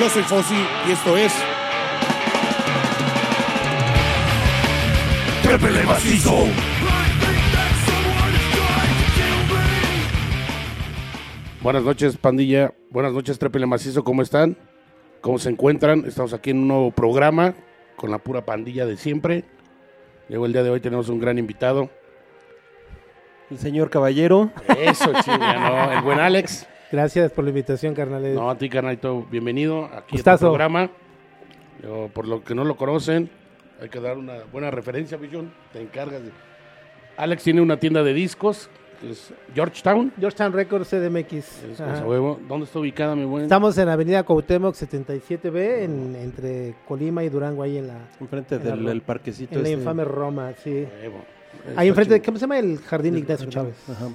Yo soy Fossi y esto es. Trépele macizo. Buenas noches, pandilla. Buenas noches, Trépele Macizo. ¿Cómo están? ¿Cómo se encuentran? Estamos aquí en un nuevo programa con la pura pandilla de siempre. Luego el día de hoy tenemos un gran invitado. El señor Caballero. Eso, chinga, ¿no? El buen Alex. Gracias por la invitación, carnal. No, a ti, carnalito, bienvenido aquí a este Gustazo. programa. Yo, por lo que no lo conocen, hay que dar una buena referencia, Billón. Te encargas de... Alex tiene una tienda de discos, que es Georgetown. Georgetown Records CDMX. Es. ¿Dónde está ubicada, mi buen? Estamos en Avenida Cuauhtémoc 77B, en, entre Colima y Durango, ahí en la, Enfrente En la del el parquecito. en la este. infame Roma, sí. Huevo. Ahí Está enfrente. ¿cómo se llama? El Jardín Ignacio Chávez. Ajá.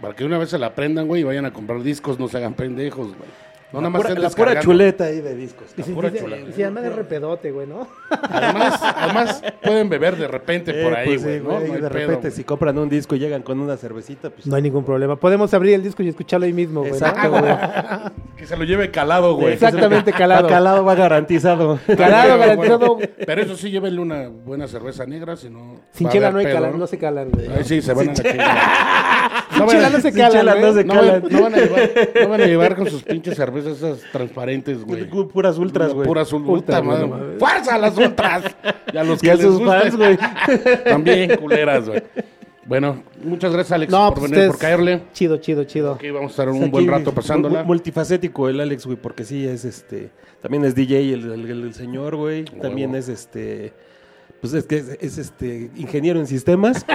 Para que una vez se la aprendan, güey, y vayan a comprar discos, no se hagan pendejos, güey. No, la, nada más pura, la pura chuleta ahí de discos. Y si, pura dice- chula. y si además de repedote, güey, ¿no? Además, además pueden beber de repente por Eh, ahí, pues güey, sí, ¿no? güey, No hay de repente, si compran un disco y llegan con una cervecita, pues. No hay ningún problema. Podemos abrir el disco y escucharlo ahí mismo, güey. ¿no? Exacto, güey. Que se lo lleve calado, güey. Exactamente, calado. Calado va garantizado. Calado, garantizado. bueno, Pero eso sí, llévenle una buena cerveza negra, si no... Sin chela no hay pedo, calan, no se calan, güey. Ahí sí, se van a la chingada. Sin chela no se sin calan, chela güey. no se calan. no van a llevar, no van a llevar con sus pinches cervezas esas transparentes, güey. Puras ultras, güey. Puras ul- Ultra, madre, güey. ¡Fuerza a las ultras! Y a los Y que a les sus fans, güey. También culeras, güey. Bueno, muchas gracias, Alex, No, por pues venir, por caerle. Chido, chido, chido. Aquí vamos a estar un Aquí, buen rato pasándola. mu- Multifacético el Alex, güey, porque sí es este. También es DJ el- el señor, güey. También es este. Pues es que es, es, este ingeniero en sistemas,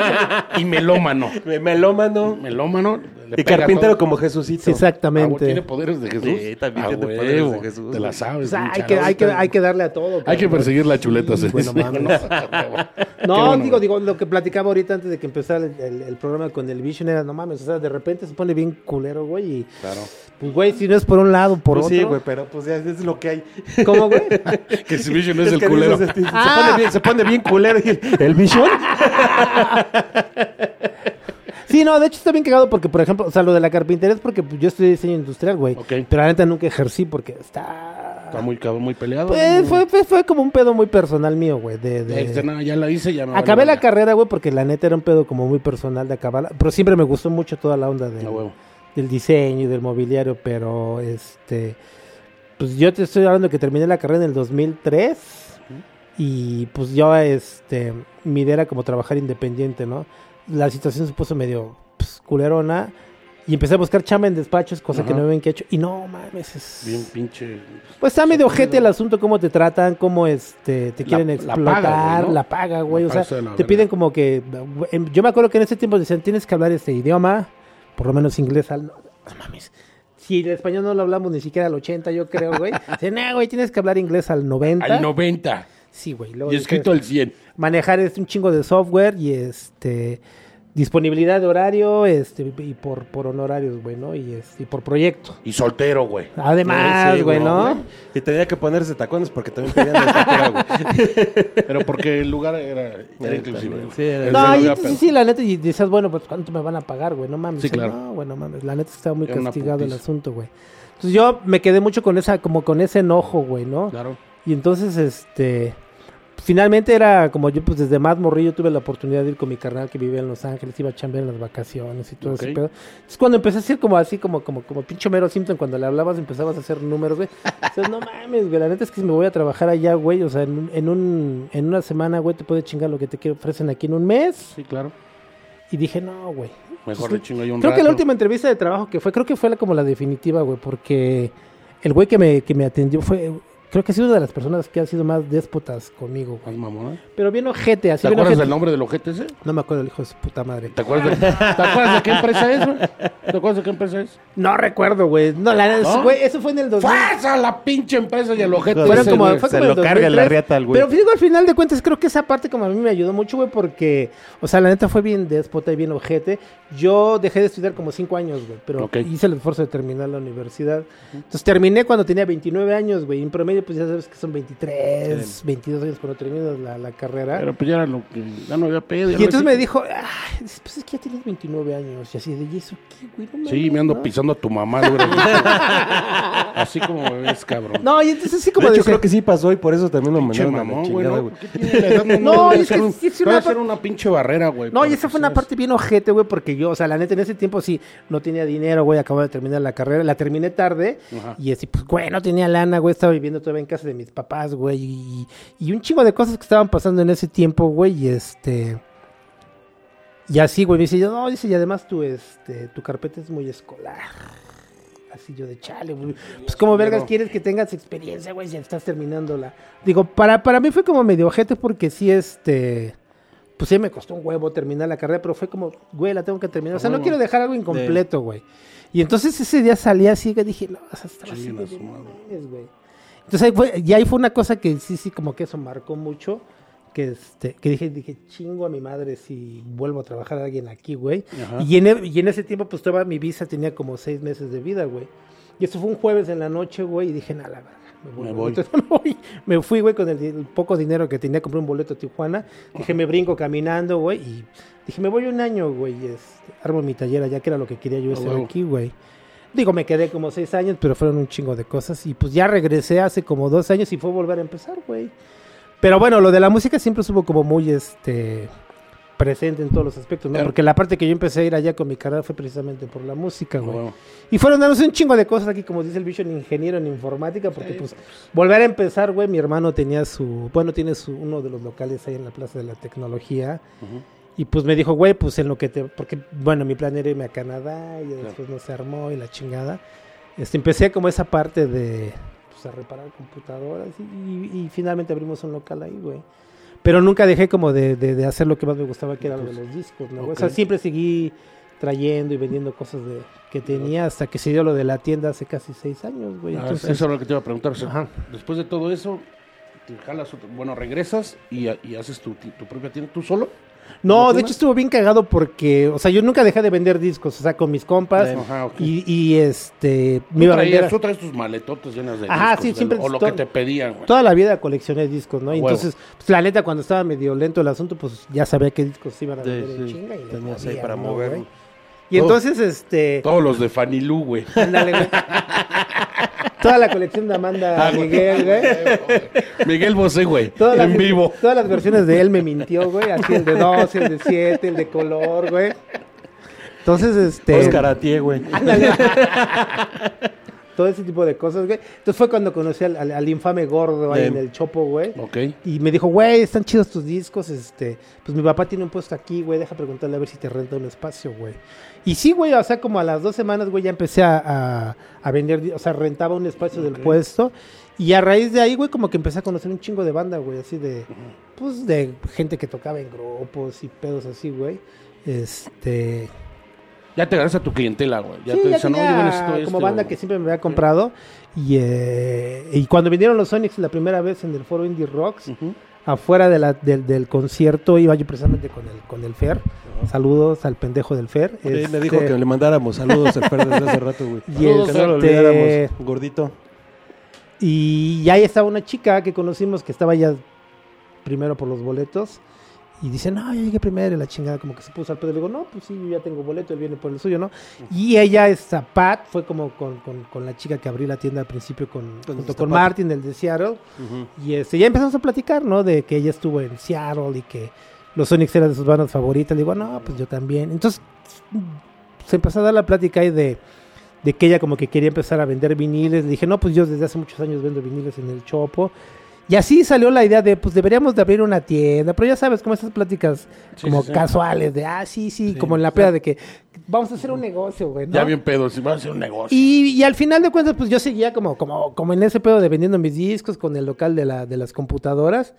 Y melómano. melómano Melómano. y carpintero todo. como Jesucito. Ah, güey, ¿Tiene Exactamente. poderes de Jesús? Sí, también Ah, tiene huevo, poderes de Jesús, Te la sabes. O sea, hay que, hay, que, hay que darle a todo. Hay que perseguir la chuleta. sí. Bueno, mames. No, bueno, digo, digo, lo que platicaba ahorita antes de que empezara el, el- el programa con el Vision era, no mames, o sea, de repente se pone bien culero, güey, y Claro. Pues, güey, si no es por un lado, por Pues otro. sí, güey, pero pues ya es lo que hay. ¿Cómo, güey? Que si Vision es, el que culero. dices, este, se, Ah. pone bien, se pone bien culero. y el, ¿el Vision? Sí, no, de hecho está bien cagado porque, por ejemplo, o sea, lo de la carpintería es porque yo estudié diseño industrial, güey. Pero la neta nunca ejercí porque está... Está muy cabrón, muy peleado. Pues, ¿no? fue, fue, fue como un pedo muy personal mío, güey. De, de- Este, no, ya la hice, ya me Acabé vale la carrera, güey, porque la neta era un pedo como muy personal de acabarla. Pero siempre me gustó mucho toda la onda de, huevo. Del diseño y del mobiliario, pero este pues yo te estoy hablando que terminé la carrera en el 2003 y pues yo este mi idea era como trabajar independiente, ¿no? La situación se puso medio pues, culerona y empecé a buscar chamba en despachos, cosa que no ven que he hecho y no mames, es Bien pinche. pues está medio ojete el asunto, cómo te tratan, cómo este, te quieren la explotar, paga, güey, ¿no? la paga, güey. La O sea, te piden como que. em, Yo me acuerdo que en ese tiempo decían, tienes que hablar este idioma, por lo menos inglés al. No, no mames. Si el español no lo hablamos ni siquiera al 80, yo creo, güey. Dicen, no, güey, tienes que hablar inglés al 90. Al 90. Sí, güey. luego Y escrito al 100. Manejar este, un chingo de software y este. Disponibilidad de horario este, y por, por honorarios, güey, ¿no? Y, este, y por proyecto. Y soltero, güey. Además, Sí, güey, ¿no? Y tenía que ponerse tacones porque también pedían estatura, güey. Pero porque el lugar era, era inclusive. sí, era- No, y, sí, sí, la neta, y decías, bueno, pues ¿cuánto me van a pagar, güey? No mames. Sí, O sea, claro. No, güey, no mames. La neta estaba muy Era castigado el asunto, güey. Entonces yo me quedé mucho con esa, como con ese enojo, güey, ¿no? Claro. Y entonces, este, finalmente era como yo, pues desde más morrillo tuve la oportunidad de ir con mi carnal que vivía en Los Ángeles, iba a chambear en las vacaciones y todo Ok. ese pedo. Entonces cuando empecé a hacer como así, como, como, como pinche Mero Simpson, cuando le hablabas empezabas a hacer números, güey. Dices, no mames, güey, la neta es que si me voy a trabajar allá, güey, o sea, en, un- en, un, en una semana, güey, te puede chingar lo que te ofrecen aquí en un mes. Sí, claro. Y dije, no, güey. Mejor le chingo yo un Creo que la última entrevista de trabajo que fue, creo que fue la, como la definitiva, güey, porque el güey que me, que me atendió fue, creo que ha sido una de las personas que ha sido más déspotas conmigo, güey. ¿eh? Pero bien ojete, así ¿Te bien acuerdas ojete. del nombre del ojete ese? No me acuerdo el hijo de su puta madre. ¿Te acuerdas de, ¿te acuerdas de qué empresa es, güey? ¿Te acuerdas de qué empresa es? No recuerdo, güey. No, la ¿No? güey, eso fue en el 2000. ¡Fuerza la pinche empresa y el ojete Fueron ese, como, güey! fue Se como lo en el carga la 2003. riata al güey. Pero digo, al final de cuentas, creo que esa parte como a mí me ayudó mucho, güey, porque, o sea, la neta fue bien déspota y bien ojete. Yo dejé de estudiar como cinco años, güey, pero Ok. hice el esfuerzo de terminar la universidad. Entonces terminé cuando tenía 29 años, güey. En promedio pues ya sabes que son 23, 22 años cuando terminas la, la carrera. Pero pues ya era lo que. Ya no había pedo. ya y entonces me dijo, "Ay, pues es que ya tienes 29 años. Y así de, ¿y eso qué, güey? No Sí, mames, me ando ¿no?". pisando a tu mamá, dicho. Así como me ves, cabrón. No, y entonces así De como hecho, decía, creo que sí pasó y por eso también lo mandaron a la mamón, güey. chingada, ¿no? güey. Es ser que un- sí es una ser par- una pinche barrera, güey. No, y esa fue una seas- parte bien ojete, güey, porque yo, o sea, la neta, en ese tiempo sí, no tenía dinero, güey, acababa de terminar la carrera, la terminé tarde, Ajá. y así, pues, güey, no tenía lana, güey, estaba viviendo todavía en casa de mis papás, güey, y, y un chingo de cosas que estaban pasando en ese tiempo, güey, y este... Y así, güey, me dice, yo, no, dice, y además tu, este, tu carpeta es muy escolar. Así yo de chale, güey. Pues como vergas quieres que tengas experiencia, güey, ya estás terminándola. Digo, para, para mí fue como medio ojete porque sí, este... Pues sí me costó un huevo terminar la carrera, pero fue como, güey, la tengo que terminar. O sea, no quiero dejar algo incompleto, güey. Y entonces ese día salí así que dije, no, o sea, estaba así, güey, Entonces ahí fue, y ahí fue una cosa que sí, sí, como que eso marcó mucho. Que, este, que dije, dije, chingo a mi madre si vuelvo a trabajar a alguien aquí, güey. Y en, e- y en ese tiempo, pues toda mi visa tenía como seis meses de vida, güey. Y eso fue un jueves en la noche, güey, y dije, nada, la verga. Me voy, Me güey". voy. Entonces me voy. Me fui, güey, con el, poco dinero que tenía, compré un boleto a Tijuana. Dije, me brinco caminando, güey. Y dije, me voy un año, güey. y, este, armo mi taller allá, que era lo que quería yo hacer aquí, güey. Digo, me quedé como seis años, pero fueron un chingo de cosas. Y pues ya regresé hace como dos años y fue volver a empezar, güey. Pero bueno, lo de la música siempre estuvo como muy este presente en todos los aspectos, ¿no? Claro. Porque la parte que yo empecé a ir allá con mi carrera fue precisamente por la música, güey. Bueno, Y fueron dándose un chingo de cosas aquí, como dice el bicho, en ingeniero en informática, porque pues volver a empezar, güey, mi hermano tenía su, bueno, tiene su, uno de los locales ahí en la Plaza de la Tecnología. ujú. Y pues me dijo, güey, pues en lo que te. Porque, bueno, mi plan era irme a Canadá y después no se armó y la chingada. Este, empecé como esa parte de. Pues a reparar computadoras y, y- y finalmente abrimos un local ahí, güey. Pero nunca dejé como de, de- de hacer lo que más me gustaba, que era lo de los discos, ¿no? güey? O sea, siempre seguí trayendo y vendiendo cosas de, que tenía hasta que se dio lo de la tienda hace casi seis años, güey. Ah, Entonces, eso era lo que te iba a preguntar. o sea, Ajá. después de todo eso, te jalas otro- bueno, regresas y, y haces tu, tu propia tienda tú solo. No, ¿La de hecho estuvo bien cagado porque, o sea, yo nunca dejé de vender discos, o sea, con mis compas. Ajá, ok. Y, y, este, me iba a vender. tú traes tus maletotes llenas de Ajá, discos, sí, de siempre lo- o lo to- que te pedían, güey. Toda la vida coleccioné discos, ¿no? Y Huevo. entonces, pues, la neta, cuando estaba medio lento el asunto, pues ya sabía qué discos se iban a Sí, vender en sí. chinga. Y Tenías ahí para ¿no, moverlo. güey? Y entonces, este. Todos los de Fanilú, güey. ándale, güey. Toda la colección de Amanda Ah. Miguel, güey. Miguel Bosé, güey. Todas las, En vivo. Todas las versiones de él me mintió, güey. Así el de 12, el de 7, el de color, güey. Entonces, este. Oscar Atié, güey. Todo ese tipo de cosas, güey. Entonces fue cuando conocí al, al- al infame gordo ahí en el Chopo, güey. Ok. Y me dijo, güey, están chidos tus discos, este, pues mi papá tiene un puesto aquí, güey, deja preguntarle a ver si te renta un espacio, güey. Y sí, güey, o sea, como a las dos semanas, güey, ya empecé a, a- a vender, o sea, rentaba un espacio del puesto. Y a raíz de ahí, güey, como que empecé a conocer un chingo de banda, güey, así de, pues, de gente que tocaba en grupos y pedos así, güey. Este... Ya te ganas a tu clientela, güey. Ya sí, te ya dicen, tenía oye, necesito como este, banda que siempre me había comprado. Y, eh, y cuando vinieron los Sonics la primera vez en el foro Indie Rocks, afuera de la- del concierto iba yo precisamente con el, con el Fer. Saludos al pendejo del Fer. Sí, me Este, dijo que le mandáramos saludos al Fer desde hace rato, güey. Y que no lo este- olvidáramos, gordito. Y ahí estaba una chica que conocimos que estaba ya primero por los boletos. Y dice, no, yo llegué primero y la chingada como que se puso al pedo. Le digo, no, pues sí, yo ya tengo boleto, él viene por el suyo, ¿no? Y ella, esta Pat, fue como con, con- con la chica que abrió la tienda al principio con, junto con Pat. Martin, del de Seattle. Y este, ya empezamos a platicar, ¿no? De que ella estuvo en Seattle y que los Sonics eran de sus bandas favoritas. Le digo, no, pues yo también. Entonces, se empezó a dar la plática ahí de, de que ella como que quería empezar a vender viniles. Le dije, no, pues yo desde hace muchos años vendo viniles en el Chopo. Y así salió la idea de, pues deberíamos de abrir una tienda. Pero ya sabes, como esas pláticas Sí, como sí, sí. casuales de, ah, sí, sí, como en la peda de que vamos a hacer un negocio, güey. ¿no? Ya bien pedo, si vas a hacer un negocio. Y, y al final de cuentas, pues yo seguía como, como, como en ese pedo de vendiendo mis discos con el local de, la, de las computadoras.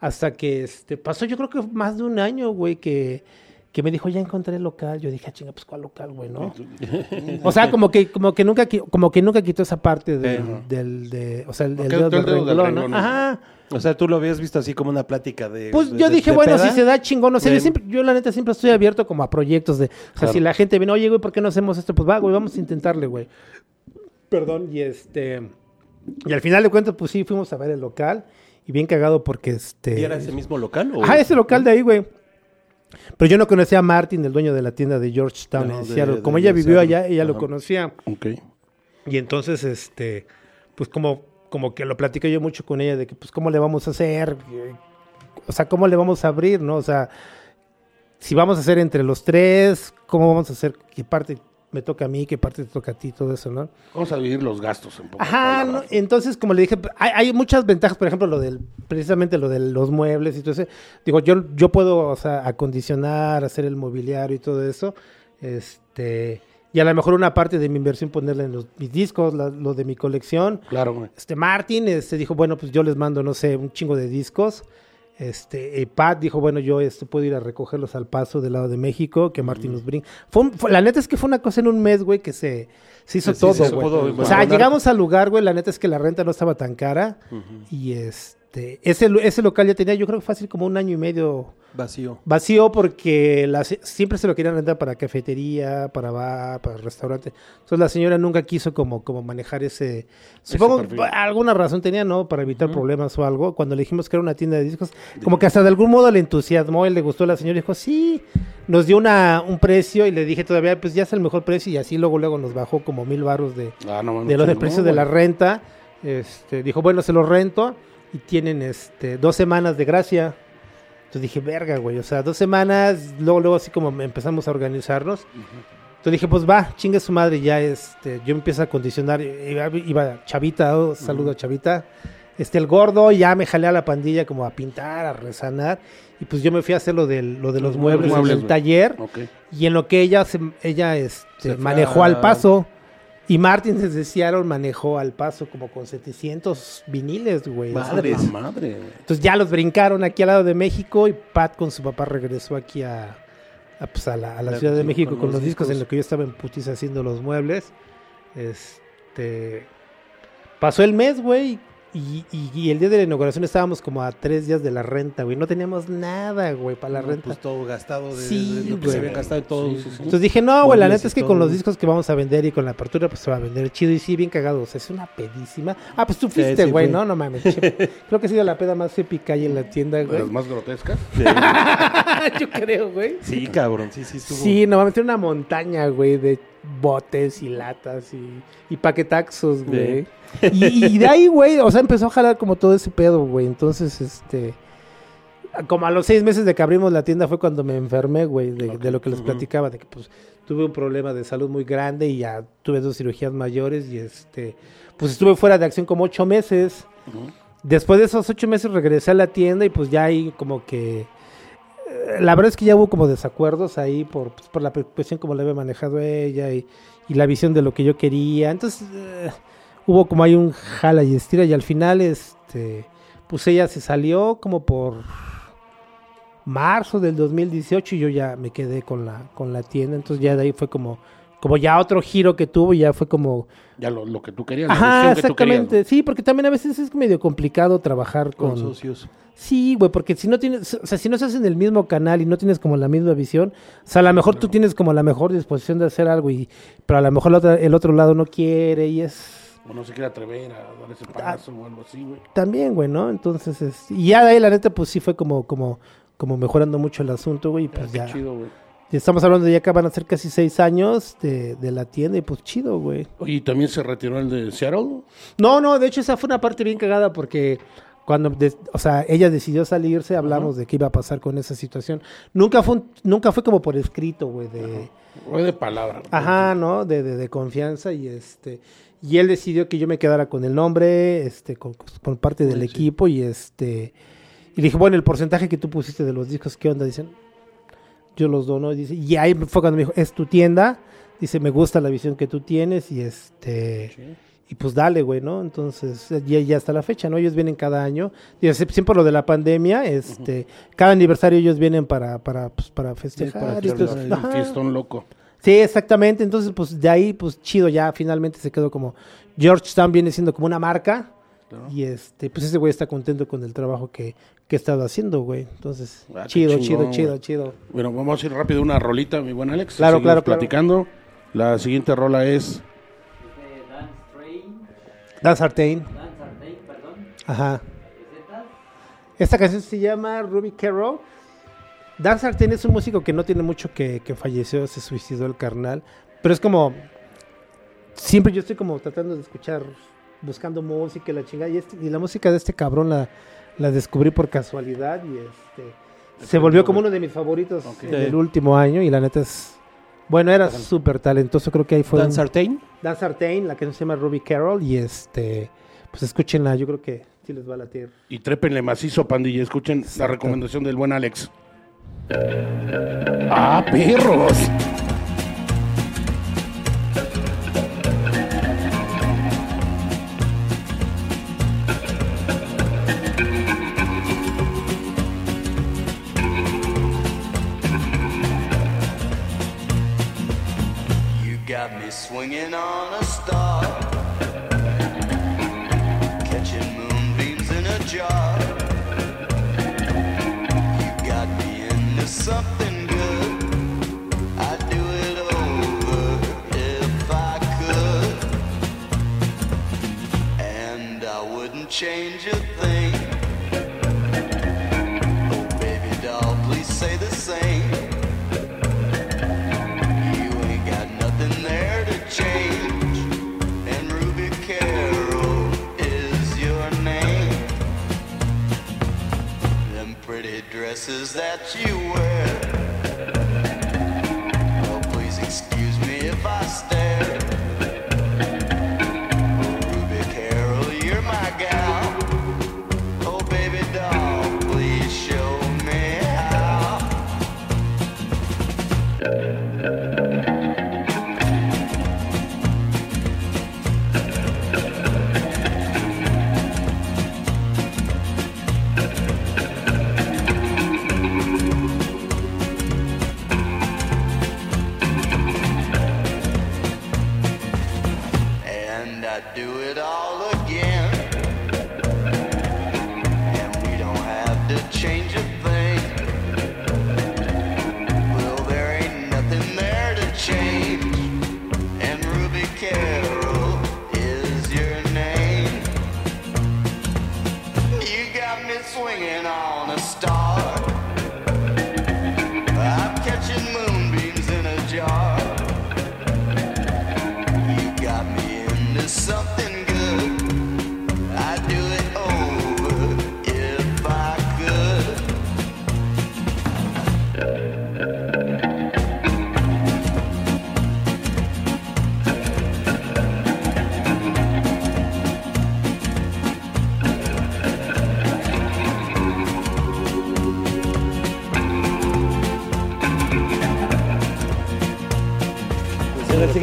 Hasta que este, pasó, yo creo que más de un año, güey, que, que me dijo, ya encontré el local. Yo dije, ah, chinga, pues cuál local, güey, ¿no? o sea, como que, como que nunca como que nunca quitó esa parte del, del de, o sea, el, el dedo el del renglón, ¿no? Ajá. O sea, tú lo habías visto así como una plática de. Pues de- yo dije, de bueno, peda. si se da chingón, o sea, yo, Bien. siempre, yo la neta siempre estoy abierto como a proyectos de, o sea, Claro. si la gente viene, oye, güey, ¿por qué no hacemos esto? Pues va, güey, vamos a intentarle, güey. Perdón, y este, Y al final de cuentas, pues sí, fuimos a ver el local. Y bien cagado porque este. ¿Y era ese mismo local? O... Ah, ese local de ahí, güey. Pero yo no conocía a Martin, el dueño de la tienda de Georgetown No, en de- Seattle. de- Como de ella vivió Seattle. allá, ella lo conocía. Ok. Y entonces, este, pues como, como que lo platiqué yo mucho con ella de que, pues, ¿cómo le vamos a hacer? O sea, ¿cómo le vamos a abrir, no? O sea, si vamos a hacer entre los tres, ¿cómo vamos a hacer? ¿Qué parte me toca a mí? ¿Qué parte te toca a ti? Todo eso, ¿no? Vamos a dividir los gastos en pocas Ajá, no, entonces como le dije, hay, hay muchas ventajas, por ejemplo, lo del, precisamente lo de los muebles y todo eso. Digo, yo, yo puedo, o sea, acondicionar, hacer el mobiliario y todo eso. Este, y a lo mejor una parte de mi inversión ponerle en los, mis discos, la- lo de mi colección. Claro, güey. Este, Martin, este, dijo, bueno, pues yo les mando, no sé, un chingo de discos. Este, y Pat dijo, bueno, yo este, puedo ir a recogerlos al paso del lado de México, que Martin nos brinca. Fue, un- fue- la neta es que fue una cosa en un mes, güey, que se, se hizo Sí, sí, todo, se güey. pudo o sea, llegamos al lugar, güey, la neta es que la renta no estaba tan cara. Y este, ese, lu- ese local ya tenía, yo creo que fácil como un año y medio Vacío. vacío porque la siempre se lo querían rentar para cafetería, para bar, para restaurante. Entonces la señora nunca quiso como, como manejar ese... Supongo que alguna razón tenía, ¿no? Para evitar problemas o algo. Cuando le dijimos que era una tienda de discos, como que hasta de algún modo le entusiasmó, él le gustó a la señora y dijo, sí, nos dio una, un precio y le dije todavía, pues ya es el mejor precio y así luego luego nos bajó como mil baros de, Ah, no, de lo del chingón, precio de la renta. Este, dijo, bueno, se lo rento y tienen este dos semanas de gracia. Entonces dije, verga, güey, o sea, dos semanas, luego, luego así como empezamos a organizarnos. Entonces dije, pues va, chingue su madre, ya este, yo empiezo a acondicionar, iba, iba Chavita, oh, saludo a Chavita, este, el gordo, ya me jalé a la pandilla como a pintar, a resanar, y pues yo me fui a hacer lo, del, lo de los Los muebles, muebles, en el taller, Ok. y en lo que ella, se, ella este, Se manejó a- al paso. Y Martin desde Seattle manejó al paso como con 700 viniles, güey. O sea, Madres. La madre, güey. Entonces ya los brincaron aquí al lado de México y Pat con su papá regresó aquí a, a, pues, a la, a la Ciudad de México con los discos en discos. lo que yo estaba en putiza haciendo los muebles. Este pasó el mes, güey, y, y- y el día de la inauguración estábamos como a tres días de la renta, güey. No teníamos nada, güey, para la No, renta. Pues todo gastado de, Sí, de lo que güey. se había gastado en todo. Sí, sí, sí. Entonces dije, no, güey, la neta es que con los discos que vamos a vender y con la apertura, pues se va a vender chido. Y sí, bien cagado. O sea, es una pedísima. Ah, pues tú fuiste, sí, güey. ¿no? No mames. Creo que ha sido la peda más épica ahí en la tienda, güey. las más grotescas. Yo creo, güey. Sí, cabrón, sí, sí estuvo. Sí, no mames, tiene una montaña, güey, de botes y latas y, y paquetaxos, güey. Y, y de ahí, güey, o sea, empezó a jalar como todo ese pedo, güey. Entonces, este... Como a los seis meses de que abrimos la tienda fue cuando me enfermé, güey, de, de lo que les platicaba, de que pues tuve un problema de salud muy grande y ya tuve dos cirugías mayores y este, pues estuve fuera de acción como ocho meses. Después de esos ocho meses regresé a la tienda y pues ya ahí como que... eh, La verdad es que ya hubo como desacuerdos ahí por, pues, por la cuestión como la había manejado ella y, y la visión de lo que yo quería. Entonces eh, hubo como ahí un jala y estira y al final este pues ella se salió como por marzo del 2018 y yo ya me quedé con la con la tienda. Entonces ya de ahí fue como como ya otro giro que tuvo y ya fue como Ya lo, lo que tú querías. la Ajá, que querías, exactamente. Sí, porque también a veces es medio complicado trabajar Con con... socios. Sí, güey, porque si no tienes, o sea, si no estás en el mismo canal y no tienes como la misma visión, o sea, a lo mejor tú tienes como la mejor disposición de hacer algo y, pero a lo mejor la otra- el otro lado no quiere y es. O no se quiere atrever a dar ese paso o algo así, güey. también, güey, ¿no? Entonces, es, y ya de ahí la neta, pues sí fue como, como, como mejorando mucho el asunto, güey, y pues ya. chido, güey. Y Estamos hablando de ya que van a ser casi seis años de, de la tienda y pues chido, güey. ¿y también se retiró el de Seattle? No, no, de hecho esa fue una parte bien cagada porque cuando, o sea, ella decidió salirse, hablamos de qué iba a pasar con esa situación. Nunca fue, un- nunca fue como por escrito, güey, de, Fue de palabra. ajá, ¿no? De, de, de confianza y este, y él decidió que yo me quedara con el nombre, este, con, con parte del Sí. equipo y este, y le dije, bueno, el porcentaje que tú pusiste de los discos, ¿qué onda? Dicen, yo los dono, y dice, y ahí fue cuando me dijo, es tu tienda, dice, me gusta la visión que tú tienes y este... Sí. Y pues dale, güey, ¿no? Entonces, ya, ya hasta la fecha, ¿no? Ellos vienen cada año. Siempre lo de la pandemia, este, cada aniversario ellos vienen para, para, pues, para festejar. para y pues, El fiestón loco. Sí, exactamente. Entonces, pues de ahí, pues chido, ya finalmente se quedó como. Georgetown viene siendo como una marca. Claro. Y este, pues ese güey está contento con el trabajo que, que he estado haciendo, güey. Entonces, Ah, chido, chingón, chido, chido, chido. Bueno, vamos a ir rápido una rolita, mi buen Alex. Claro, claro, claro. platicando. La siguiente rola es de Dan Strain. Dan Sartain. Ajá. Esta canción se llama Ruby Carroll. Dan Sartain es un músico que no tiene mucho que, que falleció, se suicidó el carnal. Pero es como. Siempre yo estoy como tratando de escuchar, buscando música y la chingada. Y, este- y la música de este cabrón la, la descubrí por casualidad y este. Se volvió como uno de mis favoritos Ok. en el último año y la neta es. Bueno, era súper talentoso, creo que ahí fue. Dan Sartain. Dan Sartain, la que se llama Ruby Carroll, y este, pues escúchenla, yo creo que sí les va a latir. Y trépenle macizo, pandilla. Escuchen la recomendación del buen Alex. ¡Ah, perros!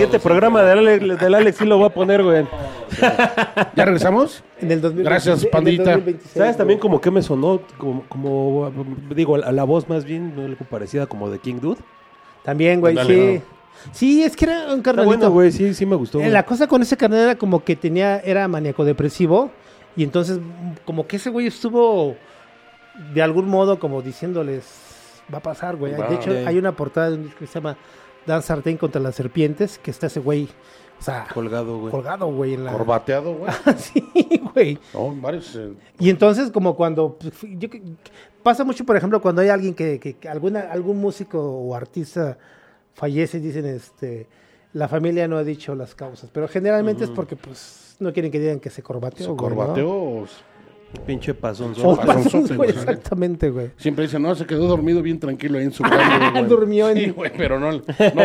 Siguiente programa del Alex, del Alex sí lo voy a poner, güey. ¿Ya regresamos? En el 2026, Gracias, en el pandita. 2026, ¿Sabes también como que me sonó? Como, como digo, a la voz más bien, algo parecida como de King Dude. También, güey, sí. Sí, es que era un Está carnalito. bueno, güey, sí, sí me gustó. Eh, güey. La cosa con ese carnal era como que tenía, era maníaco depresivo. Y entonces, como que ese güey estuvo de algún modo como diciéndoles, va a pasar, güey. De hecho, hay una portada de un disco que se llama Dan Sartain contra las serpientes, que está ese güey, o sea, Colgado, güey. colgado, güey, en la... Corbateado, güey. sí, güey. No, varios. eh, Y entonces, como cuando. pues, yo pasa mucho, por ejemplo, cuando hay alguien que. que- que alguna, algún músico o artista fallece y dicen, este. La familia no ha dicho las causas. Pero generalmente es porque, pues. No quieren que digan que se corbateó. se güey, ¿no? corbateó o- Pinche pasón. O Pasonzote, pasonzote, güey, güey. Exactamente, güey. Siempre dicen, no, se quedó dormido bien tranquilo ahí en su cama. güey. Durmió en- Sí, güey, pero no, no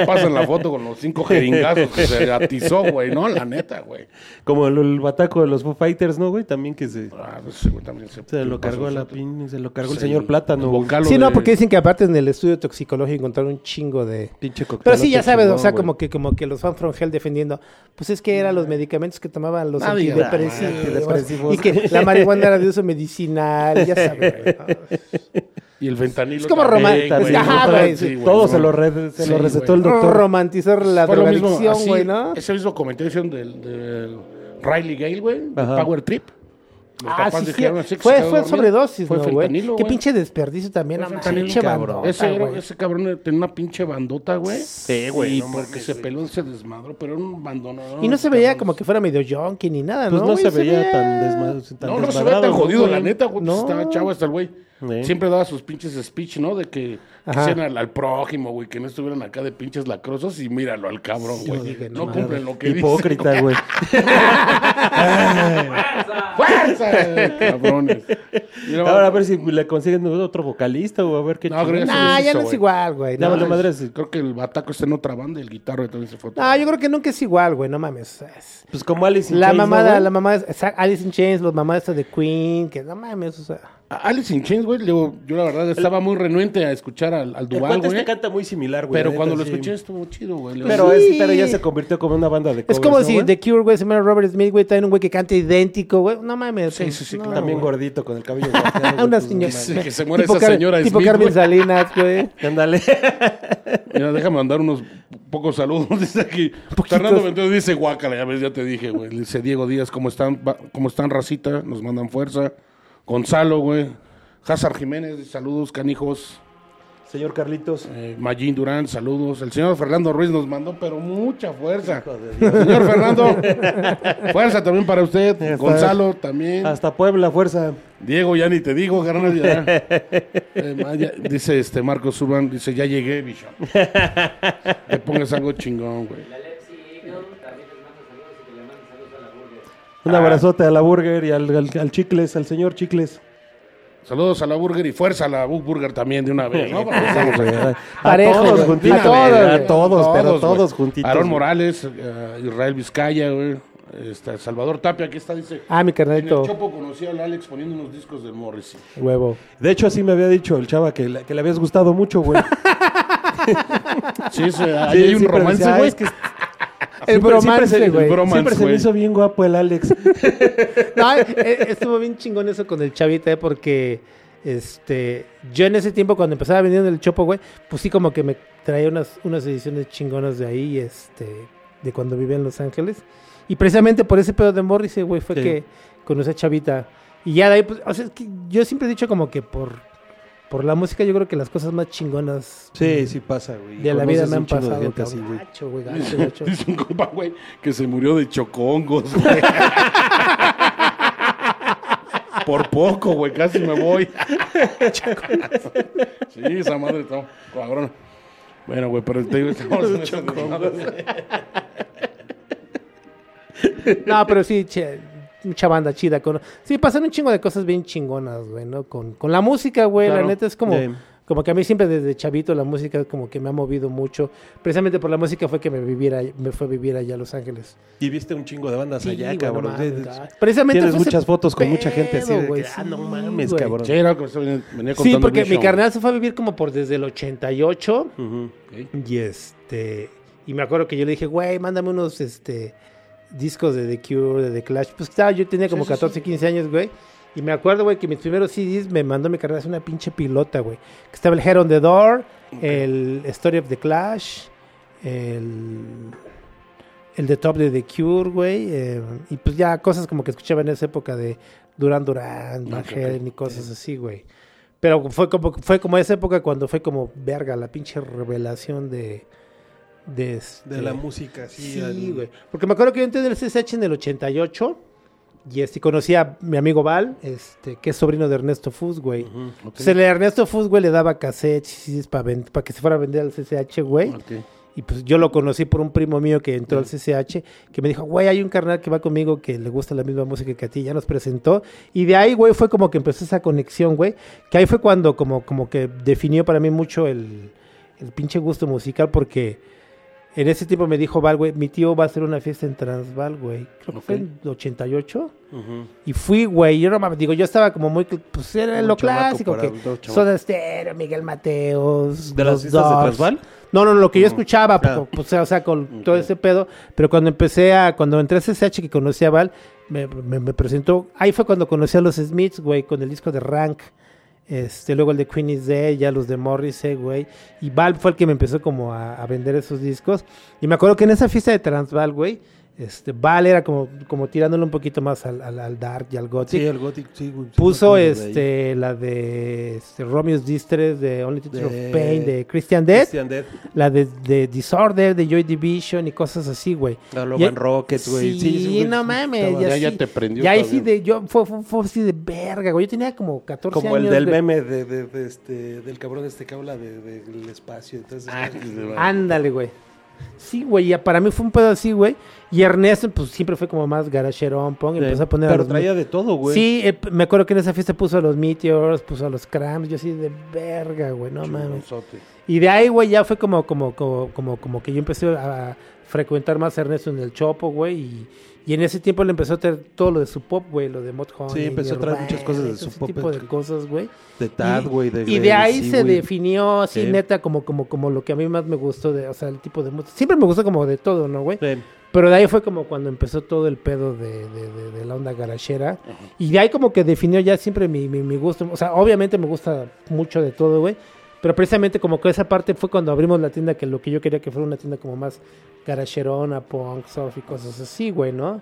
pasan la foto con los cinco jeringazos que se atizó, güey, ¿no? La neta, güey. Como el, el bataco de los Foo Fighters, ¿no, güey? También que se, Ah, pues güey también se... se lo cargó la pin, se lo cargó el señor Plátano. güey. Sí, de- no, porque dicen que aparte en el estudio toxicológico encontraron un chingo de. Pinche. Pero sí, ya sabes, o sea, como que, como que los fan from hell defendiendo, pues es que eran los medicamentos que tomaban los antidepresivos. y que la marihuana era de uso medicinal, ya sabes. ¿no? Y el fentanilo Es como también, román- güey. Ajá, güey, sí. Todo no. se lo, re- se Sí, lo recetó güey. el doctor. Romantizar la Fue mismo, drogadicción, así, güey, ¿no? Ese mismo comentario del, del Riley Gale, güey. Power Trip. Ah, sí, sí. así se Fue, fue sobredosis, Fue ¿no, güey? Qué pinche desperdicio también, Fue no fentanilo, pinche cabrón. bandota, Ese, ese cabrón tenía una pinche bandota, güey. Sí, güey, Y no porque se peló, se desmadró, pero era un bandón. Y no se veía como que fuera medio junkie ni nada, Pues ¿no? no, güey? se veía tan, desma- tan No, no se ve desmadrado, tan ¿no, jodido, la neta, güey. No. Estaba chavo hasta el güey. Sí. Siempre daba sus pinches speech, ¿no? De que quisieran al, al prójimo, güey, que no estubieran acá de pinches lacrosos y míralo al cabrón, güey. no no cumplen lo que dice. Hipócrita, güey. ¡Fuerza! Cabrones. Mira, Ahora a ver si le consiguen otro vocalista o a ver qué No, creo les ya hizo, no es igual, güey. No, es- madre. Creo que el bataco está en otra banda, el guitarro también se fue. a otra. No, yo creo que nunca es igual, güey, no mames. Es- Pues como Alice in La Chains, ¿no, mamada, la mamada, esa- Alice in Chains, los mamás estas de Queen, que no mames, o sea. Alice in Chains, güey, yo, yo la verdad estaba muy renuente a escuchar al, al Duval, cuate güey. este canta muy similar, güey. Pero cuando lo escuché estuvo chido, güey. Pero, Sí. es, pero ya se convirtió como una banda de Es covers, como ¿no, si güey? The Cure, güey, se llama Robert Smith, güey, también un güey que canta idéntico, güey. No mames. Sí, sí, sí, no, claro, También güey. gordito, con el cabello guapeado, güey, Una pues, señora. Que se muera Tipo esa Car- señora Tipo Smith, Carmen güey. Salinas, güey. Ándale. Mira, déjame mandar unos pocos saludos. Dice aquí. Fernando Ventura dice, guácala, ya ves, ya te dije, güey. Dice Diego Díaz, ¿cómo están? ¿Cómo están, racita? Nos mandan fuerza. Gonzalo, güey. Hazard Jiménez, saludos, canijos. Señor Carlitos. Eh, Mayín Durán, saludos. El señor Fernando Ruiz nos mandó, pero mucha fuerza. Señor Fernando, fuerza también para usted. Gonzalo también. Hasta Puebla, fuerza. Diego, ya ni te digo, carnal. Eh, dice este Marcos Urban, dice, ya llegué, bicho. Te pongas algo chingón, güey. Un abrazote a la Burger y al, al- al Chicles, al señor Chicles. Saludos a la Burger y fuerza a la Bu- Burger también de una vez, ¿no? Porque estamos acá. A Parejo, todos juntitos. A todos, A güey. todos, pero todos juntitos. Aarón güey. Morales, eh, Israel Vizcaya, güey. Este, Salvador Tapia, aquí está, dice. Ah, mi En el carnalito, Chopo conocí al Alex poniendo unos discos del Morrissey. huevo. De hecho, así me había dicho el chava que, le- que le habías gustado mucho, güey. Sí, sí, ahí Sí, hay un romance, "Ah, güey. es que El siempre- bromance, siempre se- güey. el bromance, Siempre se me hizo bien guapo el Alex. No, eh, eh, estuvo bien chingón eso con el chavita, eh, porque este, yo en ese tiempo cuando empezaba vendiendo el chopo, güey, pues sí como que me traía unas, unas ediciones chingonas de ahí, este, de cuando vivía en Los Ángeles. Y precisamente por ese pedo de Morrissey, güey, fue Sí. que conocí a Chavita. Y ya de ahí, pues, o sea, es que yo siempre he dicho como que por, por la música yo creo que las cosas más chingonas Sí, sí pasa, güey. de la vida me han pasado. gente así, güey. Gacho, güey, gacho, gacho. Dice un compa, güey, que se murió de chocongos, güey. Por poco, güey, casi me voy. sí, esa madre está cabrón. Bueno, güey, pero te digo, estamos en mamada. No, pero sí, che, mucha banda chida. Con... Sí, pasan un chingo de cosas bien chingonas, güey, ¿no? Con, con la música, güey, Claro. la neta es como, Sí. como que a mí siempre desde chavito la música como que me ha movido mucho. Precisamente por la música fue que me viviera, me fue a vivir allá a Los Ángeles. Y viste un chingo de bandas Sí, allá, güey, cabrón. no Sí, gacho. Precisamente Tienes muchas fotos con mucha gente así de que, güey, ah, no sí, mames, güey. cabrón. Sí, era venía, Sí, porque mi show. carnal se fue a vivir como por desde el 88. Ujú. Y este. Y me acuerdo que yo le dije, güey, mándame unos este discos de The Cure, de The Clash. Pues estaba, yo tenía como Sí, sí, 14, 15 años, güey. Y me acuerdo, güey, que mis primeros CDs me mandó mi carnal una pinche pilota, güey. Que estaba el Head on the Door, el Story of the Clash, el. El de Top de The Cure, güey. eh, y pues ya cosas como que escuchaba en esa época de Duran Duran, Van Ok, Halen y cosas así, güey. Pero fue como, fue como esa época cuando fue como, verga, la pinche revelación de... De, este- De la música, sí. Sí, güey. Porque me acuerdo que yo entré en el CSH en el 88 y este, conocí a mi amigo Val, este, que es sobrino de Ernesto Fus, güey. Ujú. Entonces el Ernesto Fus, güey, le daba cassettes para que se fuera a vender al CCH, güey. Ok. Y pues yo lo conocí por un primo mío que entró al CCH, que me dijo, güey, hay un carnal que va conmigo que le gusta la misma música que a ti, ya nos presentó. Y de ahí, güey, fue como que empezó esa conexión, güey. Que ahí fue cuando como, como que definió para mí mucho el, el pinche gusto musical, porque en ese tiempo me dijo Val, güey, mi tío va a hacer una fiesta en Transval, güey. Creo que fue en el 88. Ujú. Y fui, güey, yo no mames, digo, yo estaba como muy, pues era Un lo clásico, que. Soda Miguel Mateos, ¿De las los fiestas de Doors. Transvaal? No, no, lo que yo escuchaba, Ah. pues, pues, o sea, con todo ese pedo, pero cuando empecé a, cuando entré a CSH que conocí a Val, me, me- me presentó, ahí fue cuando conocí a los Smiths, güey, con el disco de Rank, este, luego el de Queen is Dead, ya los de Morrissey, güey, y Val fue el que me empezó como a, a vender esos discos, y me acuerdo que en esa fiesta de Transval, güey, Este, Val era como, como tirándole un poquito más al, al, al dark y al gothic. Sí, el Gothic, sí, güey. sí Puso de este la de este, Romeo's Distress, de Only Teacher De- of Pain, de Christian Death, Christian Death. la de, de Disorder, de Joy Division y cosas así, güey. La Y- Logan Rockets, güey. Sí, güey, no sí, mames. Ya, Ya- ya sí- te prendió Ya sí de, yo, fue, fue, fue así de verga, güey. Yo tenía como 14 Como años. el del güey. meme de, de- de este, del cabrón este que habla de- de- del espacio. Entonces, Ah, güey, sí, sí, Ándale, güey. Sí, güey, ya para mí fue un pedo así, güey. Y Ernesto, pues siempre fue como más garacherón, pong, y empezó a poner a pero los traía de todo, güey. Sí, eh, me acuerdo que en esa fiesta puso a los Meteors, puso a los Cramps, yo así de verga, güey, no mames. Y de ahí, güey, ya fue como, como, como, como, como que yo empecé a frecuentar más a Ernesto en el Chopo, güey, y, y en ese tiempo le empezó a traer todo lo de su pop, güey, lo de Mod Honey, Sí, empezó a traer muchas cosas de Sub Pop, tipo de que- cosas, güey. De Tad, Y- güey. De, Y de ahí sí, se definió así, Sí. neta, como, como, como lo que a mí más me gustó, de, o sea, el tipo de música. Siempre me gustó como de todo, ¿no, güey? Sí. Pero de ahí fue como cuando empezó todo el pedo de, de- de- de la onda garachera. Y de ahí como que definió ya siempre mi, mi, mi gusto. O sea, obviamente me gusta mucho de todo, güey. Pero precisamente como que esa parte fue cuando abrimos la tienda, que lo que yo quería que fuera una tienda como más garacherona, punk, surf y cosas así, güey, ¿no?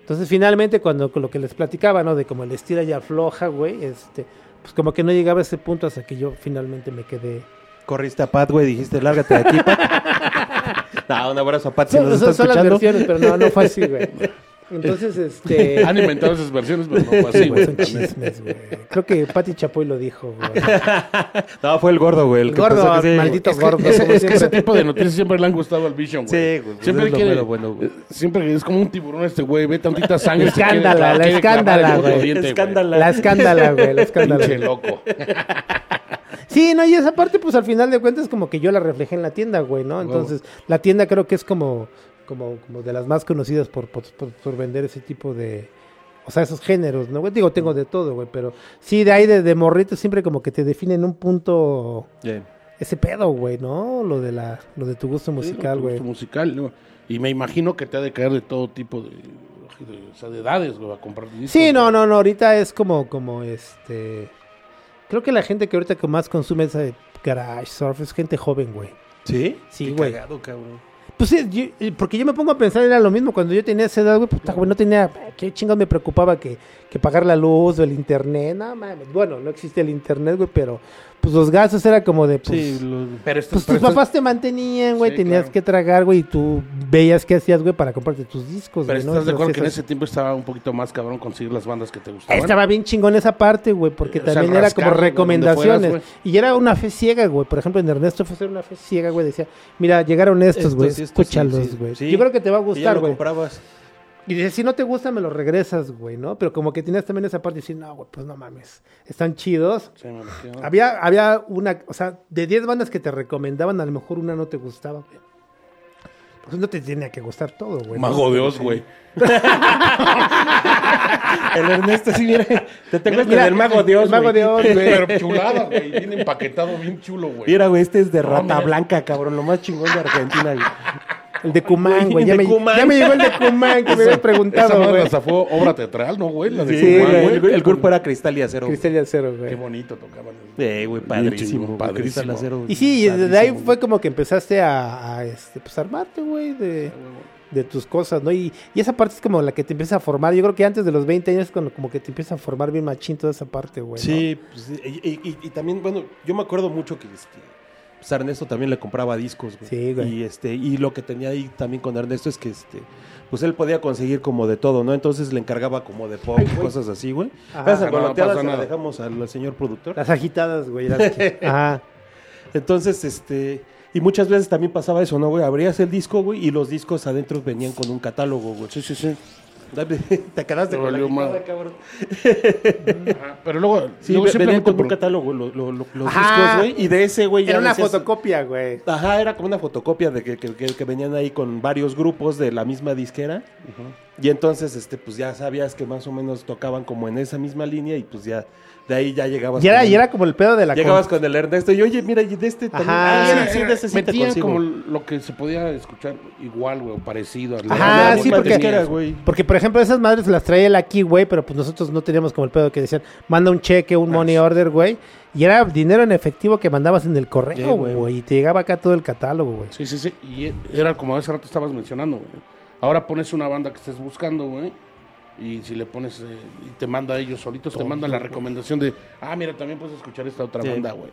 Entonces finalmente cuando con lo que les platicaba, ¿no? De como el estilo ya afloja, güey, este... Pues como que no llegaba a ese punto hasta que yo finalmente me quedé... Corriste a Pat, güey, dijiste, lárgate de aquí, Pat. no, un abrazo a Pat si Son, nos son- está son las versiones, pero no, no fue así, güey. Entonces, este... Han inventado esas versiones, pero no fue así, Sí, güey, güey. son chismes, güey. Creo que Pati Chapoy lo dijo, güey. No, fue el gordo, güey. El, gordo, que sí, maldito Es que, gordo. es- como es que ese tipo de noticias siempre le han gustado al Vision, güey. Sí, güey, Siempre es lo quiere, bueno, güey. siempre es como un tiburón este güey, ve tantita sangre. Escándala, quiere- la escándala, güey. Escándala. La escándala, güey, la escándala. Pinche loco. Sí, no, y esa parte, pues al final de cuentas, como que yo la reflejé en la tienda, güey, ¿no? Entonces, la tienda creo que es como, como, como de las más conocidas por, por, vender ese tipo de. O sea, esos géneros, ¿no? güey? Digo, tengo de todo, güey, pero sí, de ahí de, de morrito siempre como que te definen un punto. Sí. Ese pedo, güey, ¿no? Lo de la, lo de tu gusto musical, Tu güey. gusto musical, ¿no? Y me imagino que te ha de caer de todo tipo de, de, o sea, de edades, güey, a comprar discos. Sí, no, no, no, ahorita es como, como este... Creo que la gente que ahorita que más consume ese garage surf es gente joven, güey. ¿Sí? Sí, Qué güey. cagado, cabrón. Pues sí, yo- porque yo me pongo a pensar, era lo mismo cuando yo tenía esa edad, güey, puta, güey, no tenía, qué chingados me preocupaba que, que pagar la luz o el internet, no mames, bueno, no existía el internet, güey, pero pues los gastos era como de, pues, Sí, Pero, esto- pues pero tus esto- papás te mantenían, güey, Sí, tenías claro. que tragar, güey, y tú veías qué hacías, güey, para comprarte tus discos, Pero güey, ¿no? estás de acuerdo que en ese tiempo estaba un poquito más cabrón conseguir las bandas que te gustaban. Estaba bien chingón esa parte, güey, porque O sea, también era como recomendaciones. fueras, y era una fe ciega, güey. Por ejemplo, en Ernesto fue hacer una fe ciega, güey. Decía, mira, llegaron estos, Estos, güey, estos, sí, escúchalos, sí, güey. sí. Yo creo que te va a gustar, güey. comprabas. Y dice, si no te gusta, me lo regresas, güey, ¿no? Pero como que tenías también esa parte de decir, no, güey, pues no mames. Están chidos. Sí, me. Había, había una, o sea, de 10 bandas que te recomendaban, a lo mejor una no te gustaba, güey. Pues no te tenía que gustar todo, güey. Mago de Oz, güey. El Ernesto, sí, mira. ¿Te te acuerdas Mira, del Mago de Oz, el Mago güey? de Oz, güey. Pero chulada, güey. Bien empaquetado, bien chulo, güey. Mira, güey, este es de Rata mira. Blanca, cabrón. Lo más chingón de Argentina, güey. El de Cumán, güey. Ya, De me- ya me llegó el de Cumán que me habías Esa preguntado, madre hasta fue obra teatral, ¿no, güey? La de Sí, Cumán, güey, el, el grupo era Cristal y Acero. Cristal y acero, Qué güey. bonito tocaban. Eh, güey, padrísimo. padrísimo. Cristal Acero. Y sí, y desde ahí fue como que empezaste a, a, este, pues, armarte, güey, de, de tus cosas, ¿no? Y, y esa parte es como la que te empieza a formar. Yo creo que antes de los 20 años es cuando como que te empieza a formar bien machín toda esa parte, güey. ¿no? Sí, pues, sí, y, y- y- y también, bueno, yo me acuerdo mucho que este, pues, Ernesto también le compraba discos, güey. Sí, güey. Y, este, y lo que tenía ahí también con Ernesto es que este, pues él podía conseguir como de todo, ¿no? Entonces le encargaba como de pop y cosas así, güey. Ajá. Esa No, no goloteada pasa se la nada. dejamos al, al señor productor. Las agitadas, güey. las que- Ajá. Entonces, este, y muchas veces también pasaba eso, ¿no, güey? Abrías el disco, güey, y los discos adentro venían con un catálogo, güey. Sí, sí, sí. Te quedaste Te con la guitarra, madre. cabrón. Ajá, Pero luego, Sí, luego ve- venían simplemente con un por- catálogo lo- lo- lo- los Ajá. discos, güey, y de ese, güey, ya Era una decías- fotocopia, güey. Ajá, era como una fotocopia de que, que- que- que venían ahí con varios grupos de la misma disquera. Y entonces, este, pues ya sabías que más o menos tocaban como en esa misma línea y pues ya de ahí ya llegabas. Y era, con y el- era como el pedo de la... Llegabas con- con el Ernesto y oye, mira, y de este también. Ajá. Ah, Era- sí, sí, de ese sí te metían consigo. como lo que se podía escuchar igual, güey, o parecido. al- Ajá, sí, porque- tenías, güey. Porque, por ejemplo, esas madres las traía él aquí, güey, pero pues nosotros no teníamos como el pedo que decían, manda un cheque, un money order, güey. Y era dinero en efectivo que mandabas en el correo, güey. güey. Y te llegaba acá todo el catálogo, güey. Sí, sí, sí. Y era como hace rato estabas mencionando, güey. Ahora pones una banda que estés buscando, güey. Y si le pones, eh, y te manda a ellos solitos, te mandan la recomendación de, ah, mira, también puedes escuchar esta otra Sí. banda, güey.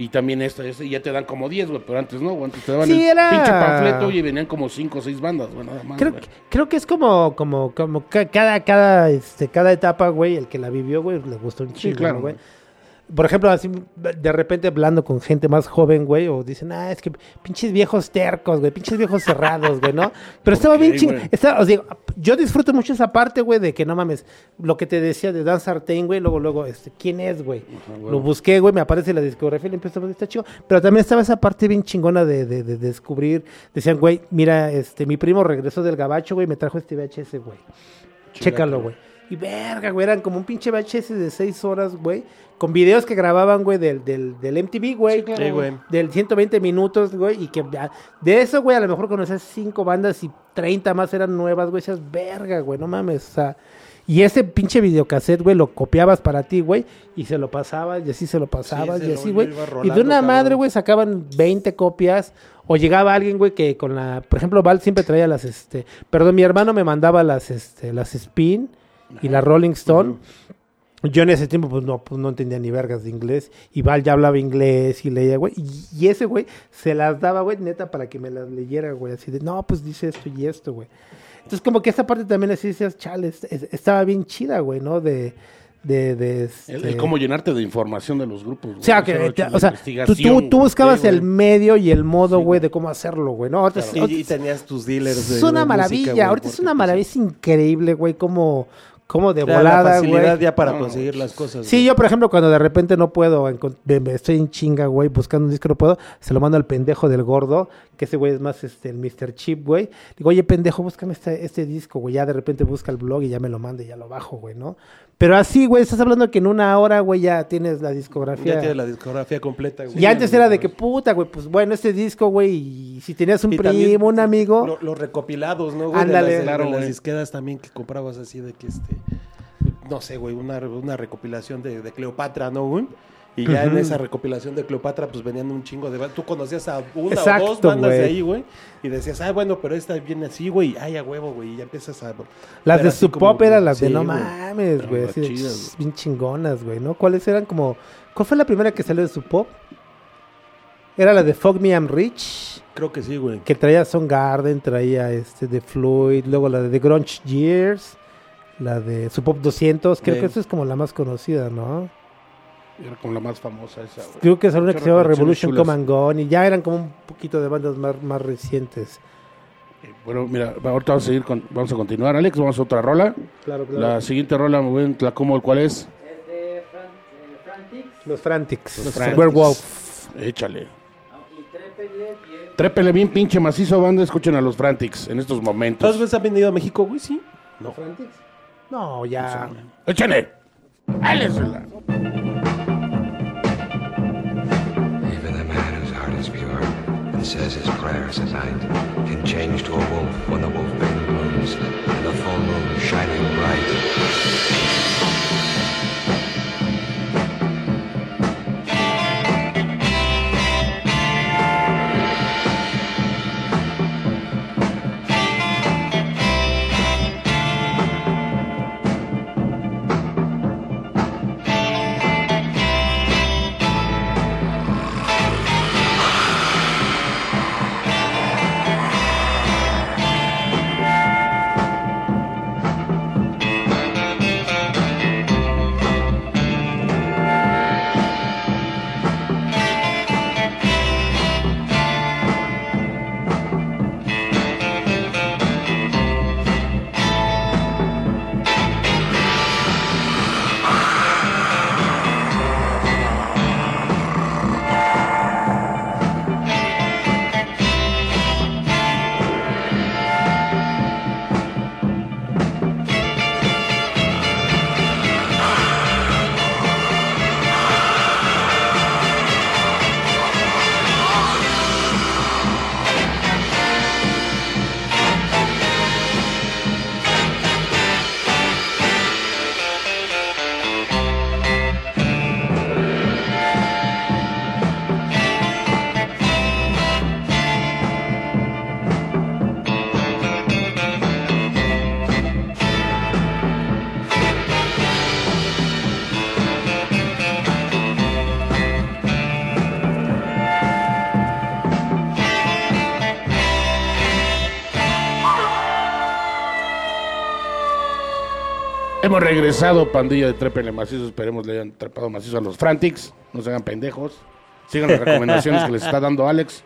Y también esta, esta, y ya te dan como 10, güey, pero antes no, güey, antes te daban Sí, el era- pinche panfleto y venían como 5 o 6 bandas, güey, nada más, Creo, creo que es como, como, como ca- cada, cada, este, cada etapa, güey, el que la vivió, güey, le gustó un chingo, claro, ¿no, güey. Por ejemplo, así, de repente hablando con gente más joven, güey, o dicen, ah, es que pinches viejos tercos, güey, pinches viejos cerrados, güey, ¿no? Pero estaba bien ching... güey. estaba- os digo, yo disfruto mucho esa parte, güey, de que no mames, lo que te decía de Dan Sartain, güey, luego, luego, este, ¿quién es, güey? Lo busqué, güey, me aparece la discografía y le empiezo a ver, está chido. Pero también estaba esa parte bien chingona de, de, de descubrir. Decían, güey, mira, este, mi primo regresó del gabacho, güey, me trajo este VHS, güey. Chécalo, güey. Y verga, güey, eran como un pinche VHS de seis horas, güey. Con videos que grababan, güey, del, del, del MTV, güey. Sí, güey. Del 120 minutos, güey. Y que de eso, güey, a lo mejor conocías cinco bandas y 30 más eran nuevas, güey. Esas verga, güey, no mames. O sea, y ese pinche videocassette, güey, lo copiabas para ti, güey. Y se lo pasabas, y así se lo pasabas, y así, güey. Y de una cabrón. madre, güey, sacaban 20 copias. O llegaba alguien, güey, que con la. Por ejemplo, Val siempre traía las, este. Perdón, mi hermano me mandaba las, este, las Spin y la Rolling Stone. Yo en ese tiempo, pues no, pues no entendía ni vergas de inglés. Y Val ya hablaba inglés y leía, güey. Y, y ese, güey, se las daba, güey, neta, para que me las leyera, güey. Así de, no, pues dice esto y esto, güey. Entonces, como que esa parte también así decías, chale, es- es- estaba bien chida, güey, ¿no? De. De. de El, el este- cómo llenarte de información de los grupos. güey. o sea, que, te- o sea, tú, tú, tú buscabas güey. el medio y el modo, güey, de cómo hacerlo, güey, ¿no? Ahorita es- Y, ahorita y es- tenías tus dealers de es una de maravilla, música, güey, ahorita es una pues, maravilla, es increíble, güey, cómo, cómo de da la volada, facilidad güey. ya para No, conseguir las cosas. Sí, güey. yo, por ejemplo, cuando de repente no puedo, estoy en chinga, güey, buscando un disco, no puedo, se lo mando al pendejo del gordo, que ese güey es más este, el Mr. Chip, güey. Digo, oye, pendejo, búscame este, este disco, güey. Ya de repente busca el blog y ya me lo manda y ya lo bajo, güey, ¿no? Pero así, güey, estás hablando que en una hora, güey, ya tienes la discografía. Ya tienes la discografía completa, güey. y antes era de que, puta, güey, pues bueno, este disco, güey, y si tenías un Y primo, un amigo, lo- los recopilados, ¿no? güey? Ándale. De las, Claro, de las disquedas también que comprabas así de que este. No sé, güey, una, una recopilación de, de Cleopatra, ¿no, güey? Y ya en esa recopilación de Cleopatra, pues venían un chingo de bandas. Tú conocías a una o Exacto, dos bandas de ahí, güey. Y decías, ah, bueno, pero esta viene así, güey. Ay, a huevo, güey. Y ya empiezas a. las de su pop eran las de no mames, güey, bien chingonas, güey, ¿no? ¿Cuáles eran como, cuál fue la primera que salió de su pop? Era la de Fuck Me I'm Rich, Creo que sí, güey. que traía Garden, traía este de Floyd, luego la de The Grunge Years, la de su pop 200, creo que esa es como la más conocida, ¿no? Era como la más famosa esa, güey. Creo que es una que se llama reproducciones Revolution. Come and Gone y ya eran como un poquito de bandas más, más recientes. Bueno, mira, ahorita vamos a seguir con, vamos a continuar, Alex, vamos a otra rola. Claro, La siguiente rola, bien, la como, ¿cuál es? Los Frantics, Los Frantics. Werewolf. Échale. Trépele bien pinche macizo, banda, escuchen a los Frantics en estos ¿Todas momentos. veces han venido a México, güey? Sí. ¿Los Frantics? No, ya. Échale. Álesela. Says his prayers at night can change to a wolf when the wolf bane blooms and the full moon shining bright. Hemos regresado, pandilla de Trépele Macizo. Esperemos le hayan trepado macizo a los Frantics. No se hagan pendejos. Sigan las recomendaciones que les está dando Alex.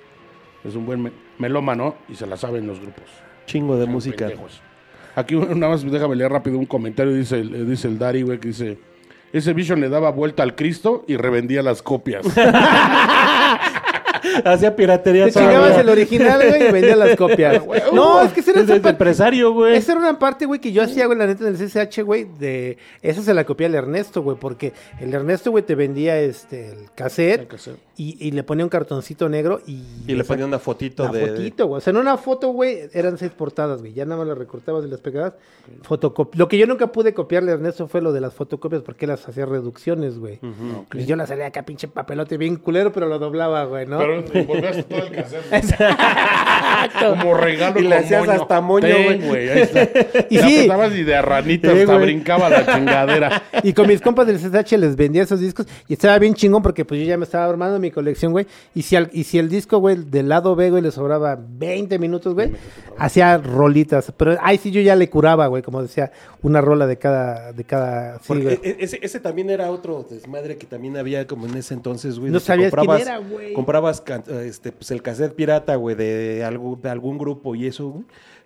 Es un buen me- melómano y se la saben los grupos. Chingo de música. pendejos. Aquí nada más déjame leer rápido un comentario. Dice, el- dice el Dari, güey, que dice... Ese Vision le daba vuelta al Cristo y revendía las copias. Hacía piratería. Te chingabas el original, güey, y vendías las copias. no, es que ese era Es esa de parte- empresario, güey. Esa era una parte, güey, que yo hacía, güey, la neta del CCH, güey, de... Esa se la copié al Ernesto, güey, porque el Ernesto, güey, te vendía, este, el cassette, El cassette. Y, y le ponía un cartoncito negro y... Y le ponía una fotito una de. fotito, güey. O sea, en una foto, güey, eran seis portadas, güey. Ya nada más las recortabas y las pegabas. Fotocop- Lo que yo nunca pude copiarle a Ernesto fue lo de las fotocopias porque él las hacía reducciones, güey. Y yo las haría acá, pinche papelote bien culero, pero lo doblaba, güey, ¿no? Pero envolvías todo el cassette. Como regalo Y le hacías hasta moño, güey. Ahí está. Y Y sí. apretabas y de a ranita Sí, hasta brincaba la chingadera. Y con mis compas del CSH les vendía esos discos y estaba bien chingón porque pues yo ya me estaba armando mi colección, güey. Y si, al- y si el disco, güey, del lado B, güey, le sobraba 20 minutos, güey, hacía rolitas. Pero ahí sí yo ya le curaba, güey, como decía, una rola de cada, de cada, sí, güey. e- ese, ese también era otro desmadre que también había como en ese entonces, güey. No sabías quién comprabas- era, güey. Comprabas este, pues, el cassette pirata, güey, de, algún de algún grupo y eso, güey.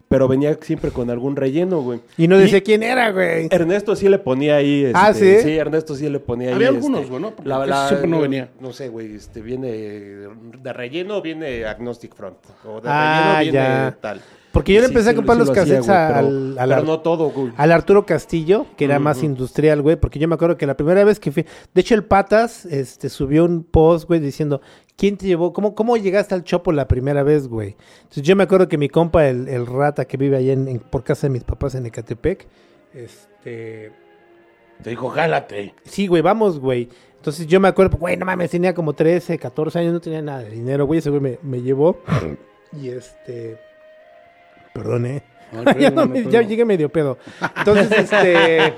Pero venía siempre con algún relleno, güey. Y no decía quién era, güey. Ernesto sí le ponía ahí. Este, Ah, ¿sí? Sí, Ernesto sí le ponía ahí. Había este, algunos, güey, ¿no? Porque casi siempre no venía. No sé, güey, este, viene de relleno, viene Agnostic Front. O de Ah, relleno viene ya. tal. Porque yo le Sí, empecé a comprar sí los hacía, cassettes güey, a- pero- al, al pero Ar- no todo, güey. al Arturo Castillo, que era más industrial, güey, porque yo me acuerdo que la primera vez que fui, de hecho el Patas este subió un post, güey, diciendo, ¿quién te llevó? ¿Cómo, cómo llegaste al Chopo la primera vez, güey? Entonces yo me acuerdo que mi compa, el, el Rata, que vive allá en, en- por casa de mis papás en Ecatepec, este... Te dijo, jálate. Sí, güey, vamos, güey. Entonces yo me acuerdo, güey, no mames, tenía como 13, 14 años, no tenía nada de dinero, güey, ese güey me, me llevó. y este... Perdón, eh. ya, no me- ya llegué medio pedo. Entonces, este...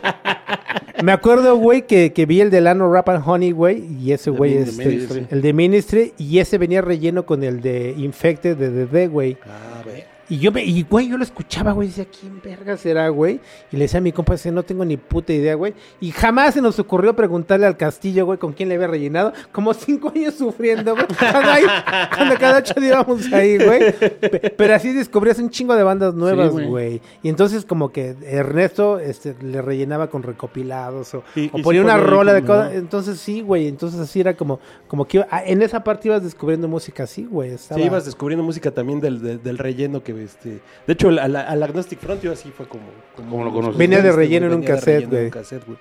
Me acuerdo, güey, que, que vi el de Lano Rap and Honey, güey, y ese güey, este, el de Ministry, y ese venía relleno con el de Infected de DD, güey. Ah, güey. Y yo me, y güey, yo lo escuchaba, güey, decía, ¿quién verga será, güey? Y le decía a mi compa, decía, no tengo ni puta idea, güey. Y jamás se nos ocurrió preguntarle al castillo, güey, con quién le había rellenado. Como cinco años sufriendo, güey. Cuando, ahí- cuando cada ocho días íbamos ahí, güey. Pe- Pero así descubrías un chingo de bandas nuevas, güey. güey. Y entonces como que Ernesto este, le rellenaba con recopilados o, Y- o y ponía sí una rola de cosas. Entonces sí, güey. Entonces así era como, como que iba- ah, en esa parte ibas descubriendo música así, güey. Estaba- Sí, ibas descubriendo música también del, del, del relleno que este. De hecho, al, Agnostic Front yo así fue como. ¿Cómo lo conoces? Venía de este, relleno en un cassette, relleno en un güey. cassette, güey.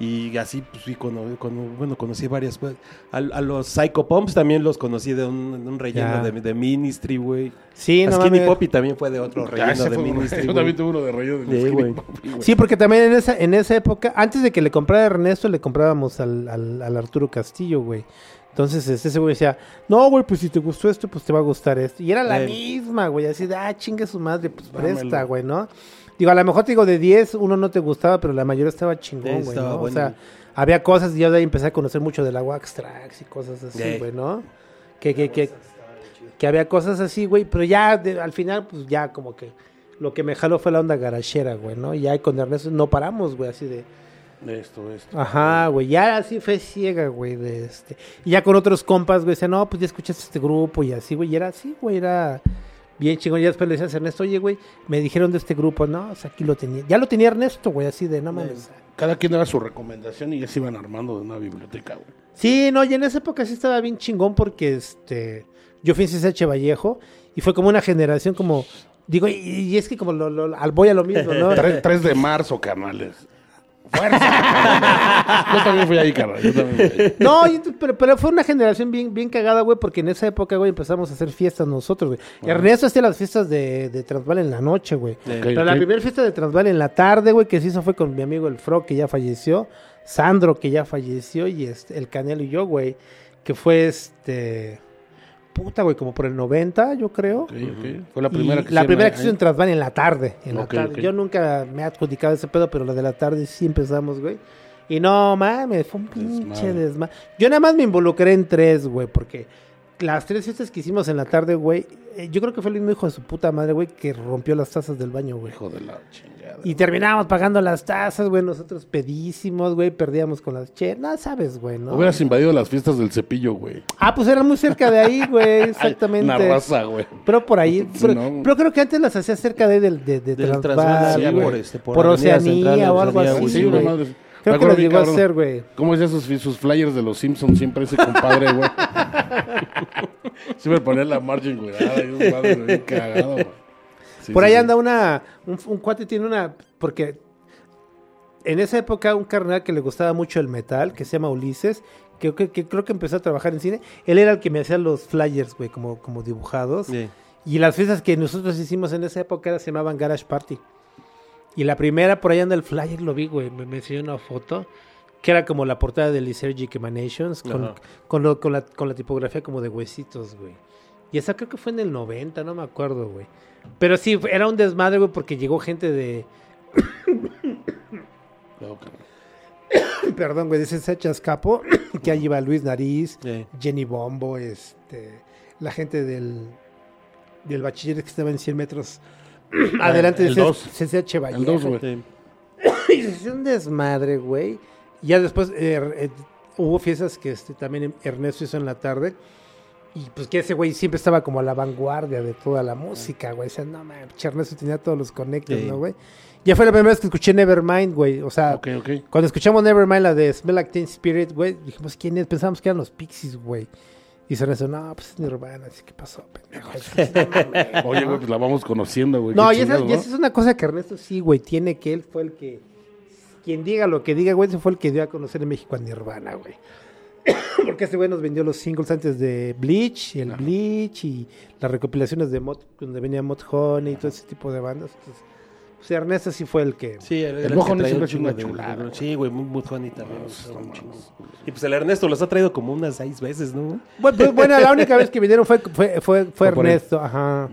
Y así, pues sí, bueno, conocí varias. pues, A, a los Psycho Pumps también los conocí de un, de un relleno de, de Ministry, güey. Sí, A no Skinny mames. Poppy también fue de otro relleno de fue Ministry. Yo también tuve uno de rollo de Sí, Skinny. Poppy. Sí, porque también en esa, en esa época, antes de que le comprara a Ernesto, le comprábamos al, al, al Arturo Castillo, güey. Entonces ese güey decía, no, güey, pues si te gustó esto, pues te va a gustar esto. Y era la misma, güey, así de, ah, chingue su madre, pues Dámelo. presta, güey, ¿no? Digo, a lo mejor te digo, de 10, uno no te gustaba, pero la mayoría estaba chingón, güey, ¿no? O sea, había cosas, y yo de ahí empecé a conocer mucho de la Wax Tracks y cosas así, Sí. güey, ¿no? Que, que, que, que había cosas así, güey, pero ya de- al final, pues ya como que lo que me jaló fue la onda garachera, güey, ¿no? Y ya con Ernesto no paramos, güey, así de... Esto, esto. Ajá, güey, ya así fue ciega, güey, de este. Y ya con otros compas, güey, decían, no, pues ya escuchaste este grupo y así, güey, y era así, güey, era bien chingón. Y ya después le decías a Ernesto, oye, güey, me dijeron de este grupo, no, o sea, aquí lo tenía. Ya lo tenía Ernesto, güey, así de, no mames. Cada quien daba su recomendación y ya se iban armando de una biblioteca, güey. Sí, no, y en esa época sí estaba bien chingón porque, este, yo fui en CSH Vallejo y fue como una generación como, digo, y, y es que como lo, lo- al voy a lo mismo, ¿no? 3, de marzo, carnales. ¡Fuerza! yo también fui ahí, carnal. Yo también fui ahí. No, pero, pero fue una generación bien, bien cagada, güey, porque en esa época, güey, empezamos a hacer fiestas nosotros, güey. Ernesto hacía las fiestas de, de Transval en la noche, güey. pero la primera fiesta de Transval en la tarde, güey, que se hizo fue con mi amigo el Fro, que ya falleció, Sandro, que ya falleció, y este, el Canelo y yo, güey, que fue este. Puta, güey, como por el 90, yo creo. Ok, ok. Fue la Y primera que la primera que se hizo en Transval en la tarde. En la tarde. Yo nunca me he adjudicado ese pedo, pero la de la tarde sí empezamos, güey. Y no mames, fue un pinche Desmadre. desmadre. Yo nada más me involucré en tres, güey, porque las tres fiestas que hicimos en la tarde, güey, eh, yo creo que fue el mismo hijo de su puta madre, güey, que rompió las tazas del baño, güey. Hijo de la chingada. Y terminábamos pagando las tazas, güey, nosotros pedísimos, güey, perdíamos con las che, no sabes, güey, ¿no? Hubieras invadido las fiestas del cepillo, güey. Ah, pues era muy cerca de ahí, güey, exactamente. Una raza, güey. Pero por ahí, Sí, pero, no. pero creo que antes las hacía cerca de, del de, de Del Transvaal, Transvaal, sí, güey. por por, este, por Avenida Oceanía Central, o algo Oceanía, así, Sí, güey. una madre. Creo que bien, llegó a hacer, güey. ¿Cómo decía sus, sus flyers de los Simpsons? Siempre ese compadre, güey. Siempre ponía la margin, güey. Ay, un madre bien cagado, güey. Sí, Por ahí anda una, un, un cuate tiene una, porque en esa época un carnal que le gustaba mucho el metal, que se llama Ulises, que, que- que creo que empezó a trabajar en cine, él era el que me hacía los flyers, güey, como, como dibujados. Sí. Y las fiestas que nosotros hicimos en esa época era- se llamaban Garage Party. Y la primera, por ahí anda el flyer, lo vi, güey, me, me enseñó una foto, que era como la portada de Lysergic Emanations, con, Ajá. con, lo- con la, con la tipografía como de huesitos, güey. Y esa creo que fue en el 90, no me acuerdo, güey. Pero sí, era un desmadre, güey, porque llegó gente de... Perdón, güey, de ese Chascapo, que ahí iba Luis Nariz, Sí. Jenny Bombo, este, la gente del, del bachiller que estaba en 100 metros adelante el del dos. CCH El Vallejo. güey. Y se hizo un desmadre, güey. Y Ya después eh, eh, hubo fiestas que este, también Ernesto hizo en la tarde. Y pues que ese güey siempre estaba como a la vanguardia de toda la música, güey. O sea, no mames, pinche Ernesto tenía todos los conectos, Sí. ¿no, güey? Ya fue la primera vez que escuché Nevermind, güey. O sea, cuando escuchamos Nevermind, la de Smell Like Teen Spirit, güey, dijimos, ¿quién es? Pensamos que eran los Pixies, güey. Y se Ernesto, no, pues es Nirvana. Así que pasó, pendejo. Oye, güey, pues la vamos conociendo, güey. No, y esa, chingado, y esa es una cosa que Ernesto sí, güey, tiene que él fue el que. Quien diga lo que diga, güey, ese fue el que dio a conocer en México a Nirvana, güey. Porque ese güey nos vendió los singles antes de Bleach, y el Bleach, y las recopilaciones de Mod, donde venía Mod Honey y todo ese tipo de bandas. Entonces, o sea, Ernesto sí fue el que. Sí, el, El traía siempre sido una chulada. Sí, güey, muy, muy funny también. No, no. Y pues el Ernesto los ha traído como unas seis veces, ¿no? Bueno, pues, bueno, la única vez que vinieron fue, fue, fue. Ernesto, ajá.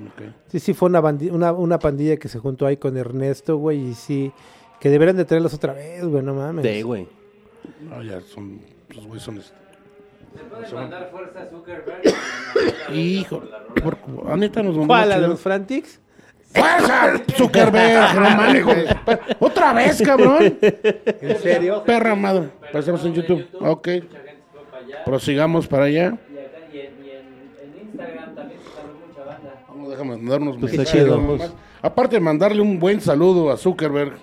Sí, sí, fue una, bandi- una, una pandilla que se juntó ahí con Ernesto, güey, y sí, que deberían de traerlos otra vez, güey, no mames. Sí, güey. No, ya son. Los güeyes son. este- ¿Se puede mandar fuerza a Zuckerberg? Hijo. Por, neta, nos mandó ¿Cuál, la de los Frantics? ¡Fuerza! Zuckerberg, no mames, hijo ¡Otra vez, cabrón! ¿En serio? Perra madre. Pasamos en YouTube. Ok. Mucha gente se fue para allá. Prosigamos para allá. Y, acá, y, en, y en, en Instagram también se salió mucha banda. Vamos, déjame mandarnos Pues mensajes, nomás. Aparte de mandarle un buen saludo a Zuckerberg.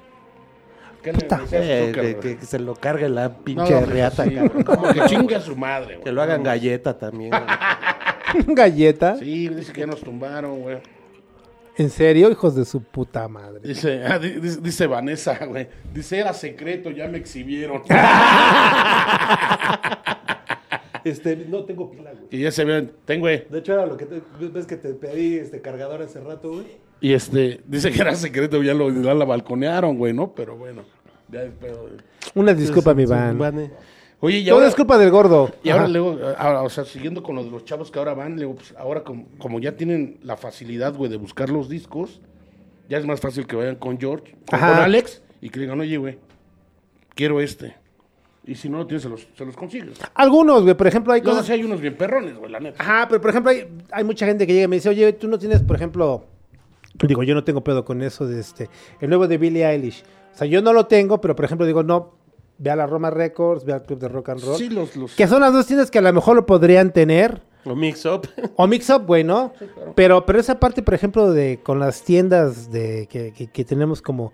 ¿Qué le Eh, Zuckerberg? que, que se lo cargue la No, pinche pues, reata, sí, cabrón. Como que chingue a su madre, güey. Que lo hagan galleta también. güey. ¿Galleta? Sí, dice que ya nos tumbaron, güey. ¿En serio, hijos de su puta madre? Dice, ah, di- dice, dice Vanessa, güey. Dice, era secreto, ya me exhibieron. Este, no tengo pila, güey. y ya se ven, ten, güey. De hecho, era lo que te, ves que te pedí este cargador hace rato, güey. Y este, dice que era secreto, ya lo ya la balconearon, güey, ¿no? Pero bueno, ya es pedo. de- Una disculpa, mi van. Vane. Oye, y Todo ahora, es culpa del gordo. y ahora luego, ahora, o sea, siguiendo con lo de los chavos que ahora van, luego, pues ahora como, como ya tienen la facilidad, güey, de buscar los discos, ya es más fácil que vayan con George, con, Alex, y que digan, oye, güey, quiero este. Y si no lo tienes, se los, se los consigues. Algunos, güey, por ejemplo, hay Luego cosas... sí hay unos bien perrones, güey, la neta. Ajá, pero por ejemplo, hay, hay mucha gente que llega y me dice, oye, tú no tienes, por ejemplo... Digo, yo no tengo pedo con eso de este... El nuevo de Billie Eilish. O sea, yo no lo tengo, pero por ejemplo digo, no, ve a la Roma Records, ve al Club de Rock and Roll. Sí, los, los... Que son las dos tiendas que a lo mejor lo podrían tener. O mix up. O Mix Up, güey, ¿no? Pero, pero esa parte, por ejemplo, de con las tiendas de que, que- que tenemos como,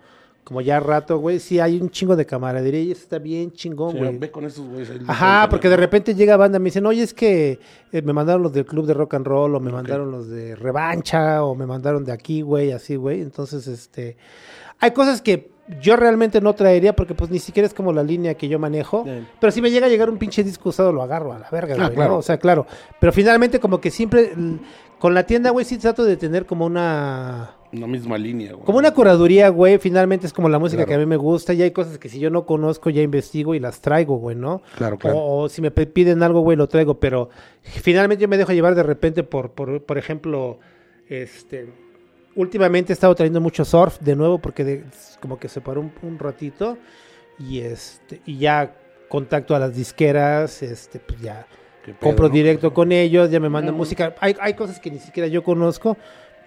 como ya rato, güey, sí hay un chingo de camaradería y eso está bien chingón, Sí, güey. ve con esos güeyes. Ajá, porque de repente llega banda me dicen, oye, es que eh, me mandaron los del club de rock and roll, o me mandaron los de revancha, o me mandaron de aquí, güey, así, güey. Entonces, este, hay cosas que yo realmente no traería porque pues ni siquiera es como la línea que yo manejo. Sí. Pero si me llega a llegar un pinche disco usado, lo agarro a la verga, Ah, güey. claro. ¿no? O sea, claro. Pero finalmente como que siempre, con la tienda, güey, sí trato de tener como una... Una misma línea, güey. Como una curaduría, güey, finalmente es como la música Claro. que a mí me gusta y hay cosas que si yo no conozco ya investigo y las traigo, güey, ¿no? Claro, claro. O, o si me piden algo, güey, lo traigo, pero finalmente yo me dejo llevar de repente por, por, por ejemplo, este, últimamente he estado trayendo mucho surf de nuevo porque de- como que se paró un, un ratito y este, y ya contacto a las disqueras, este, pues ya pedo, compro ¿no? directo con ellos, ya me mandan música. Hay, hay cosas que ni siquiera yo conozco,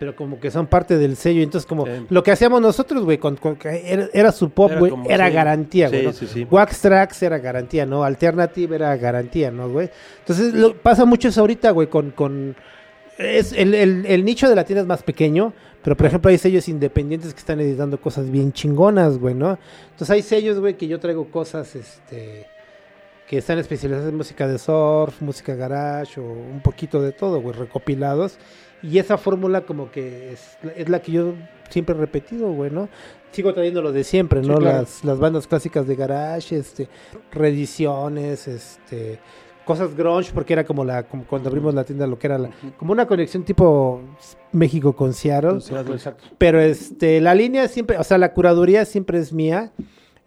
pero como que son parte del sello. Entonces, como Sí. lo que hacíamos nosotros, güey, con, con- era, era su pop, güey, era sí. garantía, güey. Wax Tracks era garantía, ¿no? Alternative era garantía, ¿no, güey? Entonces, lo- pasa mucho eso ahorita, güey, con... con es el, el- el nicho de la tienda es más pequeño, pero por ejemplo hay sellos independientes que están editando cosas bien chingonas, güey, ¿no? Entonces hay sellos, güey, que yo traigo cosas, este, que están especializadas en música de surf, música garage o un poquito de todo, güey, recopilados. Y esa fórmula como que es, es la que yo siempre he repetido, güey, ¿no? Sigo trayendo lo de siempre, Sí, ¿no? claro. Las, las bandas clásicas de garage, este, reediciones, este, cosas grunge, porque era como la, como cuando abrimos la tienda, lo que era la- como una conexión tipo México con Seattle. Exacto. Pero este, la línea siempre, o sea, la curaduría siempre es mía.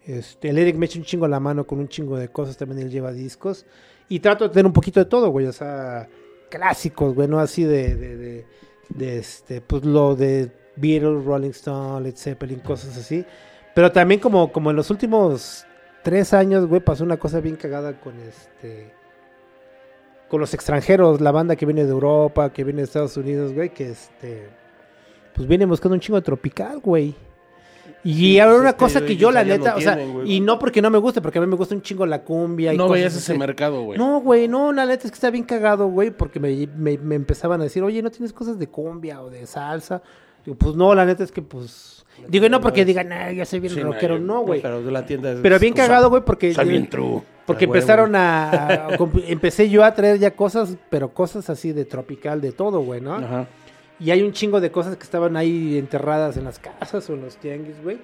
Este, el Eric me echa un chingo la mano con un chingo de cosas, también él lleva discos. Y trato de tener un poquito de todo, güey, o sea, clásicos, güey, no así de, de, de, de, este, pues lo de Beatles, Rolling Stone, Led Zeppelin, cosas así. Pero también como, como en los últimos tres años, güey, pasó una cosa bien cagada con este, con los extranjeros, la banda que viene de Europa, que viene de Estados Unidos, güey, que este, pues viene buscando un chingo de tropical, güey. Y Sí, ahora pues una es que cosa que yo, la no neta, o sea, tienen, y no porque no me guste, porque a mí me gusta un chingo la cumbia y No cosas veías ese así. mercado, güey. No, güey, no, la neta es que está bien cagado, güey, porque me, me- me empezaban a decir, oye, ¿no tienes cosas de cumbia o de salsa? Digo, pues no, la neta es que, pues... Digo, y no porque digan, ah, ya soy bien Sí, rockero, no, güey. Pero de la tienda es- Pero bien cagado, güey, porque... Está bien true. Porque empezaron a, Empecé yo a traer ya cosas, pero cosas así de tropical, de todo, güey, ¿no? Ajá. Y hay un chingo de cosas que estaban ahí enterradas en las casas o en los tianguis, güey.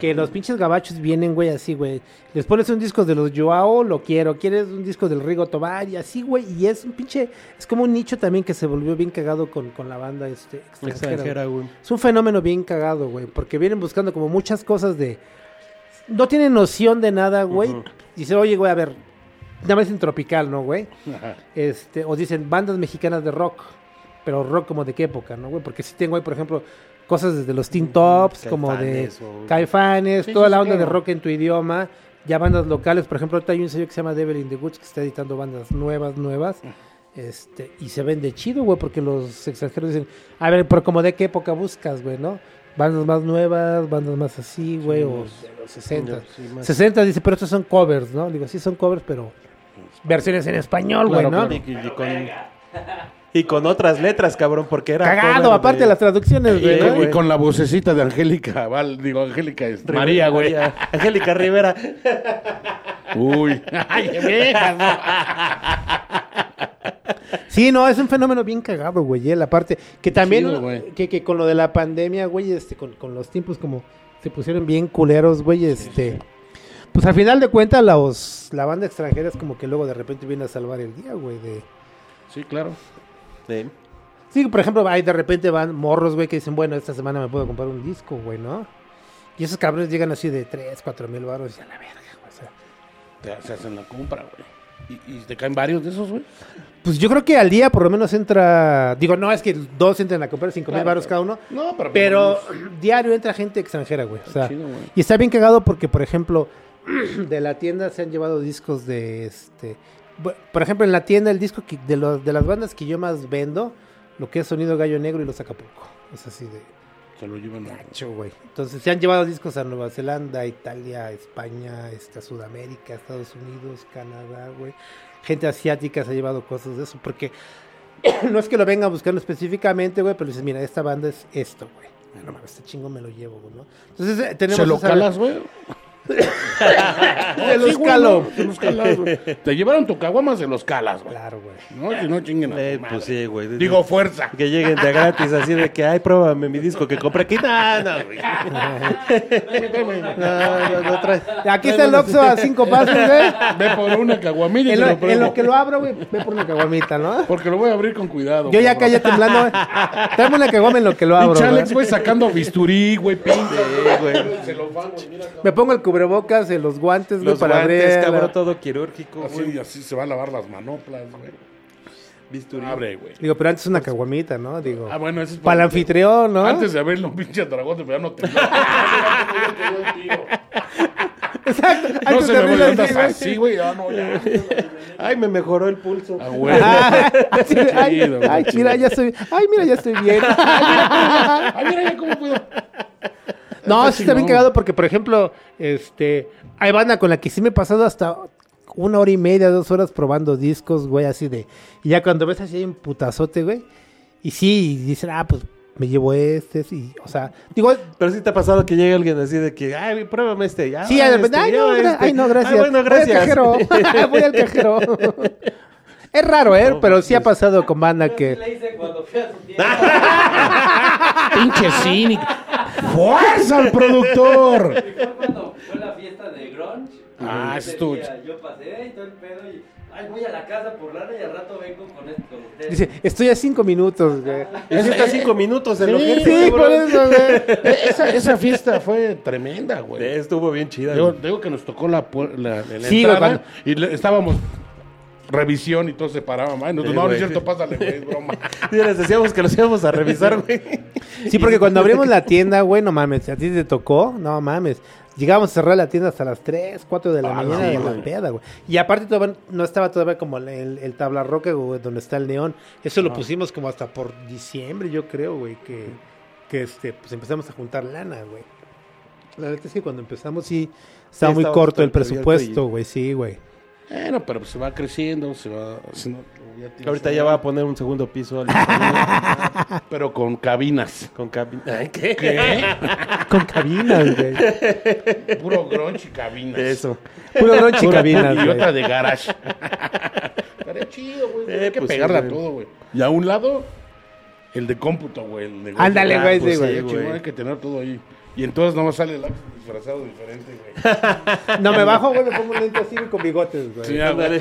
Que los pinches gabachos vienen, güey, así, güey. Les pones un disco de los Joao, lo quiero. Quieres un disco del Rigo Tobar y así, güey. Y es un pinche... Es como un nicho también que se volvió bien cagado con, con la banda este, extranjera. extranjera, güey. Es un fenómeno bien cagado, güey. Porque vienen buscando como muchas cosas de... No tienen noción de nada, güey. Dice, oye, güey, a ver... Nada más en tropical, ¿no, güey? Este, o dicen bandas mexicanas de rock, pero rock como de qué época, ¿no, güey? Porque sí tengo ahí, por ejemplo, cosas desde los Teen Tops, como de Caifanes o- Caifanes, Sí, toda sí, la sí, onda de rock en tu idioma, ya bandas locales, por ejemplo, ahorita hay un sello que se llama Devil in the Woods que está editando bandas nuevas, nuevas, este, y se vende chido, güey, porque los extranjeros dicen, a ver, pero como de qué época buscas, güey, ¿no? Bandas más nuevas, bandas más así, güey, o de los 60. Sí, más- 60 dice, pero estos son covers, ¿no? Digo, sí son covers, pero versiones en español, güey, Claro, ¿no? Y, y con, y con otras letras, cabrón, porque era. Cagado, aparte de las traducciones, Y, güey. y con la vocecita de Angélica, Val, digo, Angélica, es Rivera- María, güey. Angélica Rivera. Uy. Ay, viejas, ¿no? Sí, no, es un fenómeno bien cagado, güey. eh, La parte que también, chido, güey. que, que con lo de la pandemia, güey, este, con, con los tiempos como se pusieron bien culeros, güey, este. Pues al final de cuentas, los, la banda extranjera es como que luego de repente viene a salvar el día, güey. De... Sí, claro. Sí. Sí, por ejemplo, hay de repente van morros, güey, que dicen, bueno, esta semana me puedo comprar un disco, güey, ¿no? Y esos cabrones llegan así de 3, 4 mil baros y a la verga, güey. o sea. Te, se hacen la compra, güey. ¿Y, y te caen varios de esos, güey? Pues yo creo que al día por lo menos entra, digo, no es que dos entren a comprar 5 mil Claro, baros cada uno, No, pero... pero diario entra gente extranjera, güey. O sea, Chido, güey. y está bien cagado porque, por ejemplo, de la tienda se han llevado discos de este. Por ejemplo, en la tienda el disco que- de, los, de las bandas que yo más vendo, lo que es Sonido Gallo Negro y Los Acapulco. Es así de Se lo llevan. gacho, güey. Entonces se han llevado discos a Nueva Zelanda, Italia, España, este, a Sudamérica, Estados Unidos, Canadá, güey. Gente asiática se ha llevado cosas de eso porque no es que lo vengan buscando específicamente, güey, pero dices, mira, esta banda es esto, güey. Ah, No mames, este chingo me lo llevo, güey, ¿no? Entonces eh, tenemos ¿Se lo calas, güey? Se los no, Se los calas, güey. Te llevaron tu caguama, se los calas, güey. Claro, güey. No, si no chinguen a tu Eh, madre. pues sí, güey. Digo, fuerza. Que lleguen de gratis así de que, ay, pruébame mi disco que compré aquí. No, no, güey. No, no, no trae. Aquí está el Oxxo a cinco pasos, güey. Ve por una caguamilla y En te lo, lo en pruebo. lo que lo abro, güey, ve por una caguamita, ¿no? Porque lo voy a abrir con cuidado. Yo ya cabrón. temblando, güey. Dame una caguama en lo que lo abro, Pinche güey. Alex, güey, sacando bisturí, güey, pinche. güey. Me pongo el cubrebocas, eh, los guantes, güey, Los para guantes, abrir. cabrón, todo quirúrgico, Así, güey. así se va a lavar las manoplas, güey. Bisturí. Abre, güey. Digo, pero antes una caguamita, ¿no? Digo, Ah, bueno, ese es para el anfitrión, ¿no? Antes de abrirlo, pinche dragón, pero ya no te Exacto. No se de me encima. así, güey. Ah, no, ya. Ay, me mejoró el pulso. Ah, güey. Ah, de, ay, chido, güey, ay, chido. mira, ya estoy, ay, mira, ya estoy bien. Ay, mira ya cómo puedo. No, sí está bien cagado porque, por ejemplo, este, hay banda con la que sí me he pasado hasta una hora y media, dos horas probando discos, güey, así de, y ya cuando ves así hay un putazote, güey, y sí, y dicen, ah, pues me llevo este, sí, o sea, digo, Pero sí te ha pasado que llegue alguien así de que, ay, pruébame este. Ya, sí, este, ay, ya, no, este. ay, no, gracias. Ay, bueno, gracias. Voy al cajero, voy al cajero. Es raro, ¿eh? Pero sí ha pasado con banda Yo que... le hice cuando fui a su tienda. Pinche cínico. ¡Fuerza al productor! Y fue cuando fue la fiesta de grunge. Ah, Yo pasé y todo el pedo y... Ay, voy a la casa por lana y al rato vengo con esto con. Dice, estoy a cinco minutos, güey. Sí está cinco minutos en lo Sí, que Sí, por eso, güey. Eh, Esa, esa fiesta fue tremenda, güey. Estuvo bien chida. Digo, güey. digo que nos tocó la, la, la Sí, entrada y le- estábamos revisión y todos se paraban. Ay, nosotros, Sí, no, no es cierto, pásale, güey, es broma. Sí, les decíamos que los íbamos a revisar, güey. Sí, porque cuando abrimos la tienda, güey, no mames, a ti te tocó, no mames. Llegábamos a cerrar la tienda hasta las 3, 4 de la Ah, mañana sí, de la güey. peda, güey. Y aparte todavía no estaba todavía como el, el, el tabla roca, güey, donde está el neón. Eso lo pusimos como hasta por diciembre, yo creo, güey, que, que este, pues empezamos a juntar lana, güey. La verdad es que cuando empezamos sí estaba muy corto el presupuesto, y- güey, sí, güey. Bueno, pero pues se va creciendo, se va haciendo... ya tienes Ahorita ya va a poner un segundo piso al- Pero con cabinas. con cabina. ¿qué? ¿Qué? Con cabinas, güey. Puro grunge y cabinas. Eso. Puro bronche y cabinas, y güey. otra de garage. Estaría chido, güey. Eh, Hay que pues sí, pegarle a güey. todo, güey. Y a un lado, el de cómputo, güey. el negocio. Ándale, Ah, güey, pues sí, güey. chingón, güey. Hay que tener todo ahí. Y entonces nomás sale el Axel disfrazado diferente, güey. No, me bajo, güey, me pongo un lente así con bigotes, güey. Sí, güey.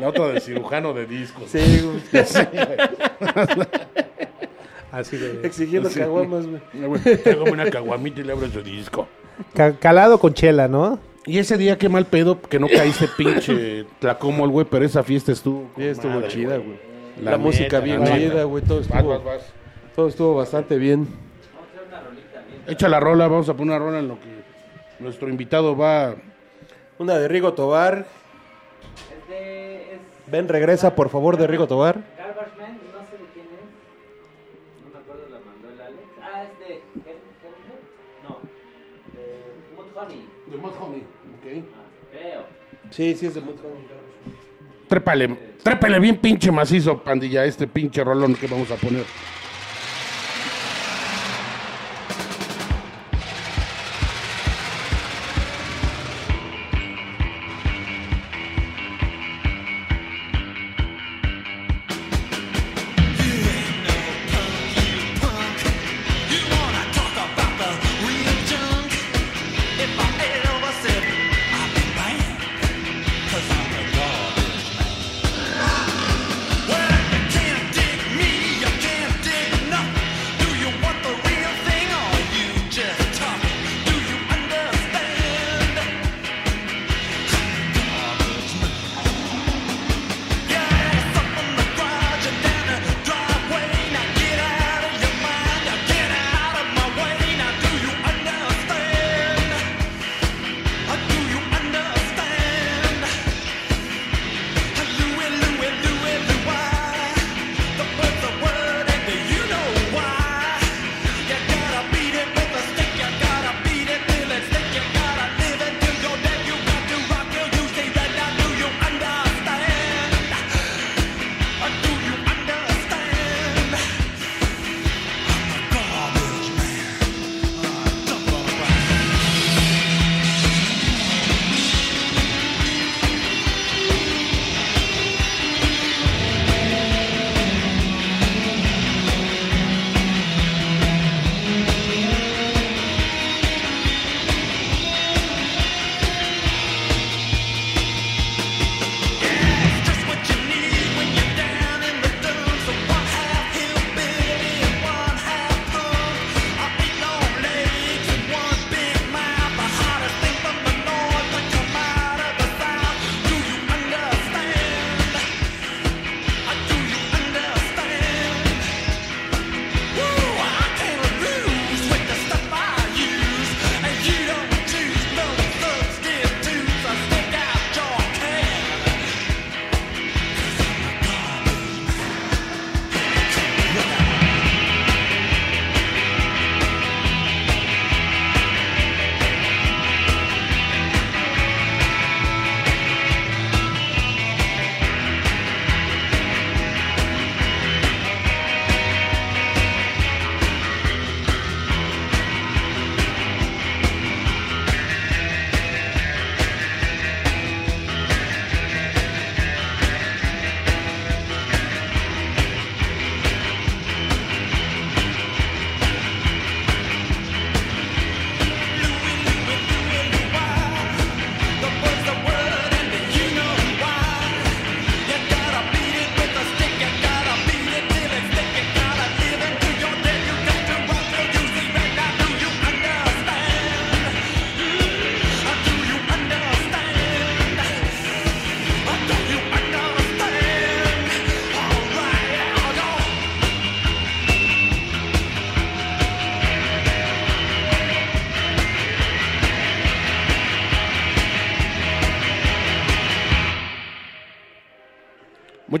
La otra de cirujano de discos. Sí, güey. Sí, güey. Así, güey. Exigiendo Sí. caguamas, güey. Ah, Te hago una caguamita y le abro su disco. Ca- calado con chela, ¿no? Y ese día, qué mal pedo, que no caíste pinche tlacomol, güey, pero esa fiesta estuvo. Sí, estuvo madre, chida, güey. La, La música neta, bien chida, güey. Todo Vas, estuvo, vas, vas. todo estuvo bastante bien. Echa la rola, vamos a poner una rola en lo que nuestro invitado va. Una de Rigo Tobar. Es de... Es Ven, regresa, por favor, de Rigo Tobar. Garbage Man, no sé de quién es. No me acuerdo, la mandó el Alex. Ah, es de... No. De Mudhoney. De Mud Honey, ok. Ah, creo. Sí, sí, es de mucho. Trépale, trépale bien pinche macizo, pandilla, este pinche rolón que vamos a poner.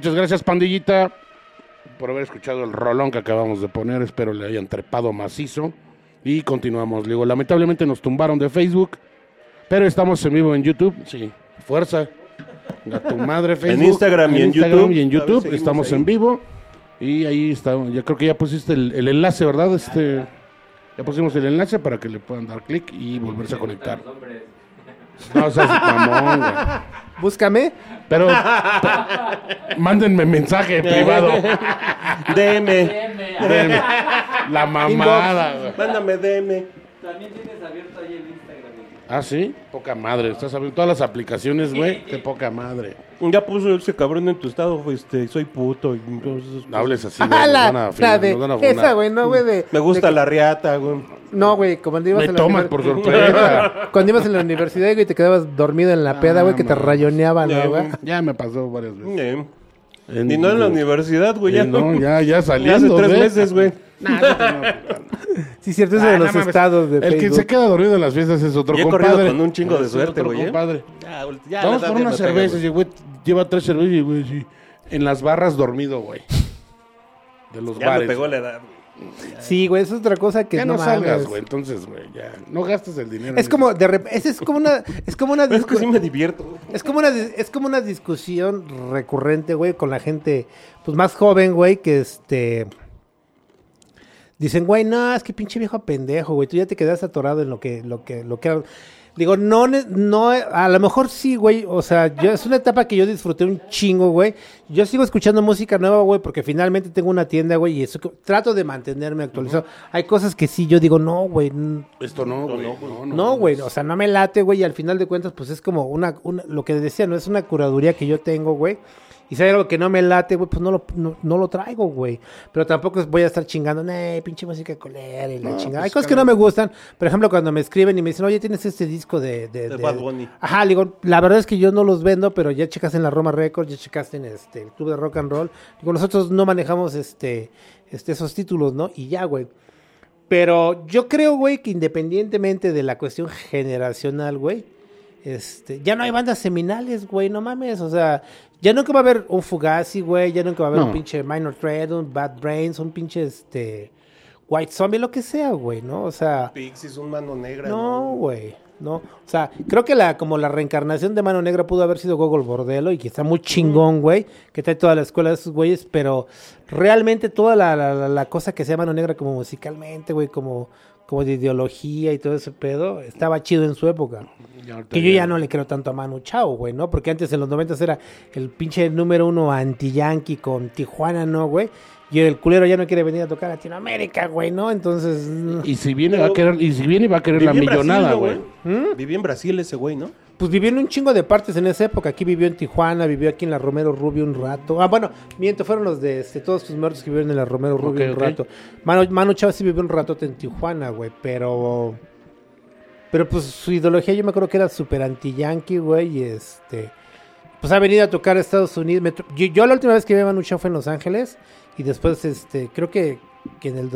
Muchas gracias, pandillita, por haber escuchado el rolón que acabamos de poner. Espero le hayan trepado macizo. Y continuamos. Digo, lamentablemente nos tumbaron de Facebook, pero estamos en vivo en YouTube. Sí, fuerza. A tu madre Facebook. Instagram y en YouTube. y en YouTube. Estamos ahí. en vivo. Y ahí está. Ya creo que ya pusiste el, el enlace, ¿verdad? Este, ya pusimos el enlace para que le puedan dar clic y volverse a conectar. No, o sea, es mamón, güey. Búscame. Pero mándenme mensaje privado. DM. Deme. La mamada, güey. Mándame DM. También tienes abierto ahí el Instagram. Ah, sí, poca madre. Estás abriendo todas las aplicaciones, güey. Qué poca madre. Ya puso ese cabrón en tu estado, este, soy puto. y entonces, No hables así, güey. Ah, nos la, van a la frenar, de, nos van a funar. esa, güey, no, güey, de... Me gusta de- la riata, güey. No, güey, como cuando ibas, Me en la tomas univer- por sorpresa. cuando ibas en la universidad, güey, te quedabas dormido en la peda, güey, que te rayoneaban, Ya, ¿no, güey? güey. ya me pasó varias veces. Eh, En- Y no en la universidad, güey. Sí, Ya, no, ya, ya Ya saliendo. hace tres ¿eh? meses, güey. Nah, no. Sí, cierto, eso Ah, de no los mames. estados de El que Facebook. se queda dormido en las fiestas es otro Y he compadre. corrido con un chingo de Es suerte, güey, ¿eh? Ya, ya, Vamos por ya unas cervezas y güey lleva tres cervezas y güey sí, en las barras dormido, güey. De los Ya me bares. pegó la edad, güey. Sí, güey, eso es otra cosa que ya no, no, salgas, güey. Entonces, güey, ya no gastes el dinero. Es como de rep- ese es como una es como una es que sí me divierto, güey. es como una es como una discusión recurrente, güey, con la gente pues más joven, güey, que este dicen, "Güey, no, es que pinche viejo pendejo, güey, tú ya te quedaste atorado en lo que lo que lo que Digo, no, no, a lo mejor sí, güey. O sea, yo, es una etapa que yo disfruté un chingo, güey. Yo sigo escuchando música nueva, güey, porque finalmente tengo una tienda, güey, y eso que- trato de mantenerme actualizado. Hay cosas que sí, yo digo, no, güey, Esto no, güey. No, no, no, güey, o sea, no me late, güey, y al final de cuentas, pues es como una, una- lo que decía, no es una curaduría que yo tengo, güey. Y si hay algo que no me late, güey, pues no lo, no, no lo traigo, güey. Pero tampoco voy a estar chingando, nee, pinche música colera y la chingada. Hay pues, cosas que no me gustan. Por ejemplo, cuando me escriben y me dicen, oye, tienes este disco de... De, De Bad Bunny. Ajá, digo, la verdad es que yo no los vendo, pero ya checaste en la Roma Records, ya checaste en este, el Club de Rock and Roll. Digo, nosotros no manejamos este, este, esos títulos, ¿no? Y ya, güey. Pero yo creo, güey, que independientemente de la cuestión generacional, güey, este, ya no hay bandas seminales, güey, no mames, o sea, ya nunca va a haber un Fugazi, güey, ya nunca va a haber No. un pinche Minor Threat, un Bad Brains, un pinche, este, White Zombie, lo que sea, güey, ¿no? O sea, Pixies, un mano negra. no, güey, no, o sea, creo que la, como la reencarnación de Mano Negra pudo haber sido Gogol Bordelo y que está muy chingón, güey, que trae toda la escuela de esos güeyes, pero realmente toda la, la, la- la cosa que sea Mano Negra como musicalmente, güey, como, como de ideología y todo ese pedo, estaba chido en su época. Que yo ya no le creo tanto a Manu Chao, güey, ¿no? Porque antes en los 90 era el pinche número uno anti-yankee con Tijuana, ¿no, güey? Y el culero ya no quiere venir a tocar a Latinoamérica, güey, ¿no? Entonces, mm, Y si viene, va a querer, y si viene, va a querer la Brasil, millonada, ¿no, güey. Viví en Brasil ese güey, ¿no? Pues vivió en un chingo de partes en esa época. Aquí vivió en Tijuana, vivió aquí en la Romero Rubio un rato. Ah, bueno, miento, fueron los de este, todos sus muertos que vivieron en la Romero Rubio un rato. Manu, Manu Chao sí vivió un ratote en Tijuana, güey, pero... Pero pues su ideología yo me acuerdo que era súper anti-yankee, güey, y este... Pues ha venido a tocar a Estados Unidos. Yo, yo la última vez que vi a Manu Chao fue en Los Ángeles y después, este, creo que, que en el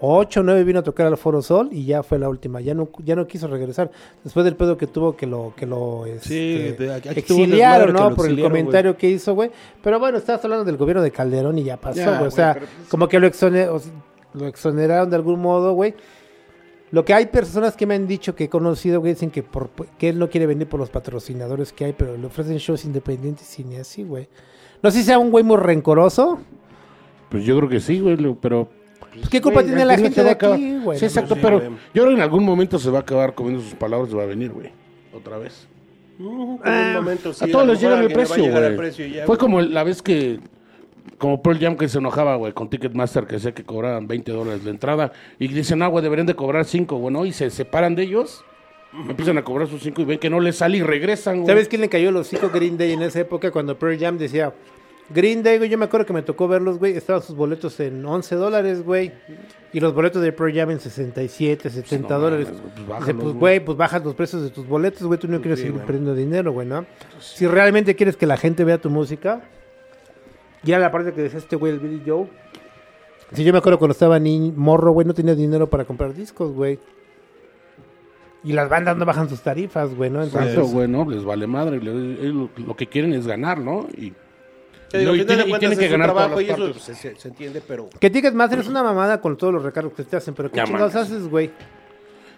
2008 o 9 vino a tocar al Foro Sol y ya fue la última. Ya no, ya no quiso regresar. Después del pedo que tuvo que lo, que lo este, de- aquí- aquí tuvo un exiliaron, ¿no? lo Por el comentario que hizo, güey. Pero bueno, estabas hablando del gobierno de Calderón y ya pasó, güey. O sea, pues- como que lo, exone- o sea, lo exoneraron de algún modo, güey. Lo que hay personas que me han dicho que he conocido, güey, dicen que, por, que él no quiere venir por los patrocinadores que hay, pero le ofrecen shows independientes y ni así, güey. No sé si sea un güey muy rencoroso. Pues yo creo que sí, güey, pero... Pues, ¿Qué culpa Güey, tiene la gente se de aquí, güey? Sí, exacto, sí, pero güey. yo creo que en algún momento se va a acabar comiendo sus palabras y va a venir, güey. Otra vez. en un momento, sí, a todos les llega el precio, güey. precio y ya, Fue güey. como la vez que, como Pearl Jam que se enojaba, güey, con Ticketmaster que decía que cobraban 20 dólares la entrada y dicen, ah, güey, deberían de cobrar 5, bueno, y se separan de ellos, empiezan a cobrar sus 5 y ven que no les sale y regresan, güey. ¿Sabes quién le cayó los hocico Green Day en esa época cuando Pearl Jam decía Green Day, güey? Yo me acuerdo que me tocó verlos, güey. Estaban sus boletos en 11 dólares, güey. Y los boletos de Pearl Jam en 67, 70 no dólares. mames, pues Dice, bájalos, pues, güey. pues bajas los precios de tus boletos, güey. Tú no quieres seguir perdiendo dinero, güey, ¿no? Si realmente quieres que la gente vea tu música. Ya la parte que decía este güey, el Billy Joe. Si yo me acuerdo cuando estaba ni morro, güey, no tenía dinero para comprar discos, güey. Y las bandas no bajan sus tarifas, güey, ¿no? Entonces, Exacto, güey, ¿no? Les vale madre. ellos lo, lo que quieren es ganar, ¿no? Y, Te digo, y al final tiene- de y tiene que ganar trabajo y eso se, se entiende, pero... que Ticketmaster es una mamada con todos los recargos que te hacen, pero ¿qué Ya chingados haces, güey?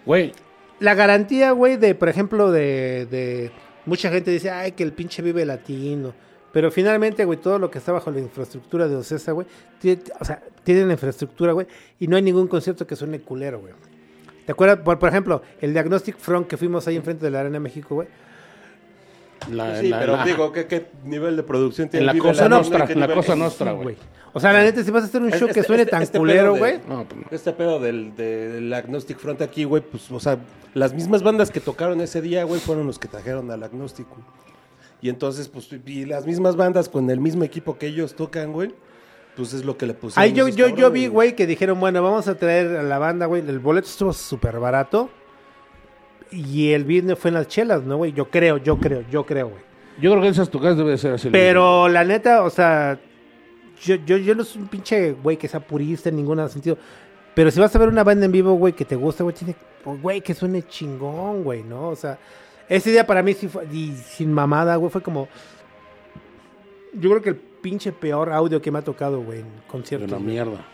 Güey, La garantía, güey, de, por ejemplo, de, de... Mucha gente dice, ay, que el pinche vive latino. Pero finalmente, güey, todo lo que está bajo la infraestructura de Ocesa, güey, tiene- o sea, tienen la infraestructura, güey, y no hay ningún concierto que suene culero, güey. ¿Te acuerdas? Por, por ejemplo, el Diagnostic Front que fuimos ahí enfrente de la Arena México, güey. La, Sí, la- pero la- digo, ¿qué, qué nivel de producción en tiene? en la cosa nostra, güey. O sea, la neta, si vas a hacer un show que suene este- tan este culero, güey. No, pues no. Este pedo del, del Agnostic Front aquí, güey, pues, o sea, las mismas bandas que tocaron ese día, güey, fueron los que trajeron al Agnostic. Y entonces, pues, y las mismas bandas con el mismo equipo que ellos tocan, güey, pues es lo que le pusieron. Ahí yo, yo, yo vi, güey, que dijeron, bueno, vamos a traer a la banda, güey. El boleto estuvo súper barato. Y el viernes fue en las chelas, ¿no, güey? Yo creo, yo creo, yo creo, güey. Yo creo que esas tocadas debe de ser así. Pero la neta, o sea, yo, yo, yo no soy un pinche güey que sea purista en ningún sentido. Pero si vas a ver una banda en vivo, güey, que te gusta, güey, tiene, pues, güey, que suene chingón, güey, ¿no? O sea, ese día para mí sí fue, y sin mamada, güey, fue como... Yo creo que el pinche peor audio que me ha tocado, güey, en De conciertos. la güey. mierda.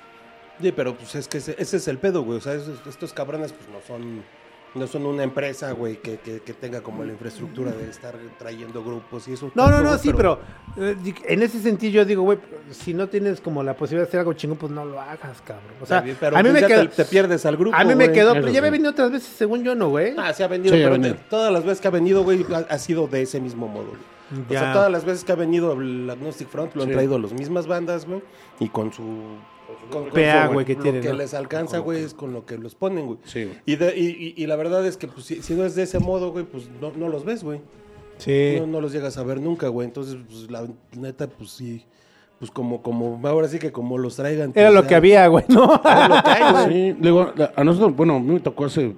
Sí, pero pues es que ese, ese es el pedo, güey. O sea, esos- estos cabrones, pues no son. No son una empresa, güey, que, que, que tenga como la infraestructura de estar trayendo grupos y eso. No, no, no, sí, pero, eh, en ese sentido yo digo, güey, si no tienes como la posibilidad de hacer algo chingón, pues no lo hagas, cabrón. O sea, bien, pero a mí pues me quedó, te, te pierdes al grupo. a mí me quedó, pero ya me sí. venido otras veces, según yo, ¿no, güey? Ah, se ha venido, Sí, ha pero venido. todas las veces que ha venido, güey, ha, ha sido de ese mismo modo. güey. O sea, todas las veces que ha venido el Agnostic Front lo han Sí. traído las mismas bandas, güey, y con su... Con, PA, güey, que lo tienen, que ¿no? les alcanza, güey, es con lo que los ponen, güey. Sí, güey. Y, de- y, y- y la verdad es que pues, si, si no es de ese modo, güey, pues no, no los ves, güey. Sí. No, no los llegas a ver nunca, güey. Entonces, pues la neta, pues sí. Pues como, como, ahora sí que como los traigan. Era pues, lo que había, güey, ¿no? Es lo que hay, güey. Sí, luego, la- a nosotros, bueno, a mí me tocó hace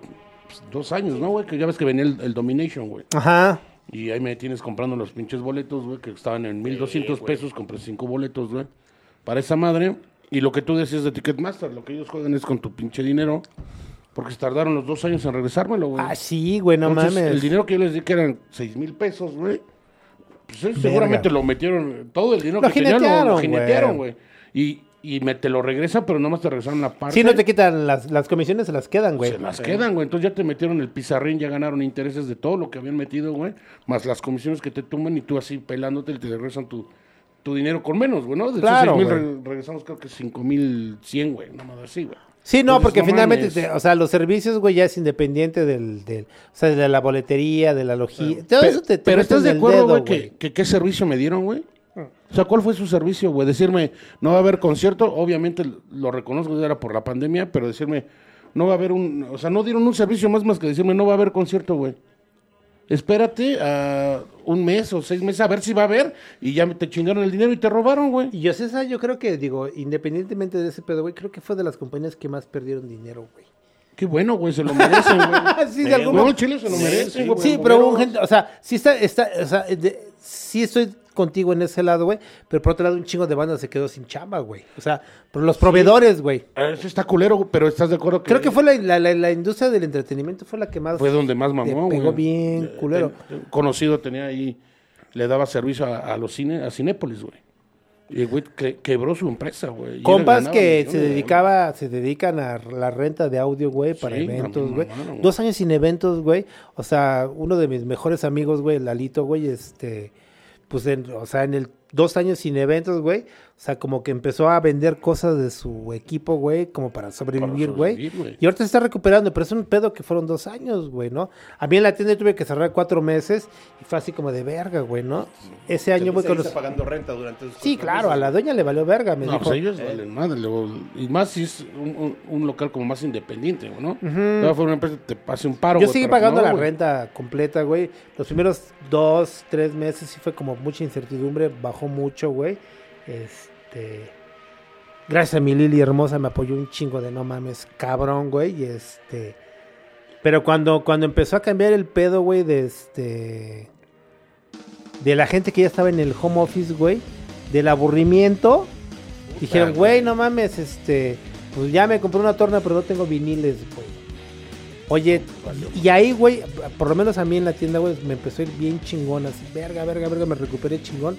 pues, dos años, ¿no, güey? Que ya ves que venía el, el Domination, güey. Ajá. Y ahí me tienes comprando los pinches boletos, güey, que estaban en 1200 pesos. Compré cinco boletos, güey, para esa madre. Y lo que tú decías de Ticketmaster, lo que ellos juegan es con tu pinche dinero. Porque se tardaron los dos años en regresármelo, güey. Ah, sí, güey, no Entonces, mames. El dinero que yo les di, que eran seis mil pesos, güey. Pues ellos seguramente lo metieron, todo el dinero Lo que tenían lo- lo jinetearon, jinetearon, güey. Y, y me te lo regresan, pero nomás te regresaron la parte. Sí, no te quitan las, las comisiones, se las quedan, güey. Se las quedan, güey. Entonces ya te metieron el pizarrín, ya ganaron intereses de todo lo que habían metido, güey. Más las comisiones que te tumban y tú así pelándote y te regresan tu, tu dinero con menos, güey, ¿no? De Claro, esos 6,000 güey. re- regresamos creo que 5100, güey. Nada más así, güey. Sí, no, Entonces, porque no finalmente, te- o sea, los servicios, güey, ya es independiente del, del, o sea, de la boletería, de la logística. Todo Pe- eso te, pero estás de acuerdo, dedo, güey, que, que qué servicio me dieron, güey. O sea, ¿cuál fue su servicio, güey? Decirme, no va a haber concierto, obviamente lo reconozco, era por la pandemia, pero decirme, no va a haber un, o sea, no dieron un servicio más más que decirme, no va a haber concierto, güey. Espérate a un mes o seis meses a ver si va a haber y ya te chingaron el dinero y te robaron, güey. Y yo, César, yo creo que, digo, independientemente de ese pedo, güey, creo que fue de las compañías que más perdieron dinero, güey. Qué bueno, güey, se lo merecen, güey. Sí, de algún modo. Chile se lo merece, güey. Sí, pero hubo gente, o sea, sí está, está, o sea, de- sí estoy contigo en ese lado, güey, pero por otro lado un chingo de bandas se quedó sin chamba, güey. O sea, por los proveedores, güey. Eso está culero, pero estás de acuerdo que... Creo que fue la, la, la, la industria del entretenimiento fue la que más Fue donde más mamó, pegó güey. bien Eh, culero. ten- conocido tenía ahí, le daba servicio a, a los cines, a Cinépolis, güey. Y güey que- quebró su empresa, güey. Compas que millones se de dedicaba, se dedican a la renta de audio, güey, para Sí, eventos, güey. Dos años sin eventos, güey. O sea, uno de mis mejores amigos, güey, Lalito, güey, este, pues, en, o sea, en el dos años sin eventos, güey. O sea, como que empezó a vender cosas de su equipo, güey, como para sobrevivir, güey. Y ahorita se está recuperando, pero es un pedo que fueron dos años, güey, ¿no? A mí en la tienda tuve que cerrar cuatro meses y fue así como de verga, güey, ¿no? Ese año, güey, con los... pagando renta durante esos Sí, claro, a la doña le valió verga, me No, dijo. pues ellos valen madre. luego, y más si es un, un- un local como más independiente, ¿no? Todavía fue una empresa que te pase un paro. Yo seguí pero pagando no, la renta completa, güey. Los primeros dos, tres meses sí fue como mucha incertidumbre, bajó mucho, güey. Este. Gracias a mi Lili hermosa me apoyó un chingo de no mames, cabrón, güey. Y este. Pero cuando, cuando empezó a cambiar el pedo, güey, de este. De la gente que ya estaba en el home office, güey. Del aburrimiento. Dijeron, güey, no mames, este. Pues ya me compré una torna, pero no tengo viniles, güey. Oye, y ahí, güey, por lo menos a mí en la tienda, güey, me empezó a ir bien chingón, así, verga, verga, verga, me recuperé chingón.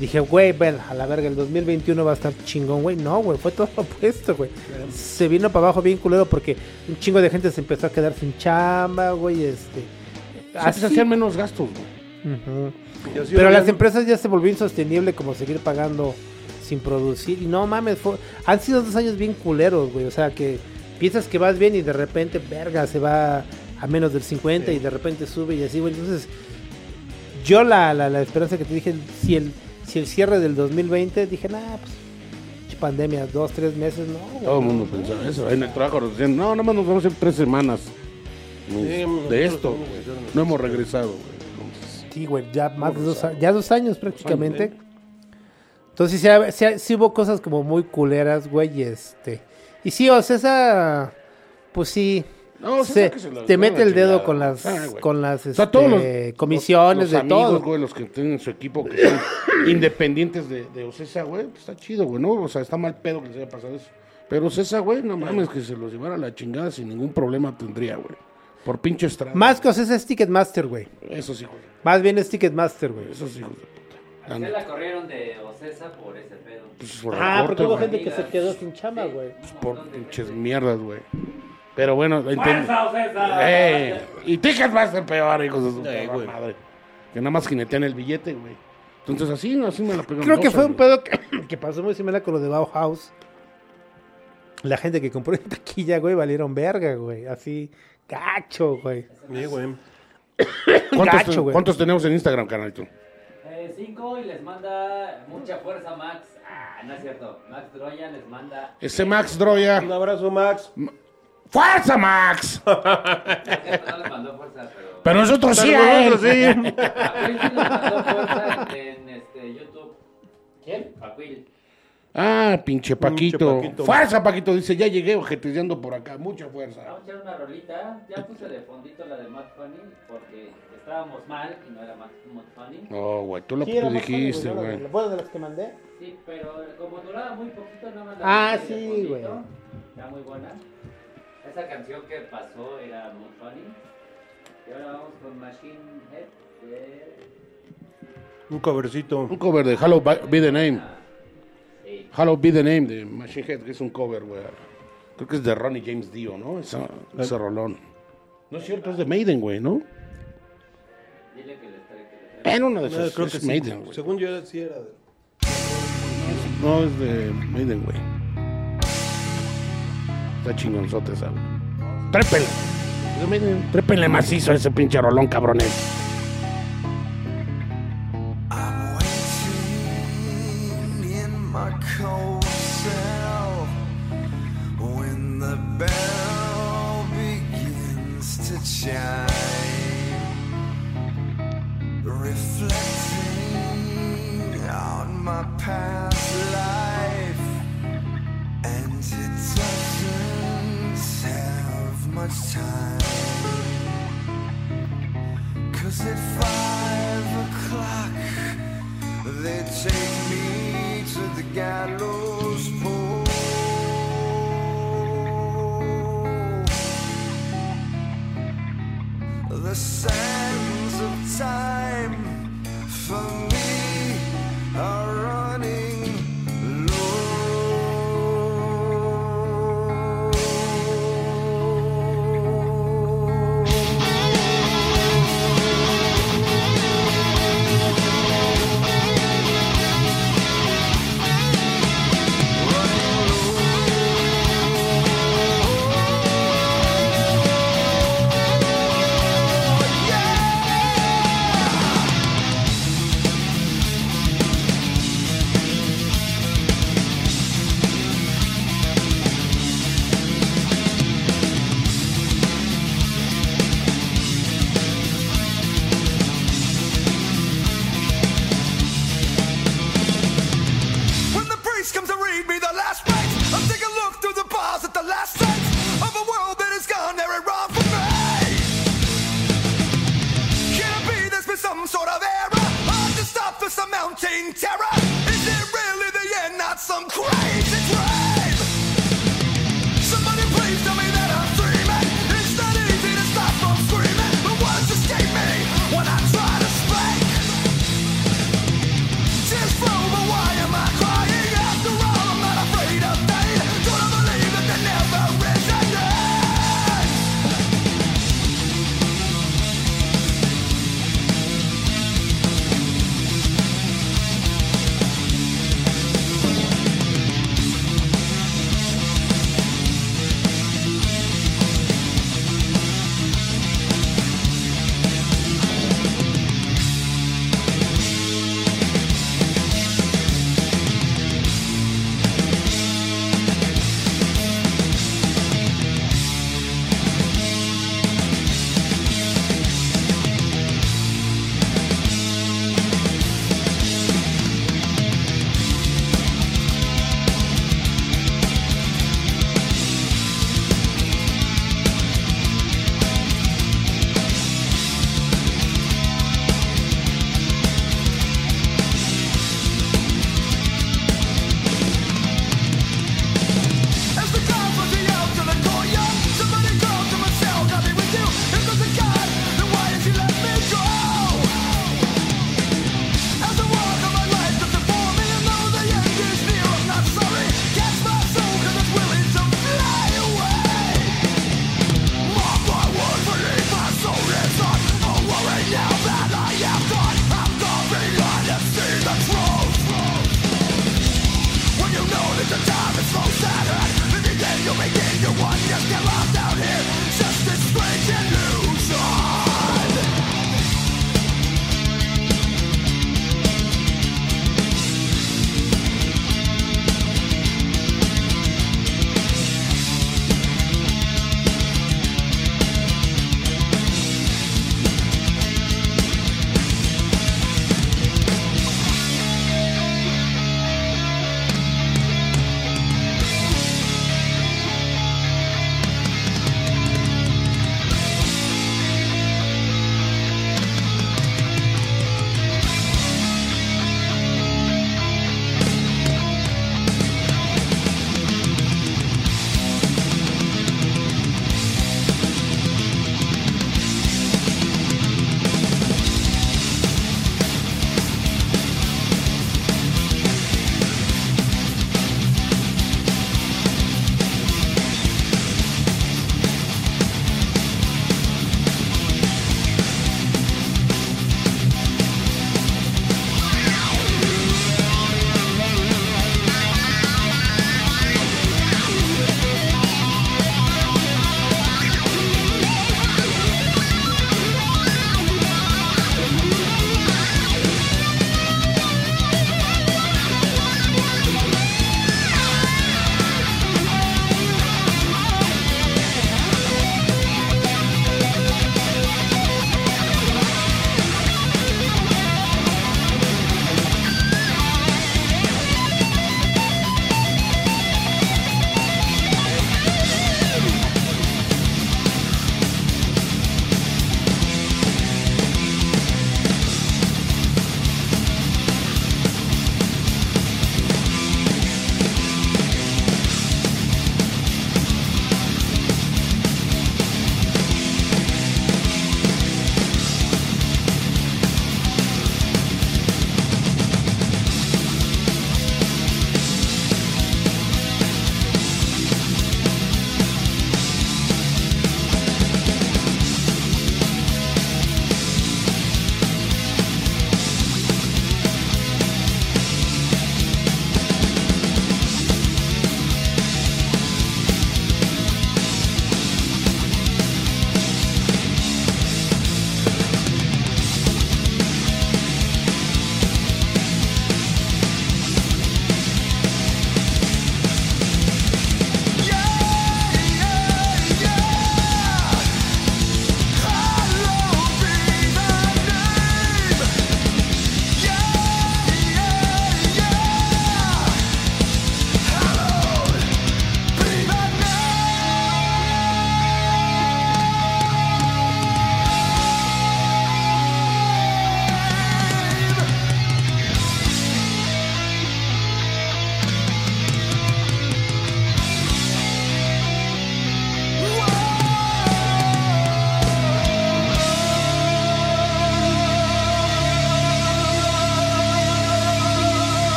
Dije, güey, ven, a la verga, el 2021 va a estar chingón, güey. No, güey, fue todo lo opuesto, güey. Se vino para abajo bien culero porque un chingo de gente se empezó a quedar sin chamba, güey, este... Así se hacían menos gastos, güey. Pero oía- las empresas ya se volvió insostenible como seguir pagando sin producir. Y no mames, fue- han sido dos años bien culeros, güey. O sea, que piensas que vas bien y de repente, verga, se va a menos del 50 y de repente sube y así, güey. Entonces, yo la, la, la esperanza que te dije, si el, si el cierre del 2020, dije, nah, pues, pandemia, dos, tres meses, no. güey, Todo el mundo pensaba eso. En el trabajo nos decían, no, nomás nos vamos a hacer tres semanas Sí, nosotros de esto. güey. No hemos regresado, güey. Entonces, Sí, güey, ya más de dos, ya dos años prácticamente. Entonces sí, sí sí hubo cosas como muy culeras, güey, y este... Y sí, o sea, esa... Pues sí, No, se- sáqueselo, te mete el dedo con las, Ah, güey. con las O sea, todos los este, comisiones los- los de todo. amigos, güey, los que tienen su equipo que son independientes de, de Ocesa, güey, pues está chido, güey, ¿no? O sea, está mal pedo que les haya pasado eso. Pero Ocesa, güey, no mames, que se los llevara a la chingada sin ningún problema tendría, güey. Por pinche estrada. Más que o sea, ese es Ticketmaster, güey. Eso sí, güey. Más bien es Ticketmaster, güey. Esos hijos de puta. A usted la corrieron de Ocesa por ese pedo. Pues por Ah, recorte, porque hubo güey. gente que se quedó sin chama, Sí. güey. Un Por pinches mierdas, güey. Pero bueno. ¡Eh! Y Ticketmaster peor, hijos de su Eh, perra güey. madre. Que nada más jinetean el billete, güey. Entonces así, así me la pegan. Creo que fue un pedo que, que pasó muy similar con lo de Bauhaus. La gente que compró en taquilla, güey, valieron verga, güey. Así, gacho, güey. Sí, güey. ¿Cuántos, gacho, güey. ¿Cuántos tenemos en Instagram, canalito? Eh, cinco y les manda mucha fuerza Max. Ah, no es cierto. Max Droya les manda. Ese Max Droya. Un abrazo, Max. ¡Fuerza, Max! No les mandó fuerza, pero. Pero nosotros sí, a él. nosotros sí. Aquil sí nos mandó fuerza en este, YouTube. ¿Quién? Aquil. Ah, pinche Paquito. Paquito. Fuerza, Paquito. Dice, ya llegué ojeteando por acá. Mucha fuerza. Vamos a echar una rolita. Ya puse de fondito la de Matt Funny porque estábamos mal y no era Matt Funny. No, güey, tú lo Sí, tú dijiste, ¿no? güey. ¿Fue de las que mandé? Sí, pero como duraba muy poquito, nada más la Ah, sí, güey. Está muy buena. Esa canción que pasó era muy funny. Y ahora vamos con Machine Head de. Un covercito. Un cover de Hello Be the Name. Ah, sí. Hello Be the Name de Machine Head, que es un cover, güey. Creo que es de Ronnie James Dio, ¿no? Esa- ese rolón. No es cierto, es de Maiden, güey, ¿no? Dile que les trae que les trae. En una de No, esas creo es que sí. Maiden, güey. Según yo sí era de... No, es de Maiden, güey. Está chingonzote esa, Maiden. Trépenle macizo a ese pinche rolón, cabrones.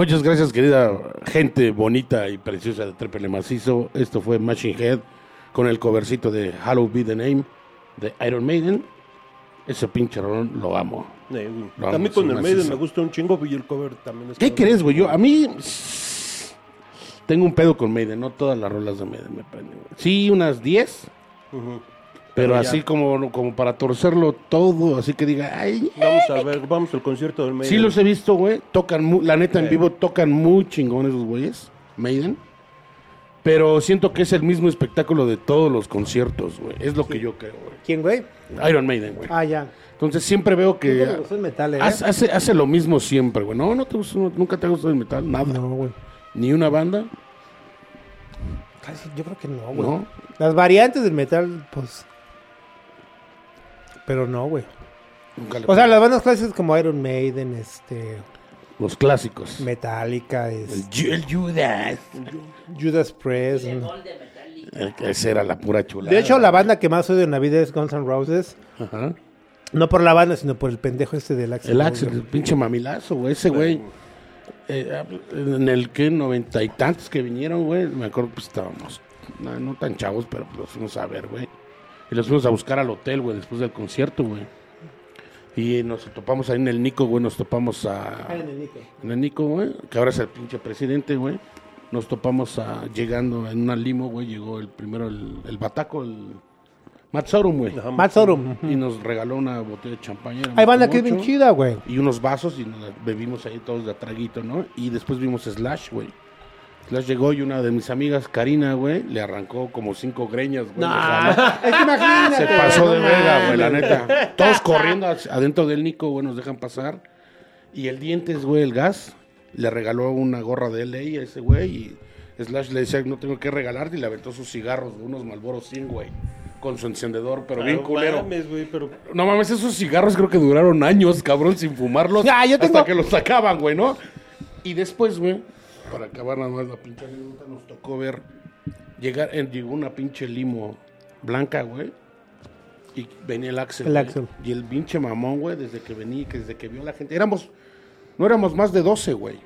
Muchas gracias, querida gente bonita y preciosa de Trépele Macizo. Esto fue Machine Head con el covercito de Hallow Be the Name de Iron Maiden. Ese pinche rolón lo amo. Vamos, a mí con sí, el. Maiden me gusta un chingo y el cover también es ¿Qué crees, güey? Yo, a mí tengo un pedo con Maiden, no todas las rolas de Maiden me prenden. Sí, unas 10, Ujú. Pero, así como, como para torcerlo todo, así que diga, ay, Vamos a ver, vamos al concierto del Maiden. sí los he visto, güey. Tocan, mu- la neta en vivo tocan muy chingón esos güeyes, Maiden. Pero siento que es el mismo espectáculo de todos los conciertos, güey. Es lo que yo creo, güey. ¿Quién, güey? Iron Maiden, güey. Ah, ya. Entonces siempre veo Nunca que me gustó el metal, ¿eh? hace, hace, hace lo mismo siempre, güey. No, no te gustó, nunca te ha gustado el metal, nada. No, güey. Ni una banda, Casi, yo creo que no, güey. ¿no? Las variantes del metal, pues. Pero no, güey. Nunca le- O sea, las bandas clásicas como Iron Maiden, este. los clásicos. Metallica, El, es, Ju- el Judas. Judas Priest. De Metallica. El- Esa era la pura chulada. De hecho, la banda que más odio en la vida es Guns N' Roses. Ajá. No por la banda, sino por el pendejo este del Axel. El Axel, el pinche mamilazo, güey. Ese güey. eh, en el que noventa y tantos que vinieron, güey. Me acuerdo pues estábamos. No, no tan chavos, pero pues, fuimos a ver, güey. Y los fuimos a buscar al hotel, güey, después del concierto, güey. Y nos topamos ahí en el Nico, güey. Nos topamos a. Ah, en el Nico. en el Nico, güey, que ahora es el pinche presidente, güey. Nos topamos a, llegando en una limo, güey, llegó el primero, el, el bataco, el Matt Sorum, güey. Matt Sorum. Y nos regaló una botella de champaña. banda como que es bien chida, güey. Y unos vasos y nos bebimos ahí todos de a traguito, ¿no? Y después vimos Slash, güey. Slash llegó y una de mis amigas, Karina, güey, le arrancó como cinco greñas, güey. imagínate. Se pasó no de verga, güey, la neta. Todos corriendo adentro del Nico, güey, nos dejan pasar. Y el dientes, güey, el gas, le regaló una gorra de LA a ese güey. Y Slash le decía, no tengo que regalarte. Y le aventó sus cigarros, güey, unos Malboro 100, güey. Con su encendedor, pero bien No culero. mames, güey, pero No mames, esos cigarros creo que duraron años, cabrón, sin fumarlos. Ya, yo tengo- Hasta que los sacaban, güey, ¿no? Y después, güey, para acabar nada más la pinche anécdota, nos tocó ver llegar, en, llegó una pinche limo blanca, güey. Y venía el Axel. El güey. Axel. Y el pinche mamón, güey, desde que venía, que desde que vio a la gente. Éramos, no éramos más de 12, güey.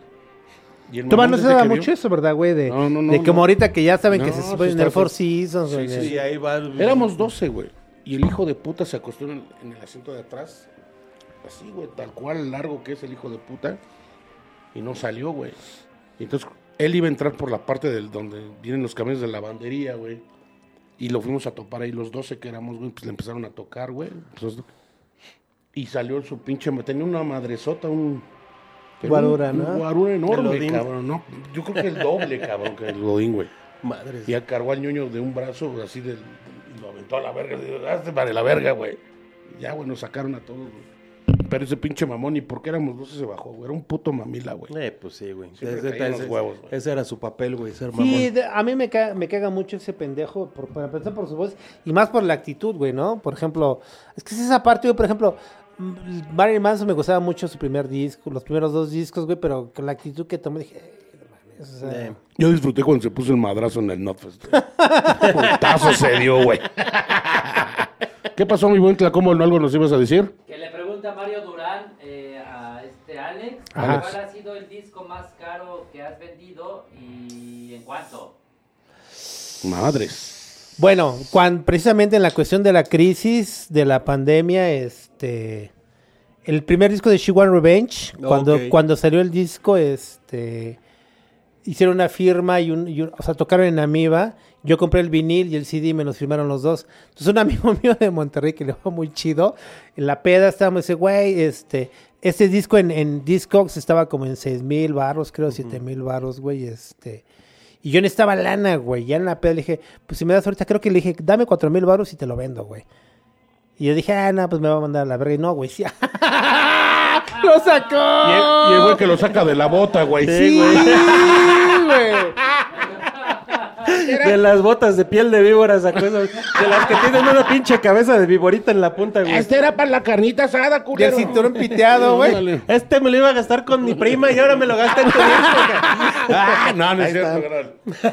Y el Toma, no se da que vio- mucho eso, ¿verdad, güey? De, No, no, no, de no. como ahorita que ya saben que se suben en el Four. Seasons. Sí, sí, ahí va. el- Éramos 12, güey. Y el hijo de puta se acostó en el, en el asiento de atrás. Así, güey, tal cual largo que es el hijo de puta. Y no salió, güey. Y entonces él iba a entrar por la parte del donde vienen los camiones de lavandería, güey. Y lo fuimos a topar ahí los 12 que éramos, güey. Pues le empezaron a tocar, güey. Y salió su pinche... Tenía una madresota, un... Guarura, un- ¿no? Un guarura enorme, cabrón. No, yo creo que el doble, cabrón, que el godín, güey. Madres. Y cargó al ñoño de un brazo así del, y lo aventó a la verga. Hazte para la verga, güey. Ya, güey, nos sacaron a todos, güey. Pero ese pinche mamón, y por qué éramos 12 se bajó, güey. Era un puto mamila, güey. Eh, pues sí, güey. Ese, caía en los ese- huevos, güey. ese era su papel, güey, ser mamón. Sí, de- a mí me caga, me caga mucho ese pendejo, por, para empezar por su voz, y más por la actitud, güey, ¿no? Por ejemplo, es que es esa parte, güey, por ejemplo, mm, Marilyn Manson me gustaba mucho su primer disco, los primeros dos discos, güey, pero con la actitud que tomó dije, o sea, Eh, Yo disfruté cuando se puso el madrazo en el Notfest. Putazo se dio, güey. ¿Qué pasó, mi buen Tlacomo? ¿No algo nos ibas a decir? Que le pregunta Mario Durán eh, a este Alex, Ajá. ¿cuál ha sido el disco más caro que has vendido y en cuánto? Madres. Bueno, cuan- precisamente en la cuestión de la crisis, de la pandemia, este, el primer disco de She Want Revenge, cuando, cuando salió el disco, este, hicieron una firma y un, y un- o sea, tocaron en Amiba, yo compré el vinil y el CD y me los firmaron los dos. Entonces un amigo mío de Monterrey que le fue muy chido, en la peda estábamos, dice, güey, este, este disco en, en Discogs estaba como en seis mil barros, creo, siete mil barros, güey, este... Y yo necesitaba lana, güey. Ya en la peda le dije, pues si me das ahorita, creo que le dije, dame cuatro mil baros y te lo vendo, güey. Y yo dije, ah, no, pues me va a mandar a la verga. Y no, güey, sí. ¡Lo sacó! Y el, y el güey que lo saca de la bota, güey. Sí, güey. De las botas de piel de víbora sacó esas- De las que tienen una pinche cabeza de víborita en la punta, güey. Este era para la carnita asada, Y el culero. cinturón piteado, güey. Este me lo iba a gastar con mi prima y ahora me lo gasté en tu disco, Ah, no, no es cierto.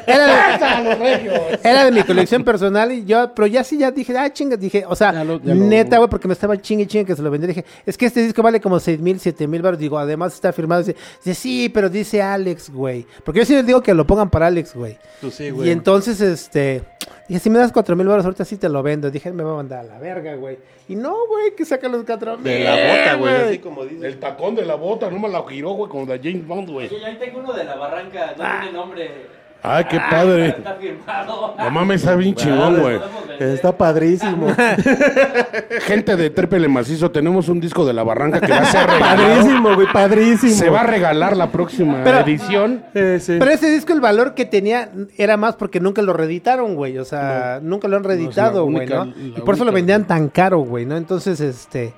Era de, era de mi colección personal y yo, pero ya sí, ya dije, ah, chinga, dije, o sea, Ya lo- ya lo- neta, güey, porque me estaba chingue chingue que se lo vendí. Dije, es que este disco vale como seis mil, siete mil baros. Digo, además está firmado. Dice, sí, pero dice Alex, güey. Porque yo sí les digo que lo pongan para Alex, güey. Tú sí, Y güey. Entonces, este, dije, si me das cuatro mil baros, ahorita sí te lo vendo. Dije, me va a mandar a la verga, güey. Y no, güey, que saca los cuatro mil. De la bota, güey. Así como dice. El tacón de la bota, no me la giró, güey, como de James Bond, güey. Yo ahí tengo uno de la barranca, no tiene nombre. Ay, qué padre. Está firmado. No mames, está bien chingón, güey. Podemos vender. Está padrísimo. Gente de Trépele Macizo, tenemos un disco de la barranca que va a ser regalado. padrísimo, güey, padrísimo. Se va a regalar la próxima Pero- edición. Eh, sí. Pero ese disco, el valor que tenía era más porque nunca lo reeditaron, güey. O sea, nunca lo han reeditado, güey, única- ¿no? la Y por eso lo única. vendían tan caro, güey, ¿no? Entonces, este.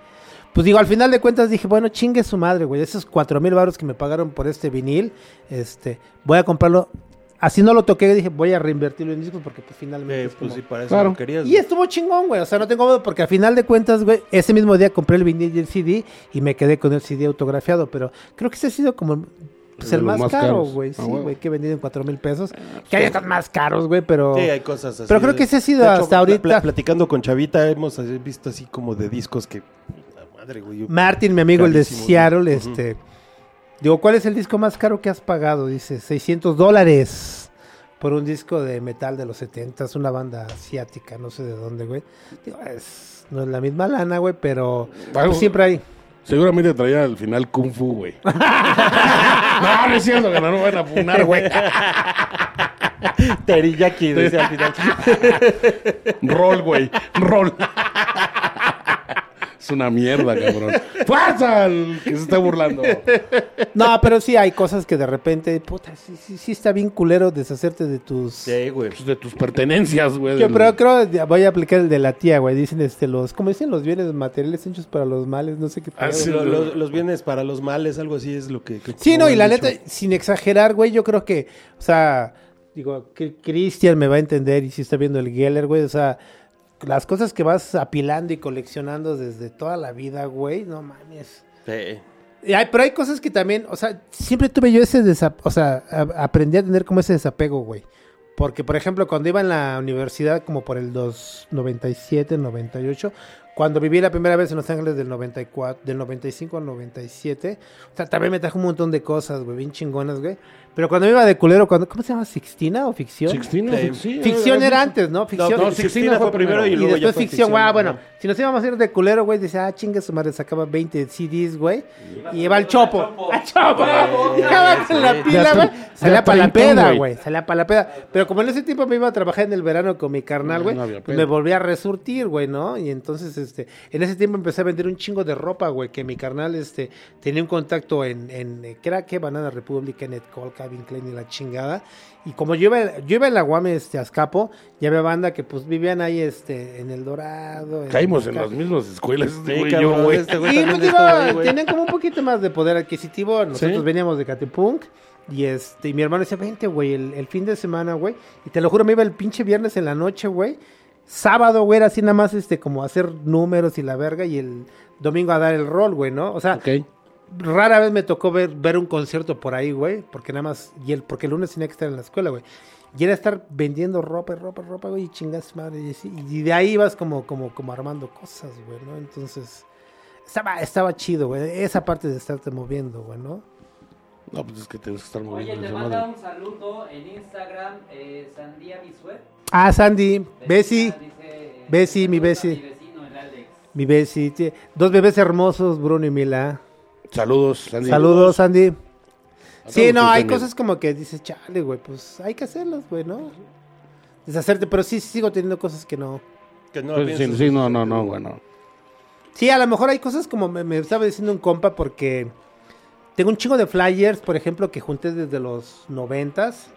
Pues digo, al final de cuentas dije, bueno, chingue su madre, güey. Esos cuatro mil baros que me pagaron por este vinil, este, voy a comprarlo. Así no lo toqué, dije, voy a reinvertirlo en discos porque pues finalmente Eh, es pues como- sí, para eso Claro. lo querías. Y estuvo chingón, güey. O sea, no tengo modo porque al final de cuentas, güey, ese mismo día compré el vinil y el CD y me quedé con el CD autografiado. Pero creo que ese ha sido como pues, el más, más caro, güey. Ah, Sí, güey, que he vendido en cuatro mil pesos. Que hay otros más caros, güey, pero. Sí, hay cosas así. Pero creo que ese ha sido hecho, hasta ahorita. pla- platicando con Chavita, hemos visto así como de discos que. puta Madre, güey. Martin, mi amigo, el de Seattle, este. Digo, ¿cuál es el disco más caro que has pagado? Dice, 600 dólares por un disco de metal de los 70 una banda asiática, no sé de dónde, güey. Digo, es, no es la misma lana, güey, pero Algo- pues, siempre hay. Seguramente traía al final Kung Fu, güey. no, no es cierto, que no nos van a funar, güey. Teriyaki, decía al final. Rol, güey. Rol. Es una mierda, cabrón. ¡Fuerza! que se está burlando. No, pero sí hay cosas que de repente, puta, sí, sí, sí está bien culero deshacerte de tus... Sí, güey. Pues de tus pertenencias, güey. Yo del- pero creo voy a aplicar el de la tía, güey. Dicen este los, como dicen los bienes materiales hechos para los males, no sé qué. Ah, sí. Lo- los bienes para los males, algo así es lo que. que- Sí, no, y la han neta, dicho. sin exagerar, güey, yo creo que, o sea, digo, que Cristian me va a entender y si está viendo el Geller, güey, o sea, las cosas que vas apilando y coleccionando desde toda la vida, güey, no mames. Sí. Y hay- pero hay cosas que también, o sea, siempre tuve yo ese desapego, o sea, a- aprendí a tener como ese desapego, güey. Porque, por ejemplo, cuando iba en la universidad, como por el 2, 97, 98, cuando viví la primera vez en Los Ángeles del 94, del 95 al 97, o sea, también me trajo un montón de cosas, güey, bien chingonas, güey. Pero cuando me iba de culero, cuando, ¿cómo se llama? ¿Sixtina o ficción? Sixtina, Sí. sí, Ficción era antes, ¿no? Ficción. No, No, Sixtina fue primero y Y luego ya después fue ficción, güey. ah, bueno, si nos íbamos a ir de culero, güey, dice, ah, chingue su madre, sacaba 20 CDs, güey. Y iba al chopo. Chopo. ¡Al chopo! Con la pila, güey. Salía para la peda, güey. Salía para la peda. Pero como en ese tiempo me iba a trabajar en el verano con mi carnal, güey, pues me volví a resurtir, güey, ¿no? Y entonces, este, en ese tiempo empecé a vender un chingo de ropa, güey, que mi carnal, este, tenía un contacto en, en. Banana Republic, Netcall, Calvin Klein y la chingada. Y como yo iba, yo iba en la Guame, este, a Azcapo, ya había banda que, pues, vivían ahí, este, en El Dorado. Caímos en las mismas escuelas, este Sí, güey yo, güey. este güey Y también pues, iba- ahí, güey. tenían como un poquito más de poder adquisitivo. Nosotros Sí. veníamos de Catepunk. Y este, y mi hermano decía, vente, güey, el, el fin de semana, güey. Y te lo juro, me iba el pinche viernes en la noche, güey. Sábado, güey, era así nada más, este, como hacer números y la verga. Y el domingo a dar el rol, güey, ¿no? O sea, rara vez me tocó ver, ver un concierto por ahí, güey. Porque nada más, y el, porque el lunes tenía que estar en la escuela, güey. Y era estar vendiendo ropa, ropa, ropa, güey, y chingas madre. Y, así, y de ahí ibas como, como, como armando cosas, güey, ¿no? Entonces, estaba, estaba chido, güey. Esa parte de estarte moviendo, güey, ¿no? No, pues es que tienes que estar Oye, moviendo te esa manda madre. un saludo en Instagram, eh, Sandía Bisuet. Ah, Sandy, Bessie, Dice, Bessie, mi Bessie. Mi vecino, el Alex. mi Bessie. Dos bebés hermosos, Bruno y Mila. Saludos, Sandy. Saludos, Sandy. Sí, no, hay cosas como que dices, chale, güey, pues hay que hacerlas, güey, ¿no? Deshacerte, pero sí sigo teniendo cosas que no. Que no Pues, sí, no, no, no, bueno. Sí, a lo mejor hay cosas como me, me estaba diciendo un compa porque tengo un chingo de flyers, por ejemplo, que junté desde los noventas.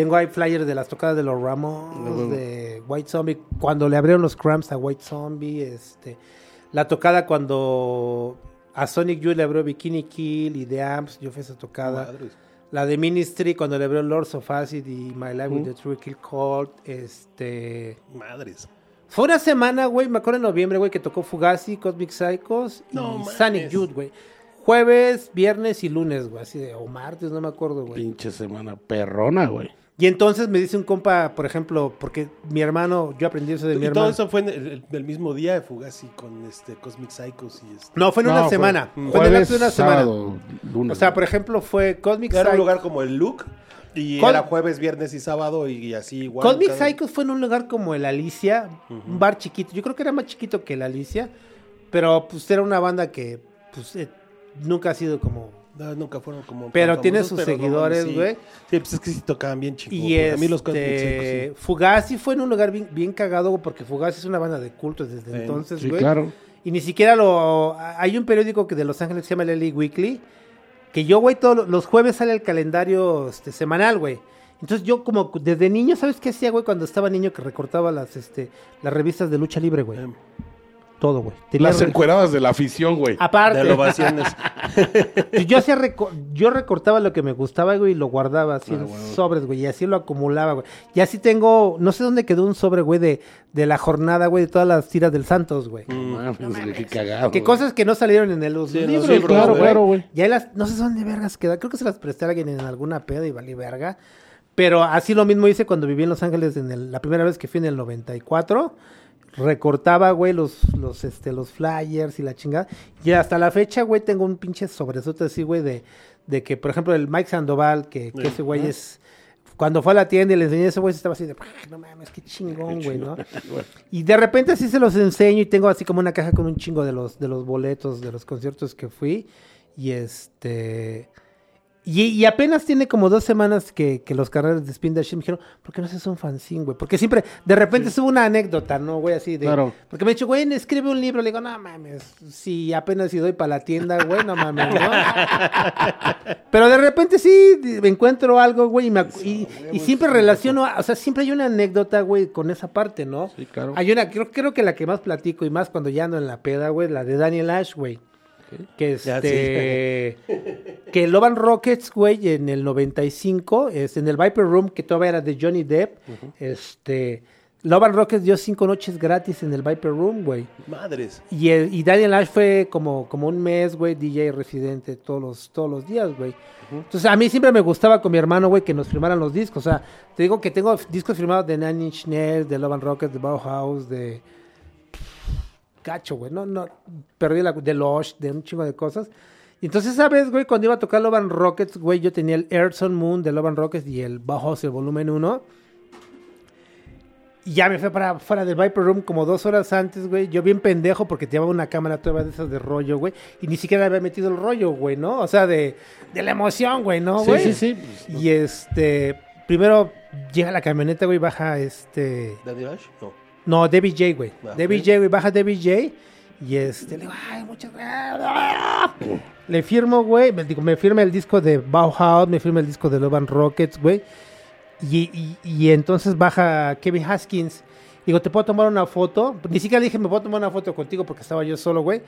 Tengo ahí flyers de las tocadas de los Ramos, de White Zombie, cuando le abrieron los cramps a White Zombie, este, la tocada cuando a Sonic Youth le abrió Bikini Kill y The Amps, yo fui a esa tocada. Madres. La de Ministry, cuando le abrió Lords of Acid y My Life with the True Kill Cult. Este. Madres. Fue una semana, güey, me acuerdo en noviembre, güey, que tocó Fugazi, Cosmic Psychos y No. Sonic Youth, güey. Jueves, viernes y lunes, güey, así de, o martes, no me acuerdo, güey. Pinche semana perrona, güey. Y entonces me dice un compa, por ejemplo, porque mi hermano, yo aprendí eso de mi Y todo hermano. eso fue en el, el- el mismo día de Fugazi con este Cosmic Psychos y este. No, fue en No, una fue semana. Fue, en el de una semana. sábado, lunes. O sea, por ejemplo, fue Cosmic Era un Psychos. lugar como el Look y Cos- era jueves, viernes y sábado y así igual. Cosmic cada- Psychos fue en un lugar como el Alicia, un bar chiquito. Yo creo que era más chiquito que el Alicia, pero pues era una banda que pues eh, nunca ha sido como... No, nunca fueron como. Pero tiene famosos, sus pero seguidores, sí. güey. Sí, pues es que sí tocaban bien chingón. Y güey. A mí los Cosmic este, sí. Fugazi fue en un lugar bien, bien cagado, güey, porque Fugazi es una banda de culto desde Sí. entonces, Sí, güey. claro. Y ni siquiera lo... Hay un periódico que de Los Ángeles que se llama el LA Weekly, que yo, güey, todos los jueves sale el calendario este, semanal, güey. Entonces yo como desde niño, ¿sabes qué hacía, güey? Cuando estaba niño que recortaba las, este, las revistas de lucha libre, güey. Em, Todo, güey. Tenía Las encueradas de la afición, güey. Aparte, De ovaciones. yo hacía reco- yo recortaba lo que me gustaba, güey, y lo guardaba así Ah, en bueno. sobres, güey, y así lo acumulaba, güey. Y así tengo, no sé dónde quedó un sobre, güey, de, de la jornada, güey, de todas las tiras del Santos, güey. Mames, güey, qué cagado. Que cosas que no salieron en el, los Sí, en los libros, libros, claro, güey. claro, güey. Y ahí las, no sé dónde vergas queda, creo que se las presté a alguien en alguna peda y valí verga. Pero así lo mismo hice cuando viví en Los Ángeles en el- la primera vez que fui en el 94. Recortaba, güey, los, los, este, los flyers y la chingada. Y hasta la fecha, güey, tengo un pinche sobresote así, güey, de, de que, por ejemplo, el Mike Sandoval, que, que ese güey es... Cuando fue a la tienda y le enseñé ese güey, estaba así de, "Ah, no mames, qué chingón, güey, ¿no? Y de repente así se los enseño y tengo así como una caja con un chingo de los, de los boletos de los conciertos que fui. Y este. Y, y apenas tiene como dos semanas que, que los carnales de Spin Dash me dijeron, ¿por qué no haces un fanzine, güey? Porque siempre, de repente sube una anécdota, ¿no, güey? Así de. Claro. Porque me ha dicho, güey, escribe un libro. Le digo, no mames, si apenas si doy para la tienda, güey, no mames, ¿no? Pero de repente sí me encuentro algo, güey, y, me y, y siempre relaciono, a- o sea, siempre hay una anécdota, güey, con esa parte, ¿no? Sí, claro. Hay una, creo, creo que la que más platico y más cuando ya ando en la peda, güey, la de Daniel Ash, güey. Que este. que Loban Rockets, güey, en el 95, es en el Viper Room, que todavía era de Johnny Depp. Este. Loban Rockets dio cinco noches gratis en el Viper Room, güey. Madres. Y, el- y Daniel Ash fue como, como un mes, güey, DJ residente todos los, todos los días, güey. Entonces, a mí siempre me gustaba con mi hermano, güey, que nos firmaran los discos. O sea, te digo que tengo discos firmados de Nine Inch Nails, de Love and Rockets, de Bauhaus, de... Cacho, güey, no, no, perdí la... de Lush, de un chingo de cosas. Y entonces, ¿sabes, güey? Cuando iba a tocar Love and Rockets, güey, yo tenía el Airson Moon de Love and Rockets y el Bauhaus, el volumen 1. Y ya me fui para fuera del Viper Room como dos horas antes, güey. Yo bien pendejo porque llevaba una cámara toda de esas de rollo, güey. Y ni siquiera había metido el rollo, güey, ¿no? O sea, de, de la emoción, güey, ¿no, Sí, güey? sí, sí. pues, Y este, primero llega la camioneta, güey, baja este... ¿Daniel Ash? No. No, Debbie J, güey. Ah, Debbie. J, güey, baja Debbie J. Y este, le digo, ay, muchas gracias. Le firmo, güey. Me, digo, me firma el disco de Bauhaus, me firma el disco de Love and Rockets, güey. Y, y, y entonces baja Kevin Haskins. Digo, ¿te puedo tomar una foto? Ni siquiera le dije, me puedo tomar una foto contigo porque estaba yo solo, güey.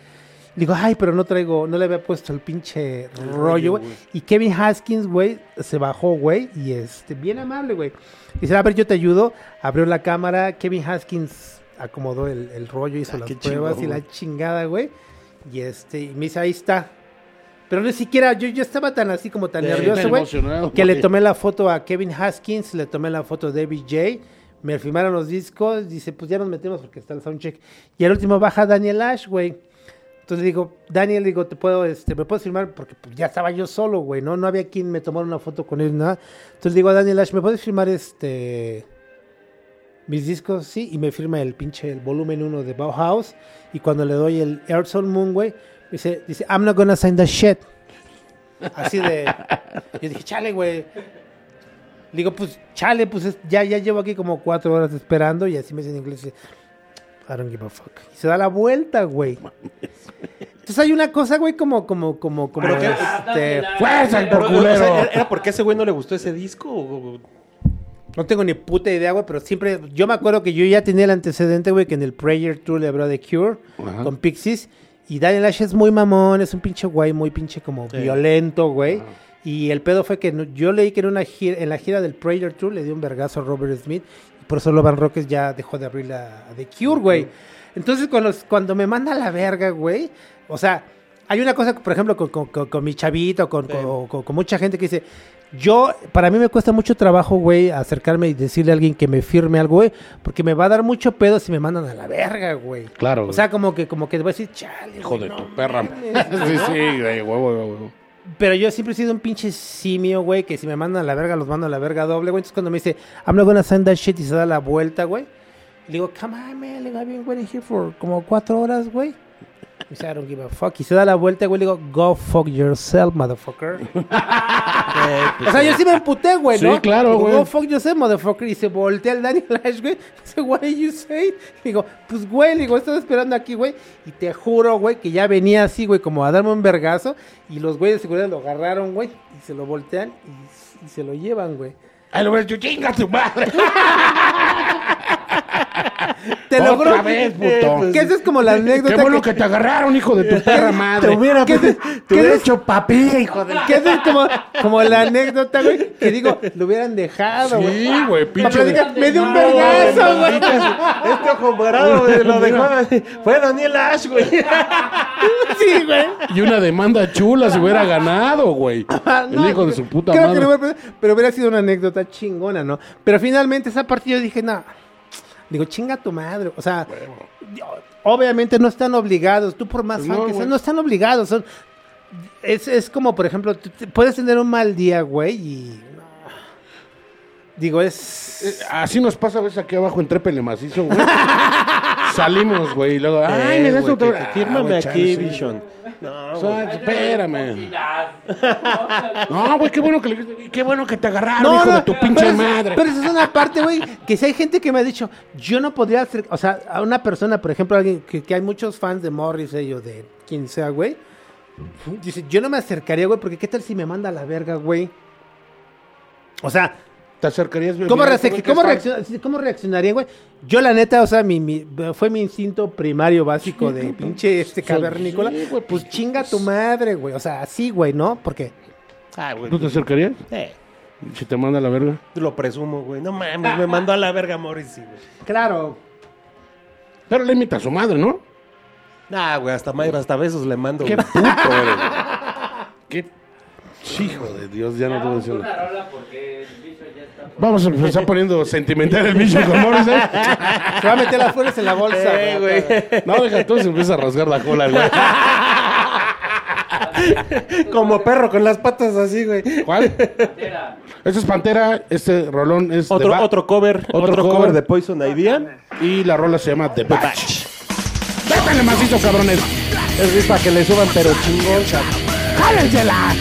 Digo, ay, pero no traigo, no le había puesto el pinche rollo, güey. Y Kevin Haskins, güey, se bajó, güey, y este, bien amable, güey. Dice, a ver, yo te ayudo. Abrió la cámara, Kevin Haskins acomodó el, el rollo, hizo Ah, las pruebas y la chingada, güey. Y este, y me dice, ahí está. Pero ni siquiera, yo, yo estaba tan así como tan Sí, nervioso, güey, que le tomé la foto a Kevin Haskins, le tomé la foto a David J. Me firmaron los discos, dice, pues ya nos metemos porque está el soundcheck. Y al último baja Daniel Ash, güey. Entonces digo, Daniel, digo, te puedo, este, me puedes firmar porque pues, ya estaba yo solo, güey, ¿no? No había quien me tomara una foto con él, nada. Entonces digo a Daniel Ash, ¿me puedes firmar este mis discos? Sí, y me firma el pinche el volumen 1 de Bauhaus. Y cuando le doy el Airson Moon, güey, dice, dice, I'm not gonna sign that shit. Así de. Yo dije, chale, güey. Digo, pues, chale, pues es- ya, ya llevo aquí como cuatro horas esperando. Y así me dice en inglés, dice, I don't give a fuck. Y se da la vuelta, güey. Entonces hay una cosa, güey, como, como, como, como, ¿Pero qué? este, ¡Fuerza, por o sea, culero! ¿era- ¿Era porque a ese güey no le gustó ese disco? o- o- No tengo ni puta idea, güey, pero siempre. Yo me acuerdo que yo ya tenía el antecedente, güey, que en el Prayer Tour le habló de Cure Ajá. con Pixies. Y Daniel Ash es muy mamón, es un pinche güey, muy pinche como Sí. violento, güey. Y el pedo fue que no- yo leí que en una gira, en la gira del Prayer Tour le dio un vergazo a Robert Smith. Por eso Loban Rockets ya dejó de abrir la de Cure, güey. Entonces, cuando, cuando me manda a la verga, güey, o sea, hay una cosa, por ejemplo, con, con- con- con mi chavito, con, con- con- con mucha gente que dice, yo, para mí me cuesta mucho trabajo, güey, acercarme y decirle a alguien que me firme algo, güey, porque me va a dar mucho pedo si me mandan a la verga, güey. Claro, O sea, como que, como que voy a decir, chale, Hijo güey, de no tu perra. sí, sí, güey, huevo. Pero yo siempre he sido un pinche simio, güey, que si me mandan a la verga, los mando a la verga doble, güey. Entonces cuando me dice, I'm not gonna send that shit y se da la vuelta, güey. Le digo, come on, man, I've been waiting here for como cuatro horas, güey. I don't give a fuck. Y se da la vuelta, güey, le digo, go fuck yourself, motherfucker. o sea, yo sí me emputé, güey, Sí, ¿no? claro, Digo, güey. Go fuck yourself, motherfucker. Y se voltea el Daniel Ash, güey. Dice, what did you say? Digo, pues, güey, le digo, estaba esperando aquí, güey. Y te juro, güey, que ya venía así, güey, como a darme un vergazo. Y los güeyes de seguridad lo agarraron, güey. Y se lo voltean y, y se lo llevan, güey. Ay, lo ves, yo chinga tu madre. Te lo Otra juro. vez, que- puto. Que esa es como la anécdota. Qué bueno que- que te agarraron, hijo de tu perra madre. Te hubiera, ¿Qué te, de- qué hubiera hecho papilla, hijo de la... Que esa es como, como la anécdota, güey. Que digo, lo hubieran dejado, güey. Sí, güey, pinche. Me dio un vergazo, güey. Este ojo morado, lo dejó. Fue Daniel Ash, güey. Sí, güey. Y una demanda chula se hubiera ganado, güey. Ah, El hijo de su puta creo que madre. pero hubiera sido una anécdota chingona, ¿no? Pero finalmente esa partida yo dije, no. Digo, chinga tu madre. O sea, obviamente no están obligados. Tú por más Pues fan no, que seas, no están obligados. Son, es, es como, por ejemplo, puedes tener un mal día, güey, y... Digo, es... Eh, Así nos pasa a veces aquí abajo en Trépele Macizo, güey. Salimos, güey, y luego, ay, me das que Ah, Fírmame aquí. Vision. No, O sea, espérame. No, güey, qué bueno que le- qué bueno que te agarraron, hijo de tu pinche pero es- madre. Pero esa es una parte, güey, que si hay gente que me ha dicho, yo no podría hacer, o sea, a una persona, por ejemplo, alguien que, que hay muchos fans de Morris, ellos, de quien sea, güey, dice, yo no me acercaría, güey, porque qué tal si me manda a la verga, güey. O sea, ¿Te acercarías? ¿cómo, reacc- güey, cómo cómo reaccionaría, güey? Yo, la neta, o sea, mi, mi- fue mi instinto primario básico de pinche este cavernícola. sí, güey, pues chinga tu madre, güey. O sea, así, güey, ¿no? Porque Ah, güey. ¿Tú te acercarías? Eh, Si te manda a la verga. lo presumo, güey. No mames, me mandó a la verga Morrissey, güey. Claro. Pero le imita a su madre, ¿no? Nah, güey, hasta, ma- hasta besos le mando. Qué güey. puto eres. Qué hijo de Dios, ya no te voy a decir nada. una rola porque el bicho ya está por... Vamos a empezar poniendo sentimental el bicho con Morris, ¿eh? Se va a meter las flores en la bolsa, Eh, güey. No, deja tú, se empieza a rasgar la cola, güey. Como perro con las patas así, güey. ¿Cuál? Pantera. Este es Pantera, este rolón es Otro, Ba- otro cover, Otro otro, cover. de Poison Idea. Y la rola se llama The Batch. ¡Dépele macizo, cabrones! Es para que le suban, pero chingón. ¡Jálensela!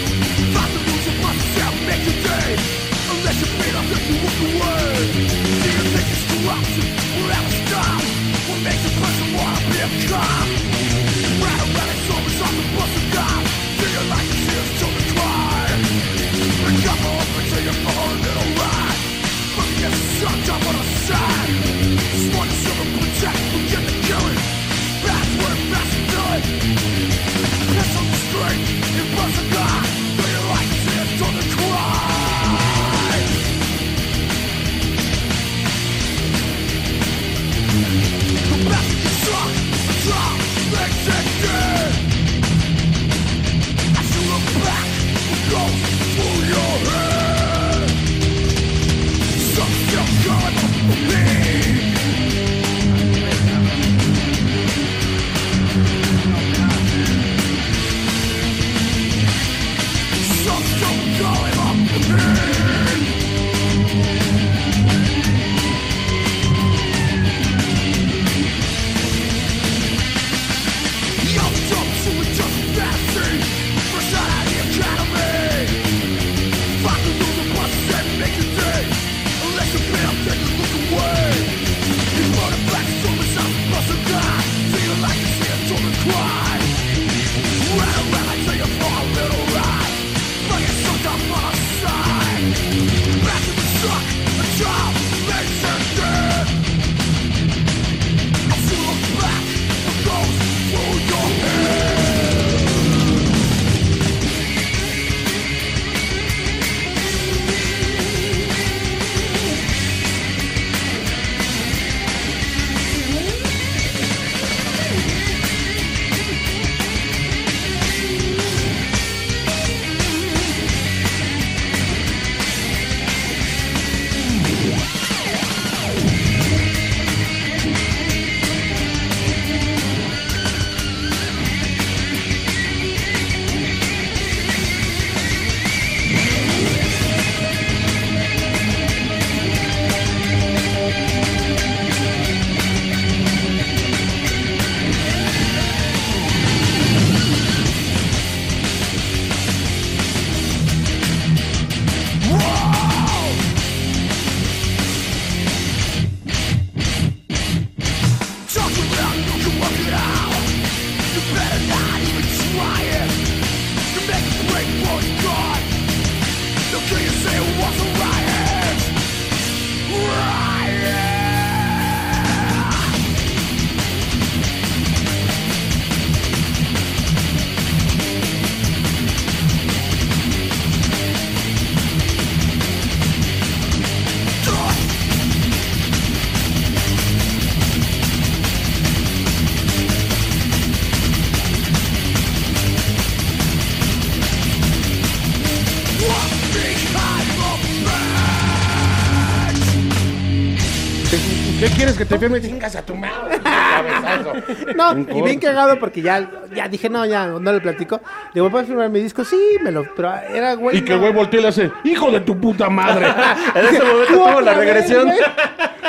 Firme? Chingas a tu madre. Cabezazo. No, y bien cagado porque ya, ya dije, no, ya, no le platico. Le digo, ¿puedes firmar mi disco? Sí, me lo, pero era güey. Y que güey voltea y le hace, hijo de tu puta madre. En ese momento ¿Tú tuvo la vez, regresión. güey?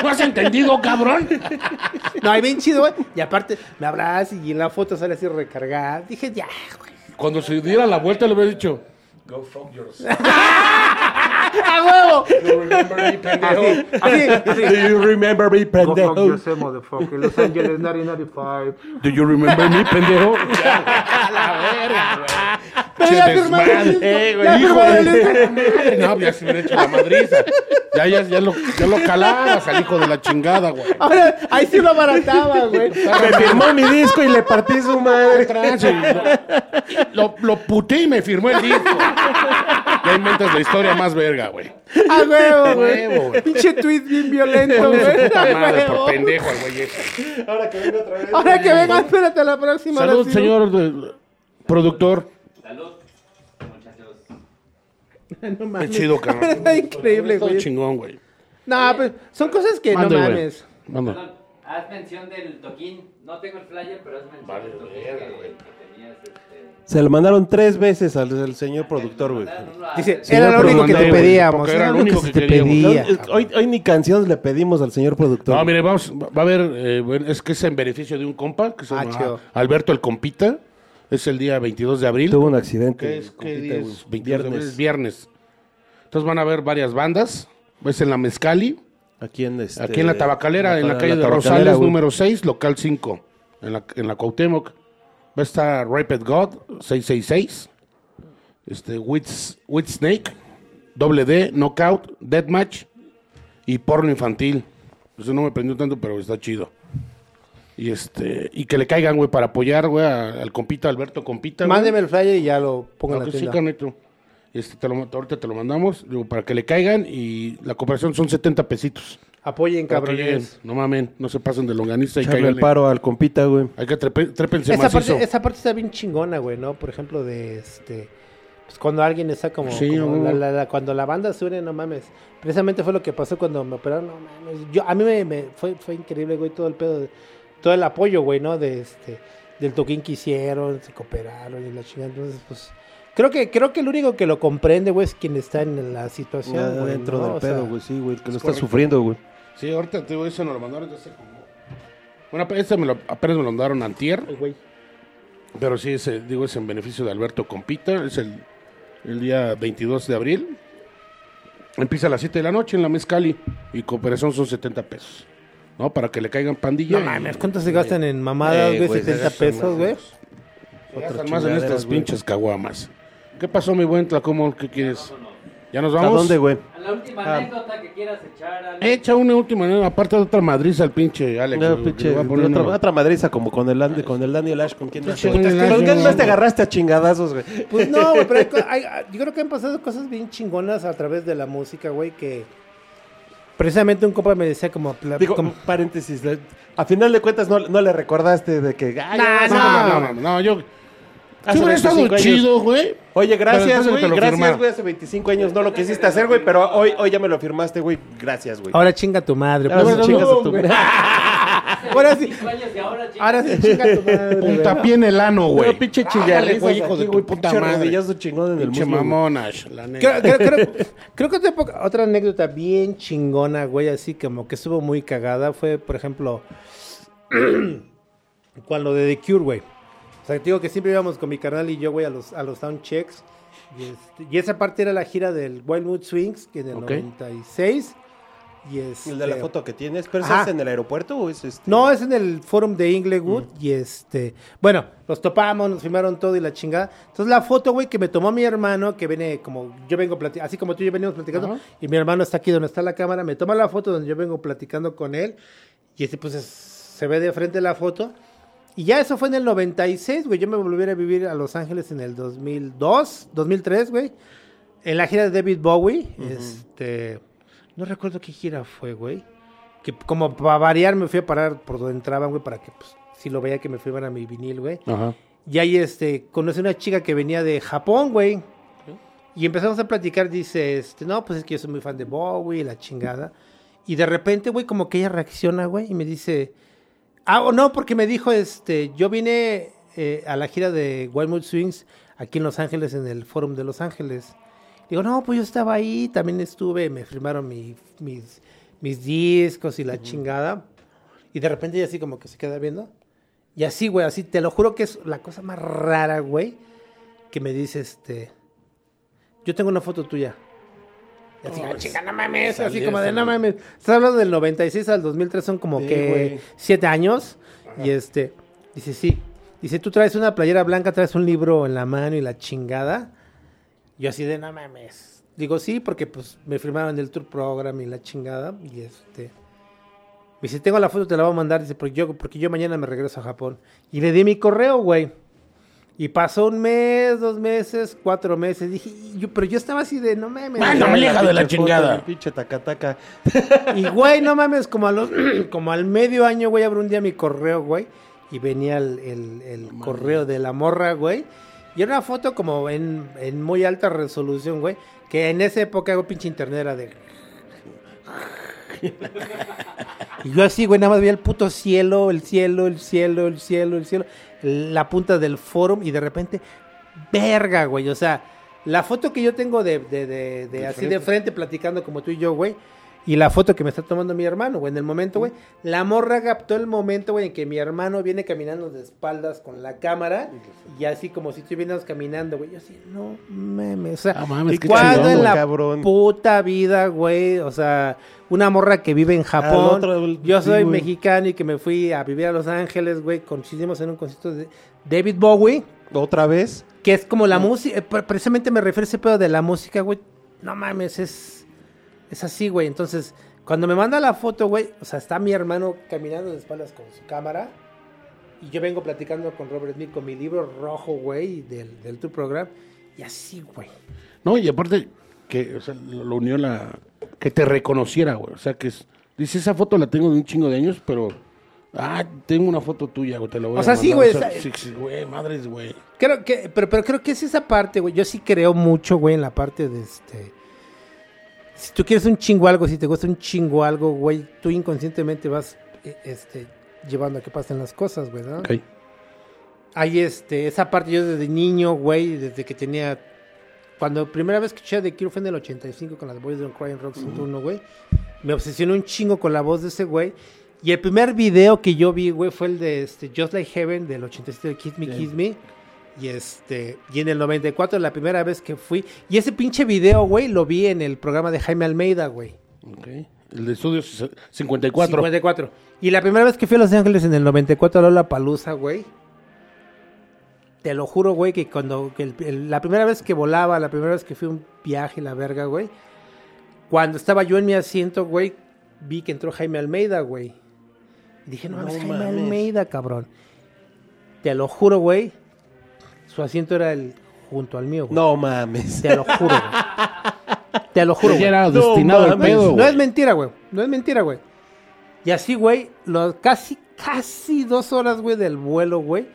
¿No has entendido, cabrón? No, y bien chido, güey. Y aparte, me abrazas y en la foto sale así recargada. Dije, ya, güey. Cuando se diera la vuelta le hubiera dicho, go fuck yourself. ¡A huevo! You remember me, pendejo. Así, así. Do you remember me, pendejo? motherfucker. Los Ángeles 1995. Do you remember me, pendejo? a la verga, güey. Pero ya firmaron el desmadre. disco. Eh, güey, Ya firmaron el. No, ya se hubiera hecho la madriza. Ya, ya, ya lo, ya lo calabas al hijo de la chingada, güey. Ahora, ahí sí lo abarataba, güey. Me firmó mi disco y le partí su madre. Lo, lo, lo puté y me firmó el disco. Ya inventas la historia más verga, güey. A huevo, Huevo, güey. güey. Pinche tweet bien violento, güey. puta A madre, huevo. por pendejo al güey ese. Ahora que venga otra vez. Ahora que venga, espérate a la próxima. Salud, señor eh, productor. No Qué mames. chido, cabrón. Está increíble, Está güey. chingón, güey. No, pues son cosas que Mande, no güey. mames. Manda. Perdón, haz mención del toquín. No tengo el flyer, pero haz mención Vale, del toquín verga, que, güey. que tenías. Este, Se lo mandaron tres veces al, al señor productor, güey. mandaron uno a- Dice, Sí, era no, lo único que mandé, te güey, pedíamos. porque Era lo único que, que te queríamos. pedía. Hoy, hoy ni canciones le pedimos al señor productor. No, mire, vamos, va a haber, eh, bueno, es que es en beneficio de un compa, que se Ah, llama chido. Alberto el Compita. Es el día 22 de abril. Tuvo un accidente. ¿Qué es? ¿Qué compita, día güey. es? 22 de abril, Viernes. es viernes. Entonces van a haber varias bandas. Es en la Mezcali, Aquí en, este, aquí en la Tabacalera, en la calle de Rosales, güey. número 6, local 5, en la, en la Cuauhtémoc. Va a estar Rapid God, 666. Este, With, With Snake, Doble D, Knockout, Deathmatch y Porno Infantil. Eso no me prendió tanto, pero está chido. Y este, y que le caigan, güey, para apoyar, güey, al compita Alberto Compita. güey. Mándeme el flyer y ya lo pongo en la que sí, tienda. carnito. Este, te lo, ahorita te lo mandamos, digo, para que le caigan y la cooperación son 70 pesitos. Apoyen, cabrones. No mamen, no se pasen de longaniza y Echarle el caigan. paro al compita, güey. Hay que trepe, trépense Esa macizo. parte, esa parte está bien chingona, güey, ¿no? Por ejemplo, de este. Pues cuando alguien está como. Sí, como güey. la- la- la- cuando la banda se une, no mames. Precisamente fue lo que pasó cuando me operaron, no mames. Yo, a mí me, me- fue, fue increíble, güey, todo el pedo. de- todo el apoyo, güey, ¿no? De este. Del toquín que hicieron, se cooperaron y la chingada. Entonces, pues. Creo que, creo que el único que lo comprende, güey, es quien está en la situación. Ya güey, dentro ¿no? del O sea, pedo, güey, sí, güey. Que lo está correcto. sufriendo, güey. Sí, ahorita te digo, eso nos lo mandaron desde hace como... Bueno, este me lo, apenas me lo mandaron antier, ay, güey. pero sí, ese, digo, es en beneficio de Alberto Compita. Es el, el día 22 de abril. Empieza a las 7 de la noche en la Mezcali y cooperación son 70 pesos. ¿No? Para que le caigan pandilla. No mames, ¿cuánto se gastan en mamadas, Eh, güey? güey, 70 se gastan pesos, más, güey. Gastan más en estas güey. pinches caguamas. ¿Qué pasó, mi buen Tlacomo? ¿Qué quieres? ¿Ya nos ¿A vamos? dónde, güey? A la última Ah. anécdota que quieras echar, Alex. Echa una última, ¿no? aparte de otra madriza al pinche Alex. No, pinche, a poner otra, una- otra madriza como con el, Andy- con el Daniel Ash. ¿Con Ash, quién no. más te agarraste a chingadazos, güey? Pues no, güey, pero hay co- hay- yo creo que han pasado cosas bien chingonas a través de la música, güey, que precisamente un compa me decía como... pla- Digo, como- paréntesis. le- A final de cuentas no, no le recordaste de que... ay, ya No, no, no, no, no, yo... Hace hubiera estado 25 años. chido, güey. Oye, Pero gracias, güey. te lo Gracias, güey. Hace 25 años no lo quisiste hacer, güey, pero hoy, hoy ya me lo firmaste, güey. Gracias, güey. Ahora chinga tu madre. Ahora pues, chingas a tu. Ahora sí, ahora, sí chinga tu madre. güey. Puntapié en el ano, güey. Pero pinche chillarrizas güey, hijo de tu puta madre. chingón en el Pinche mamonash, la neta. Creo, creo- creo- creo que otra, época- otra anécdota bien chingona, güey, así como que estuvo muy cagada, fue, por ejemplo, cuando de The Cure, güey. O sea, te digo que siempre íbamos con mi carnal y yo, güey, a los, a los soundchecks. Y, este- y esa parte era la gira del Wildwood Swings, que en el Ok. 96. Y este, El de la foto que tienes, pero Ajá. ¿es en el aeropuerto o es este? No, es en el forum de Inglewood y este, bueno, nos topamos, nos firmaron todo y la chingada. Entonces la foto, güey, que me tomó mi hermano, que viene como yo vengo platicando, así como tú y yo venimos platicando, Ajá. y mi hermano está aquí donde está la cámara, me toma la foto donde yo vengo platicando con él y este pues es- se ve de frente la foto. Y ya eso fue en el 96, güey. Yo me volví a vivir a Los Ángeles en el 2002, 2003, güey. En la gira de David Bowie. Este. No recuerdo qué gira fue, güey. Que como para variar me fui a parar por donde entraban, güey, para que, pues, si lo veía que me firman a mi vinil, güey. Ajá. Y ahí, este, conocí una chica que venía de Japón, güey. Y empezamos a platicar, dice, este, no, pues es que yo soy muy fan de Bowie y la chingada. Y de repente, güey, como que ella reacciona, güey, y me dice, ah, o no, porque me dijo, este, yo vine eh, a la gira de Wild Mood Swings aquí en Los Ángeles, en el Forum de Los Ángeles. Digo, no, pues yo estaba ahí, también estuve, me firmaron mi- mis, mis discos y la chingada. Y de repente ella así como que se queda viendo. Y así, güey, así, te lo juro que es la cosa más rara, güey, que me dice, este, yo tengo una foto tuya. Y así, ah, chinga, no mames, así como de, no mames. Estás hablando del 96 al 2003, son como Sí, que güey. siete años. Y este, dice, sí. Dice, tú traes una playera blanca, traes un libro en la mano y la chingada. Yo así de, no mames. Digo, sí, porque pues me firmaron el tour program y la chingada. Y este... Me dice, tengo la foto, te la voy a mandar. Dice, porque yo, porque yo mañana me regreso a Japón. Y le di mi correo, güey. Y pasó un mes, dos meses, cuatro meses. Dije, yo, pero yo estaba así de, no mames. Bueno, me aleja de la chingada. Pinche tacataca. Y güey, no mames, como, a los, como al medio año, güey, abrí un día mi correo, güey. Y venía el, el- el correo de la morra, güey. Y era una foto como en, en muy alta resolución, güey. Que en esa época, güey, pinche internet era de... Y yo así, güey, nada más veía el puto cielo, el cielo, el cielo, el cielo, el cielo. La punta del forum y de repente, verga, güey. O sea, la foto que yo tengo de, de, de, de así de frente platicando como tú y yo, güey. Y la foto que me está tomando mi hermano, güey, en el momento, güey. La morra captó el momento, güey, en que mi hermano viene caminando de espaldas con la cámara. Y así como si estuviéramos caminando, güey. Yo así, no mames. O sea, Ah, mames, ¿y qué cuándo chingón, en la cabrón. puta vida, güey? O sea, una morra que vive en Japón. otro, yo soy mexicano y que me fui a vivir a Los Ángeles, güey. Coincidimos en un concierto de David Bowie. ¿Otra vez? Que es como la música, eh, pre- precisamente me refiero a ese pedo de la música, güey. No mames, es, es así, güey. Entonces, cuando me manda la foto, güey, o sea, está mi hermano caminando de espaldas con su cámara. Y yo vengo platicando con Robert Smith con mi libro rojo, güey, del, del tour program. Y así, güey. No, y aparte, que o sea, lo unió la. Que te reconociera, güey. O sea, que es. Dice, esa foto la tengo de un chingo de años, pero. Ah, tengo una foto tuya, güey, te la voy O a sea, sí, mandar. güey, O sea, sí, sí, güey, madres, güey. Creo que, pero, pero creo que es esa parte, güey. Yo sí creo mucho, güey, en la parte de este. Si tú quieres un chingo algo, si te gusta un chingo algo, güey, tú inconscientemente vas eh, este, llevando a que pasen las cosas, ¿no? Ok. Hay este, esa parte yo desde niño, güey, desde que tenía. Cuando primera vez que escuché de Cure fue en el 85 con las Boys Don't Cry en Rock 101, güey. Me obsesioné un chingo con la voz de ese güey. Y el primer video que yo vi, güey, fue el de este, Just Like Heaven del 87 de Kiss Me, Kiss Me. Y este, y en el 94, la primera vez que fui. Y ese pinche video, güey, lo vi en el programa de Jaime Almeida, güey. Ok. El de estudios 54. 54. Y la primera vez que fui a Los Ángeles en el 94 a Lola Palusa, güey. Te lo juro, güey, que cuando que el- el- la primera vez que volaba, la primera vez que fui a un viaje, la verga, güey. Cuando estaba yo en mi asiento, güey, vi que entró Jaime Almeida, güey. Dije, no, No mames, Jaime mames. Almeida, cabrón. Te lo juro, güey. Su asiento era el junto al mío, güey. No mames. Te lo juro, güey. Te lo juro, Ya güey. era No destinado al mames. pedo, No güey. es mentira, güey. No es mentira, güey. Y así, güey, los casi, casi dos horas, güey, del vuelo, güey,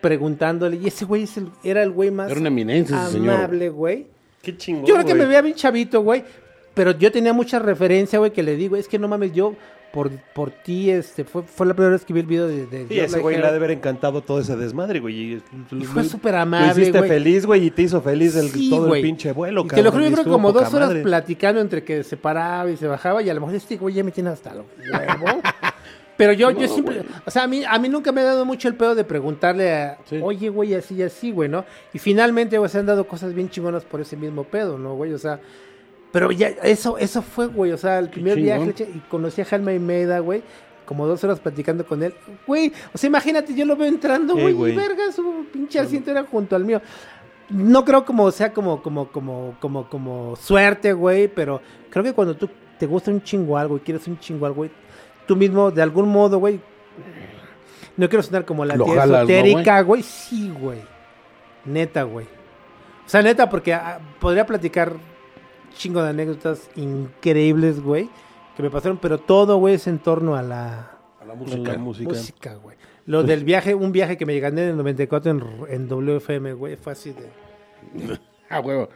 preguntándole. Y ese güey es el- era el güey más Era una eminencia ese señor. amable, güey. Qué chingón. Yo creo que güey. me veía bien chavito, güey. Pero yo tenía mucha referencia, güey, que le digo, es que no mames, yo por, por ti, este, fue, fue la primera vez que vi el video de... de Sí, ese güey le ha de haber encantado todo ese desmadre, güey. Y, Y fue lo- súper Lo amable, hiciste güey. feliz, güey, y te hizo feliz el, Sí, todo güey. el pinche vuelo, Y te lo juro, yo creo como dos horas madre. platicando entre que se paraba y se bajaba y a lo mejor este güey ya me tiene hasta lo huevo. Pero yo, yo siempre, o sea, a mí, a mí nunca me ha dado mucho el pedo de preguntarle a, Sí. oye, güey, así y así, güey, ¿no? Y finalmente, güey, se han dado cosas bien chingonas por ese mismo pedo, ¿no, güey? O sea, Pero ya, eso, eso fue, güey. O sea, el primer viaje y conocí a Jaime Meda, güey. Como dos horas platicando con él. Güey, o sea, imagínate, yo lo veo entrando, Ey, güey. y verga, su pinche asiento era junto al mío. No creo como sea como, como, como, como, como suerte, güey. Pero creo que cuando tú te gusta un chingo algo y quieres un chingo algo, güey, tú mismo, de algún modo, güey. No quiero sonar como la tía jalas, ¿no, esotérica, güey. Sí, güey. Neta, güey. O sea, neta, porque ah, podría platicar chingo de anécdotas increíbles, güey, que me pasaron, pero todo, güey, es en torno a la A la Música. música. música. música, güey. Lo del viaje, un viaje que me gané en el 94 en, en WFM, güey, fue así de... Ah, huevo.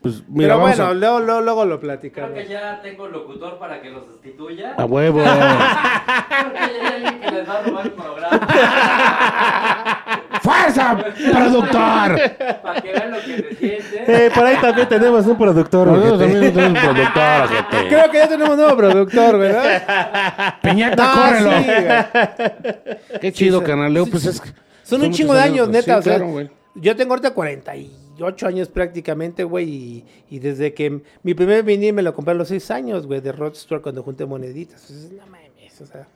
Pues mira, pero bueno, a... luego, luego, luego lo Creo platicamos. que ya tengo locutor para que los sustituya. A huevo. Creo que ya hay alguien que les va a robar el programa. ¡Fuerza, productor! Para que vean lo que se siente. Eh, por ahí también tenemos un productor. Nosotros también tenemos productor, gente. Creo que ya tenemos nuevo productor, ¿verdad? Piñata, No, córrelo. sí, güey. Qué chido, sí, canal. Leo, sí, pues sí. es... Son un muchos chingo de años, pues, neta. sí, o sea, claro, güey. yo tengo ahorita 48 años prácticamente, güey. Y, y desde que mi primer vinil me lo compré a los 6 años, güey, de Rod Stewart cuando junté moneditas. Entonces, no mames, o sea.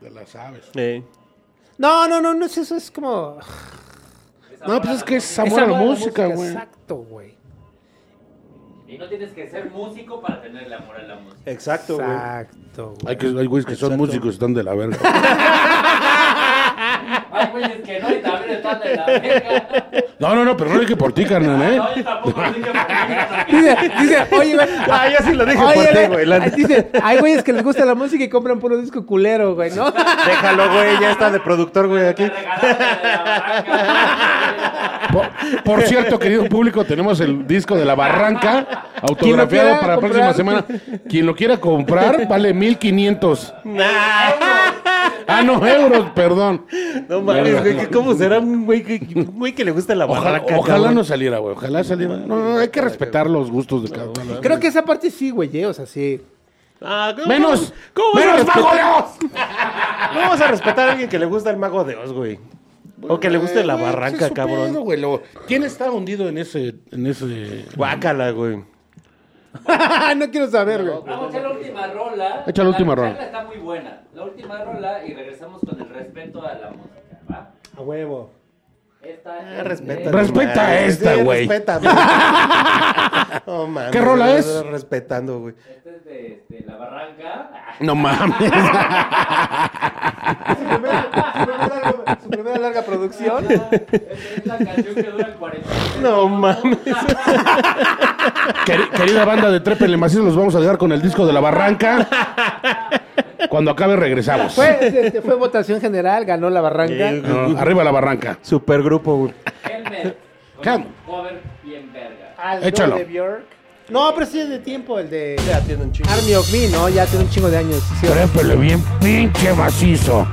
De las aves. Eh, No, no, no, no es eso, es como. No, pues es que es amor a la música, güey. Exacto, güey. Y no tienes que ser músico para tenerle amor a la música. exacto, güey. Exacto, güey. Hay, que, hay güeyes que son músicos y están de la verga. Hay güeyes que no y también están de la verga. No, no, no, pero no dije por ti, carnal, ¿eh? No, yo tampoco dije por qué. Dice, dice, oye, güey. Ah, yo sí lo dije oye, por ti, güey, la- Dice, hay güeyes que les gusta la música y compran puro disco culero, güey, ¿no? Déjalo, güey. Ya está de productor, güey, aquí. Por, por cierto, querido público, tenemos el disco de La Barranca autografiado para la próxima semana. Quien lo quiera comprar, vale 1500. Ah, no, euros, perdón. No mames, güey. ¿Cómo será un güey que, un güey que le gusta la Ojalá, barraca? ojalá cabrón? no saliera, güey. Ojalá saliera. No, no, hay que respetar los gustos de cada uno. Creo que esa parte sí, güey, eh, o sea, sí. Ah, ¿cómo- Menos, ¿Cómo menos Mago de Oz. ¿Cómo vamos a respetar a alguien que le gusta el mago de Oz, güey? O que le guste la barranca, cabrón. pedo, güey. Lo- ¿Quién está hundido en ese, en ese? Guácala, güey. no quiero saber, güey. Vamos a echar la última rola. Echa la última rola. charla está muy buena. La última rola y regresamos con el respeto a la música, ¿va? A huevo. Esta Ah, es respeta. de- Respeta a esta, Sí, güey. Respétame. Oh, mames, ¿Qué rola es? Respetando, güey. Esta es de este, La Barranca. No mames. Su primera, su primera larga- su primera larga producción. Es la canción que dura 40 minutos. No mames. Queri- querida banda de Trépele Macizo, los vamos a dejar con el disco de La Barranca. Cuando acabe regresamos. Fue, este, fue votación general, ganó la barranca. No, arriba La Barranca. Supergrupo. Helmet. Cover bien verga. Aldo Échalo. de Björk. No, pero sí es de tiempo el de Ya tiene un chingo. Army of Me, ¿no? Ya tiene un chingo de años. sí. Trépele bien pinche macizo.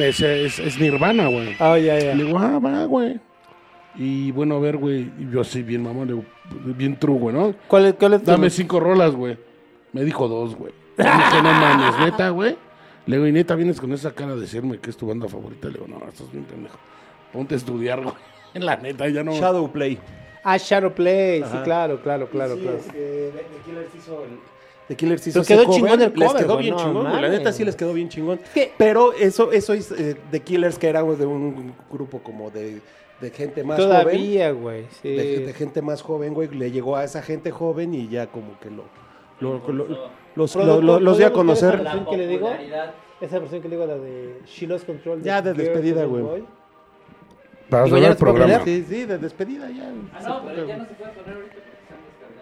Me dice, es, es Nirvana, güey. Ah, ya, ya. Le digo, ah, va, güey. Y bueno, a ver, güey. Y yo así, bien mamón, le digo, bien true, güey, ¿no? ¿Cuál es, cuál es tu- Dame cinco rolas, güey. Me dijo dos, güey. Le dije, no mames, neta, güey. Le digo, y neta, vienes con esa cara de decirme que es tu banda favorita. Le digo, no, estás bien pendejo. Ponte a estudiar, güey. La neta, ya no. Shadow Play. Ah, Shadow Play. Sí, claro, claro, claro, Sí, claro. es que Killers hizo el- The Killers hizo Pero ese quedó cover, chingón el Les cover, quedó güey, bien no chingón, güey. La mames. neta sí les quedó bien chingón. que- Pero eso, eso es eh, The Killers, que era de un grupo como de, de gente más joven. Todavía, güey. Sí. De, de gente más joven, güey. Le llegó a esa gente joven y ya como que lo... lo- lo- los, lo- lo- los dio a ¿podemos ver conocer. esa versión que le digo? popularidad. Esa versión que le digo, la de She Lost Control. Ya, de Girls despedida, güey. Boy. Para Digo, cerrar el no se puede programa. Sí, sí, de despedida ya. Ah, no, pero ya no se puede poner ahorita porque están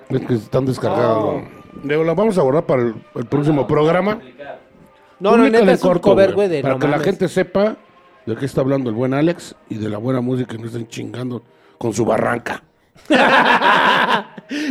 descargados. Es que están descargados, güey. Le digo, la vamos a guardar para el, el próximo programa. No, no, neta es un corto, cover, güey, güey, de Para no que la mames. gente sepa de qué está hablando el buen Alex y de la buena música que no estén chingando con su barranca.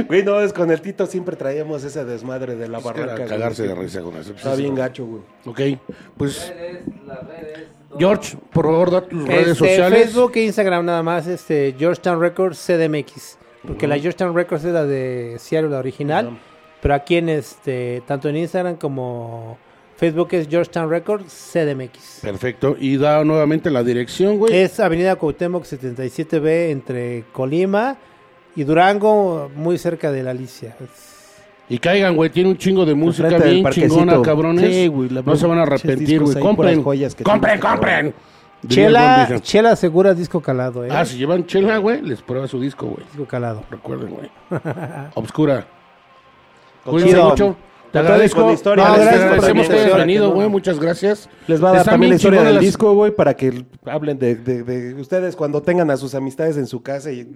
Güey, no, es con el Tito siempre traíamos ese desmadre de la era barranca. güey. cagarse de risa con eso. Está bien gacho, güey. Ok, pues Redes, las redes. todo. George, por favor, da tus redes Este, sociales. Facebook e Instagram nada más, este, Georgetown Records CDMX. Porque la Georgetown Records es la de Seattle, la original. Pero aquí en este, tanto en Instagram como Facebook es Georgetown Records CDMX. Perfecto. Y da nuevamente la dirección, güey. Es Avenida Cuauhtémoc 77B entre Colima y Durango, muy cerca de la Alicia. Es- Y caigan, güey. Tiene un chingo de música Enfrente del bien chingona, cabrones. Sí, güey, la- no se van a arrepentir, güey. Compren. joyas que compren, compren. Chela. Chela Segura disco calado, eh. Ah, si llevan chela, güey, les prueba su disco, güey. Disco calado. Recuerden, güey. Obscura. Cuídense mucho. Te agradezco. con la historia. No, gracias, agradecemos que hayas invitación. venido, güey. Muchas gracias. Les va a dar Están también la historia del las- disco, güey, para que hablen de, de- de ustedes cuando tengan a sus amistades en su casa. Y...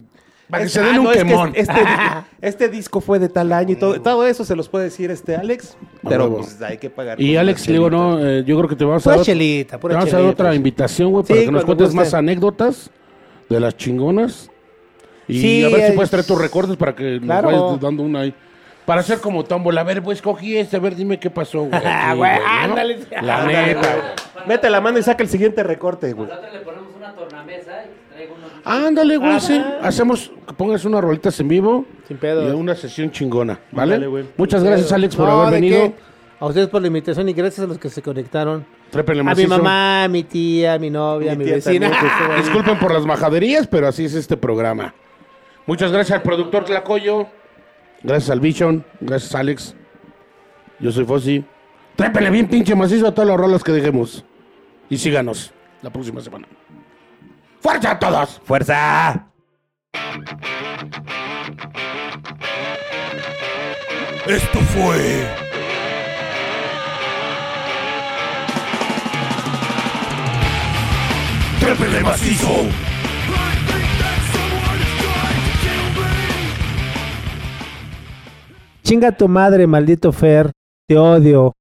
Para que se den un es que quemón. Este, este disco fue de tal año y todo, todo eso se los puede decir este Alex, pero pues hay que pagar. Y Alex, digo, no, eh, yo creo que te vamos a dar, chelita, te vamos a dar otra invitación, güey, para que nos cuentes guste. más anécdotas de las chingonas. Y Sí, a ver si es- puedes traer tus recortes para que Claro. nos vayas dando una ahí. Para hacer como tómbola. A ver, pues cogí este, a ver, dime qué pasó, güey. Ah, güey, güey, ¿no? ándale. La neta, güey. Mete la mano y saca el siguiente recorte, güey. Nosotros le ponemos una tornamesa y traigo unos. Ándale, güey, sí. Hacemos que pongas unas rolitas en vivo. Sin pedos. Y una sesión chingona, ¿vale? Ándale, güey. Muchas gracias, Alex, por No, haber ¿de venido. qué? A ustedes por la invitación y gracias a los que se conectaron. Trépele A mi macizo. mamá, a mi tía, a mi novia, a Mi mi tía vecina. también, que estuvo ahí. Disculpen por las majaderías, pero así es este programa. Muchas gracias al productor Tlacoyo. Gracias al Vision. Gracias, Alex. Yo soy Fossi. Trépele bien pinche macizo a todas las rolas que dejemos. Y síganos la próxima semana. ¡Fuerza a todos! ¡Fuerza! Esto fue. Trépele macizo. Chinga tu madre, maldito Fer. Te odio.